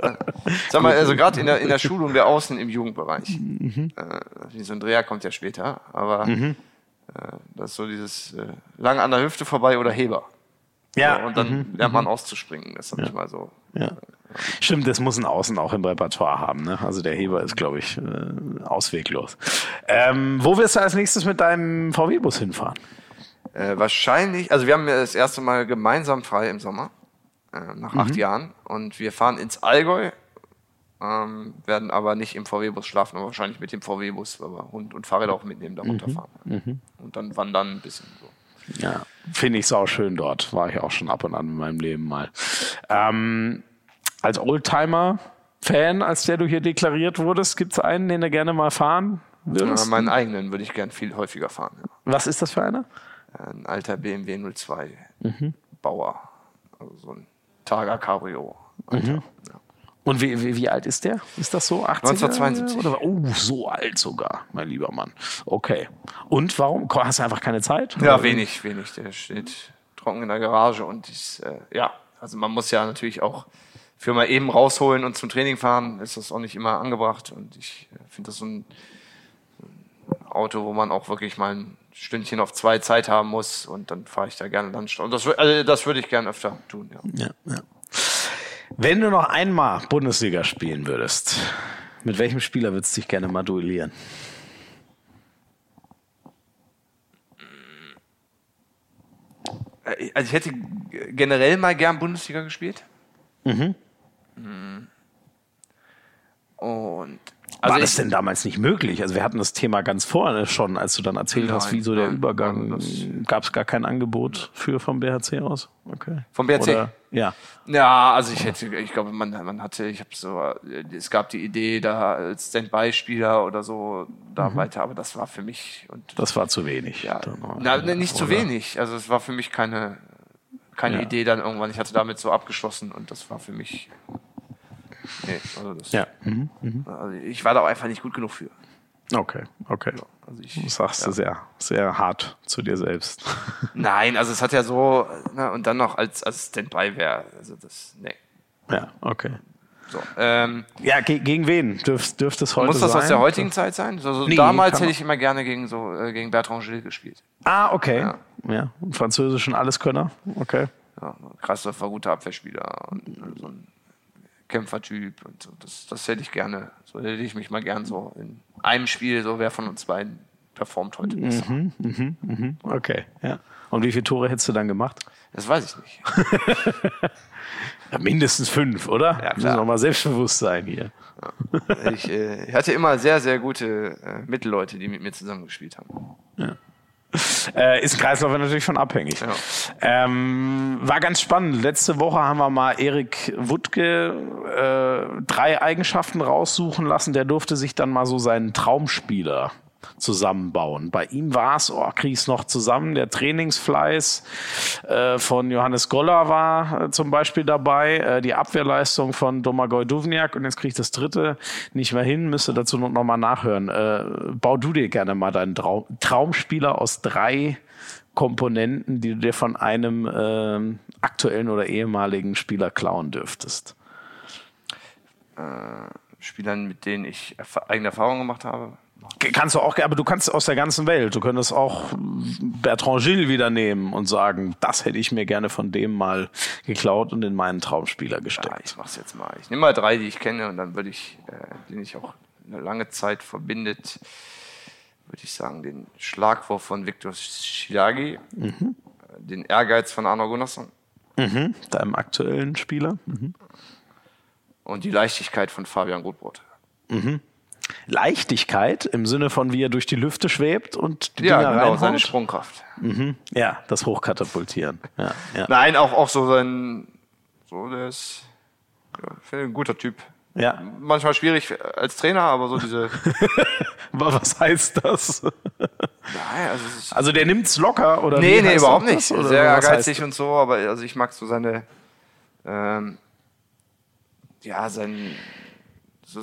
Sag mal, also gerade in der, in der Schulung der Außen im Jugendbereich. Mhm. Äh, so ein Dreher kommt ja später, aber äh, das ist so dieses äh, lang an der Hüfte vorbei oder Heber. Ja, So, und dann lernt man auszuspringen. Das ist nicht mal so. Ja. Stimmt, das muss ein Außen auch im Repertoire haben. Ne? Also der Heber ist, glaube ich, äh, ausweglos. Ähm, wo wirst du als nächstes mit deinem VW-Bus hinfahren? Äh, wahrscheinlich, also wir haben ja das erste Mal gemeinsam frei im Sommer, äh, nach Mhm. acht Jahren. Und wir fahren ins Allgäu ähm, werden aber nicht im VW-Bus schlafen, aber wahrscheinlich mit dem VW-Bus, wir Hund und Fahrräder auch mitnehmen, da runterfahren. Und dann wandern ein bisschen so. Ja, finde ich sau schön dort. War ich auch schon ab und an in meinem Leben mal. Ähm, als Oldtimer-Fan, als der du hier deklariert wurdest, gibt es einen, den du gerne mal fahren Ja, würdest? meinen eigenen würde ich gern viel häufiger fahren. Ja. Was ist das für einer? Ein alter BMW 02 Bauer. Also so ein Targa Cabrio. Alter. Ja. Und wie, wie, wie alt ist der? Ist das so? 80 1972. Oder? Oh, so alt sogar, mein lieber Mann. Okay. Und warum? Hast du einfach keine Zeit? Ja, wenig, wenig. Der steht trocken in der Garage und ist, äh, ja, also man muss ja natürlich auch für mal eben rausholen und zum Training fahren, ist das auch nicht immer angebracht. Und ich äh, finde das so ein, Auto, wo man auch wirklich mal Stündchen auf zwei Zeit haben muss und dann fahre ich da gerne Lunch. Und das, also das würde ich gerne öfter tun, ja. Ja, ja. Wenn du noch einmal Bundesliga spielen würdest, mit welchem Spieler würdest du dich gerne mal duellieren? Äh, Also ich hätte generell mal gern Bundesliga gespielt. Mhm. Und War also das ich, denn damals nicht möglich? Also wir hatten das Thema ganz vorne schon, als du dann erzählt hast, Nein, wie so der nein, Übergang. Gab es gar kein Angebot für vom BHC aus? Okay. Vom BHC? Oder, ja. Ja, also ich hätte, ich glaube, man, man hatte, ich habe so, es gab die Idee, da als Standby-Spieler oder so da weiter, aber das war für mich und Das war zu wenig. ja, na, ne, nicht zu wenig. Also es war für mich keine, keine Ja. Idee dann irgendwann. Ich hatte damit so abgeschlossen und das war für mich. Nee, also das, Ja. Mhm. also ich war da auch einfach nicht gut genug für. Okay, okay. Also ich, Das sagst ja. du sehr, sehr hart zu dir selbst. Nein, also es hat ja so, na, und dann noch als, als Standby wäre, also das, nee. ja, okay. So, ähm, Ja, ge gegen wen dürft, dürfte es heute muss das sein? aus der heutigen Zeit sein? Also Nee, damals hätte ich immer gerne gegen so äh, gegen Bertrand Gilles gespielt. Ah, okay. Ja. Ja, französischen Alleskönner. Okay. Ja, war guter Abwehrspieler und so ein Kämpfertyp und so. Das, das hätte ich gerne. So hätte ich mich mal gern so in einem Spiel, so wer von uns beiden performt heute besser. Okay, ja. Und wie viele Tore hättest du dann gemacht? Das weiß ich nicht. Ja, mindestens fünf, oder? Ja. Müssen auch mal selbstbewusst sein hier. Ich, äh, hatte immer sehr, sehr gute äh, Mittelleute, die mit mir zusammengespielt haben. Äh, ist ein Kreislauf natürlich von abhängig. Ja. Ähm, war ganz spannend. Letzte Woche haben wir mal Erik Wuttke äh, drei Eigenschaften raussuchen lassen. Der durfte sich dann mal so seinen Traumspieler zusammenbauen. Bei ihm war es, oh, krieg ich's noch zusammen, der Trainingsfleiß äh, von Johannes Goller war äh, zum Beispiel dabei, äh, die Abwehrleistung von Domagoj Duvniak und jetzt krieg ich das dritte nicht mehr hin, müsste dazu noch noch mal nachhören. Äh, bau du dir gerne mal deinen Traum Traumspieler aus drei Komponenten, die du dir von einem ähm, aktuellen oder ehemaligen Spieler klauen dürftest. Spielern, mit denen ich eigene Erfahrungen gemacht habe. Kannst du auch, aber du kannst aus der ganzen Welt. Du könntest auch Bertrand Gilles wieder nehmen und sagen, das hätte ich mir gerne von dem mal geklaut und in meinen Traumspieler Ja, gesteckt. ich mach's jetzt mal. Ich nehme mal drei, die ich kenne und dann würde ich, äh, den ich auch eine lange Zeit verbindet, würde ich sagen, den Schlagwurf von Viktor Schilagi, äh, den Ehrgeiz von Arno Gunnarsson Deinem aktuellen Spieler. und die Leichtigkeit von Fabian Gutbrot. Leichtigkeit im Sinne von, wie er durch die Lüfte schwebt und die Ja, Dinger genau, seine Sprungkraft. Ja, das Hochkatapultieren. Ja, ja. Nein, auch, auch so sein, so der ist, ja, ein guter Typ. ja. Manchmal schwierig als Trainer, aber so diese, Was heißt das? nein, also es ist, Also der nimmt's locker oder Nee, nee, überhaupt das? nicht. Sehr ehrgeizig und so, aber also ich mag so seine, ähm, ja, sein,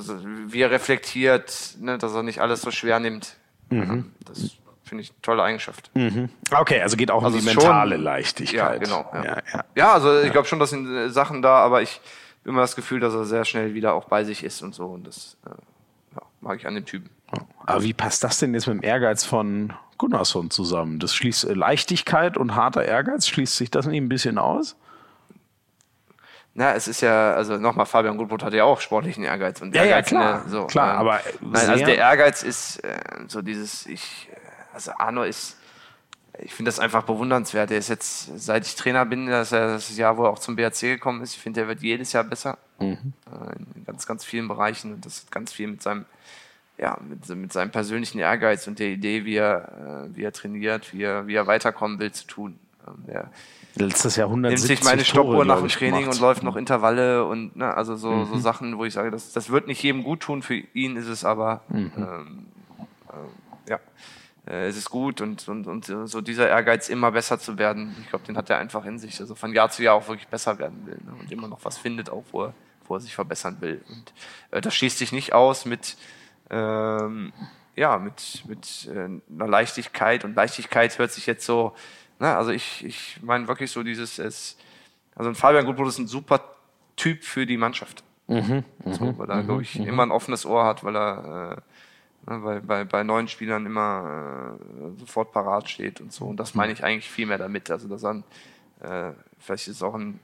so, so, wie er reflektiert, ne, dass er nicht alles so schwer nimmt. Mhm. Das finde ich eine tolle Eigenschaft. Okay, also geht auch Also um die ist schon- mentale Ja, Leichtigkeit. genau. Ja, Ja, ja. Ja, also ich glaube schon, das sind äh, Sachen da, aber ich habe immer das Gefühl, dass er sehr schnell wieder auch bei sich ist und so. Und das äh, mag ich an dem Typen. Aber wie passt das denn jetzt mit dem Ehrgeiz von Gunnarsson zusammen? Das schließt äh, Leichtigkeit und harter Ehrgeiz, schließt sich das nicht ein bisschen aus? Na, es ist ja, also nochmal, Fabian Gutbrot hat ja auch sportlichen Ehrgeiz. Und Ja, ja, Ehrgeiz, klar, ne, so, klar, ähm, aber Nein, also der Ehrgeiz ist äh, so dieses, ich, äh, also Arno ist, ich finde das einfach bewundernswert. Er ist jetzt, seit ich Trainer bin, das ist ja das Jahr, wo er auch zum BRC gekommen ist, ich finde, er wird jedes Jahr besser. Mhm. Äh, in ganz, ganz vielen Bereichen. Und das hat ganz viel mit seinem, ja, mit, mit seinem persönlichen Ehrgeiz und der Idee, wie er, äh, wie er trainiert, wie er, wie er weiterkommen will, zu tun. Ähm, der Letztes Jahr 170 nimmt sich meine Tore, Stoppuhr nach dem Training gemacht. und läuft noch Intervalle und ne, also so, so Sachen, wo ich sage, das, das wird nicht jedem gut tun. Für ihn ist es aber ähm, äh, ja, äh, es ist gut und, und, und so dieser Ehrgeiz, immer besser zu werden, ich glaube, den hat er einfach in sich. Also von Jahr zu Jahr auch wirklich besser werden will ne, und immer noch was findet, auch wo er, wo er sich verbessern will. Und äh, das schließt sich nicht aus mit ähm, ja, mit, mit äh, einer Leichtigkeit und Leichtigkeit hört sich jetzt so, ne, also ich, ich meine wirklich so dieses, es, also ein Fabian Gutbrot ist ein super Typ für die Mannschaft. so, weil er, glaube ich, immer ein offenes Ohr hat, weil er äh, ne, bei, bei, bei neuen Spielern immer äh, sofort parat steht und so. Und das meine ich eigentlich viel mehr damit. Also, dass er, äh, vielleicht ist es auch ein,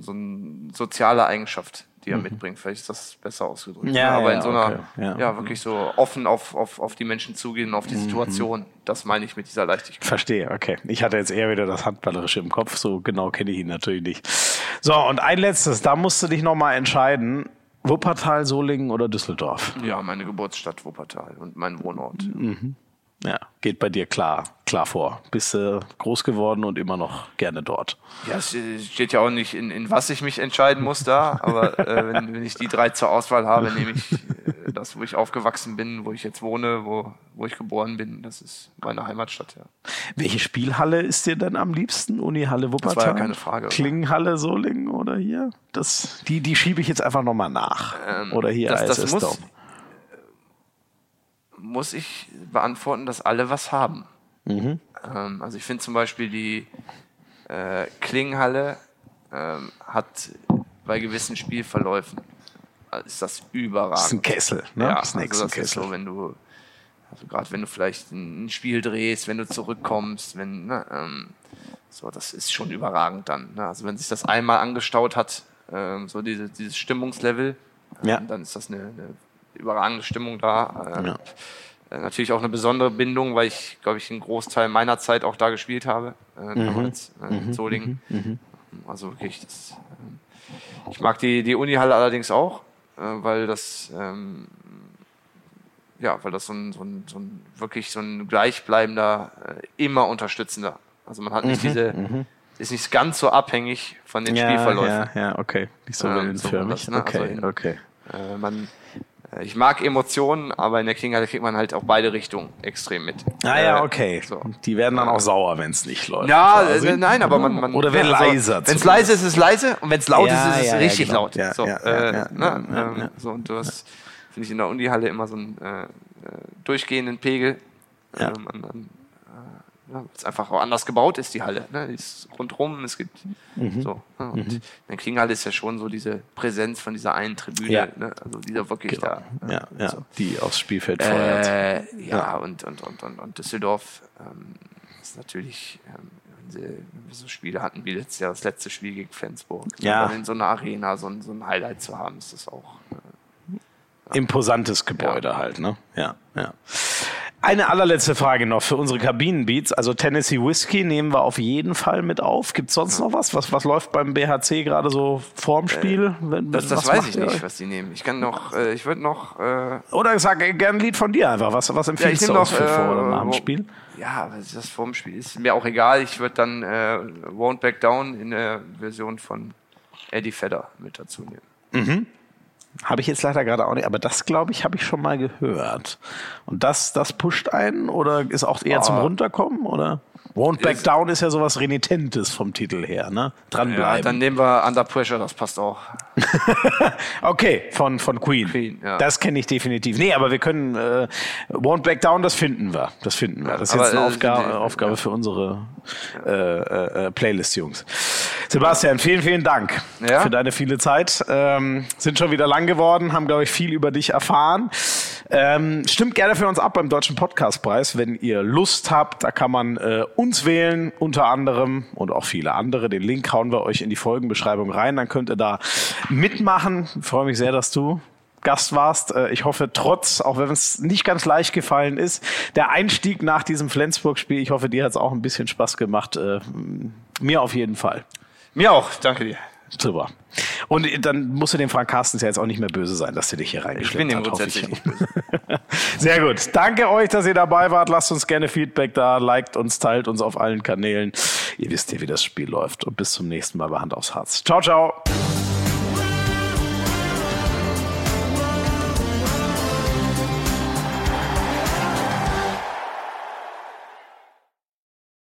so, eine soziale Eigenschaft, die er mitbringt. Vielleicht ist das besser ausgedrückt. Mhm. Ja, ne? aber ja, in so einer, okay, ja. ja. wirklich so offen auf, auf, auf die Menschen zugehen, auf die Mhm. Situation. Das meine ich mit dieser Leichtigkeit. Verstehe, okay. Ich hatte jetzt eher wieder das Handballerische im Kopf, so genau kenne ich ihn natürlich nicht. So, und ein letztes, da musst du dich nochmal entscheiden. Wuppertal, Solingen oder Düsseldorf? Ja, meine Geburtsstadt Wuppertal und mein Wohnort. Mhm. Ja, geht bei dir klar, klar vor. Bist du groß geworden und immer noch gerne dort. Ja, es äh, steht ja auch nicht, in, in was ich mich entscheiden muss da, aber äh, wenn, wenn ich die drei zur Auswahl habe, nehme ich äh, das, wo ich aufgewachsen bin, wo ich jetzt wohne, wo, wo ich geboren bin. Das ist meine Heimatstadt, ja. Welche Spielhalle ist dir denn am liebsten? Unihalle Wuppertal? war ja keine Frage, oder? Klingenhalle Solingen oder hier? Das, die, die schiebe ich jetzt einfach nochmal nach. oder hier Ähm, das- das muss- Dome. Muss ich beantworten, dass alle was haben. Ähm, also ich finde zum Beispiel die äh, Klingenhalle ähm, hat bei gewissen Spielverläufen äh, ist das überragend. Das ist ein Kessel, ne? Ja, das ist ein also das ist so, wenn du also gerade wenn du vielleicht ein ein Spiel drehst, wenn du zurückkommst, wenn ne, ähm, so, das ist schon überragend dann. Ne? Also wenn sich das einmal angestaut hat, ähm, so diese, dieses Stimmungslevel, ähm, Ja. dann ist das eine, eine überragende Stimmung da. Äh, Ja. äh, Natürlich auch eine besondere Bindung, weil ich, glaube ich, einen Großteil meiner Zeit auch da gespielt habe, äh, Mhm. damals in Solingen. Also wirklich, das, ähm, ich mag die, die Unihalle allerdings auch, weil das, ähm, ja, weil das so ein, so ein, so ein wirklich so ein gleichbleibender, immer unterstützender. Also man hat nicht diese, ist nicht ganz so abhängig von den Mhm, Ja, Spielverläufen. ja, ja, okay. Nicht so Ähm, so, das, ne? okay, Also in- okay. Äh, man, ich mag Emotionen, aber in der Klingenhalle kriegt man halt auch beide Richtungen extrem mit. Ah ja, Äh, okay. so. Die werden dann auch sauer, wenn es nicht läuft. Ja, äh, nein, aber man, man Oder werden also, leiser. Wenn es leise ist, ist es leise und wenn es laut Ja, ist, ist es ja, richtig genau. laut. Ja, so, ja, äh, ja, ja, ne, ähm, so und du hast, finde ich, in der Unihalle immer so einen äh, äh, durchgehenden Pegel. Ja. Ähm, und dann, ja, es einfach auch anders gebaut ist, die Halle. Ne? Die ist rundrum, es gibt Mhm. so. Ne? Und in der Klingenhalle ist ja schon so diese Präsenz von dieser einen Tribüne, Ja. ne? also die da wirklich Genau. da. Ja, ja, so. die aufs Spielfeld feuert. Äh, ja, Und, und, und, und, und Düsseldorf ähm, ist natürlich, ähm, wenn, wir so Spiele hatten wie letztes Jahr, das letzte Spiel gegen Flensburg, Ja. in so einer Arena so ein, so ein Highlight zu haben, ist das auch. Äh, Imposantes Gebäude halt, ne? Ja, ja. Eine allerletzte Frage noch für unsere Kabinenbeats. Also Tennessee Whiskey nehmen wir auf jeden Fall mit auf. Gibt sonst noch was? Was, was läuft beim BHC gerade so vorm Spiel? Wenn- das das was weiß ich nicht, was die nehmen. Ich kann noch, äh, ich würde noch. Äh, Oder sag gerne ein Lied von dir einfach. Was, was empfiehlst nehm du noch, für vor äh, oder nach dem Spiel? Ja, aber das vorm Spiel ist mir auch egal. Ich würde dann äh, Won't Back Down in der Version von Eddie Vedder mit dazu nehmen. Habe ich jetzt leider gerade auch nicht, aber das glaube ich, habe ich schon mal gehört. Und das, das pusht einen oder ist auch eher zum Ah. Runterkommen oder? Won't Back Down ist ja sowas Renitentes vom Titel her, ne? Ja, Dranbleiben. dann nehmen wir Under Pressure, das passt auch. Okay, von, von Queen. Queen, ja. Das kenne ich definitiv. Nee, aber wir können äh, Won't Back Down, das finden wir. Das finden wir. Das ist Aber, jetzt eine äh, Aufgabe, die- Aufgabe für unsere äh, äh, äh, Playlist-Jungs. Sebastian, vielen, vielen Dank Ja. für deine viele Zeit. Ähm, sind schon wieder lang geworden, haben, glaube ich, viel über dich erfahren. Ähm, stimmt gerne für uns ab beim Deutschen Podcastpreis, wenn ihr Lust habt. Da kann man äh, uns wählen, unter anderem und auch viele andere. Den Link hauen wir euch in die Folgenbeschreibung rein. Dann könnt ihr da mitmachen. Ich freue mich sehr, dass du Gast warst. Äh, Ich hoffe, trotz, auch wenn es nicht ganz leicht gefallen ist, der Einstieg nach diesem Flensburg-Spiel, ich hoffe, dir hat es auch ein bisschen Spaß gemacht. Äh, Mir auf jeden Fall. Mir auch, danke dir. Super. Und dann musst du dem Frank Carstens ja jetzt auch nicht mehr böse sein, dass du dich hier Ich reingeschleppt bin ihm hat, ich. grundsätzlich nicht böse. Sehr gut. Danke euch, dass ihr dabei wart. Lasst uns gerne Feedback da, liked uns, teilt uns auf allen Kanälen. Ihr wisst ja, wie das Spiel läuft. Und bis zum nächsten Mal bei Hand aufs Herz. Ciao, ciao.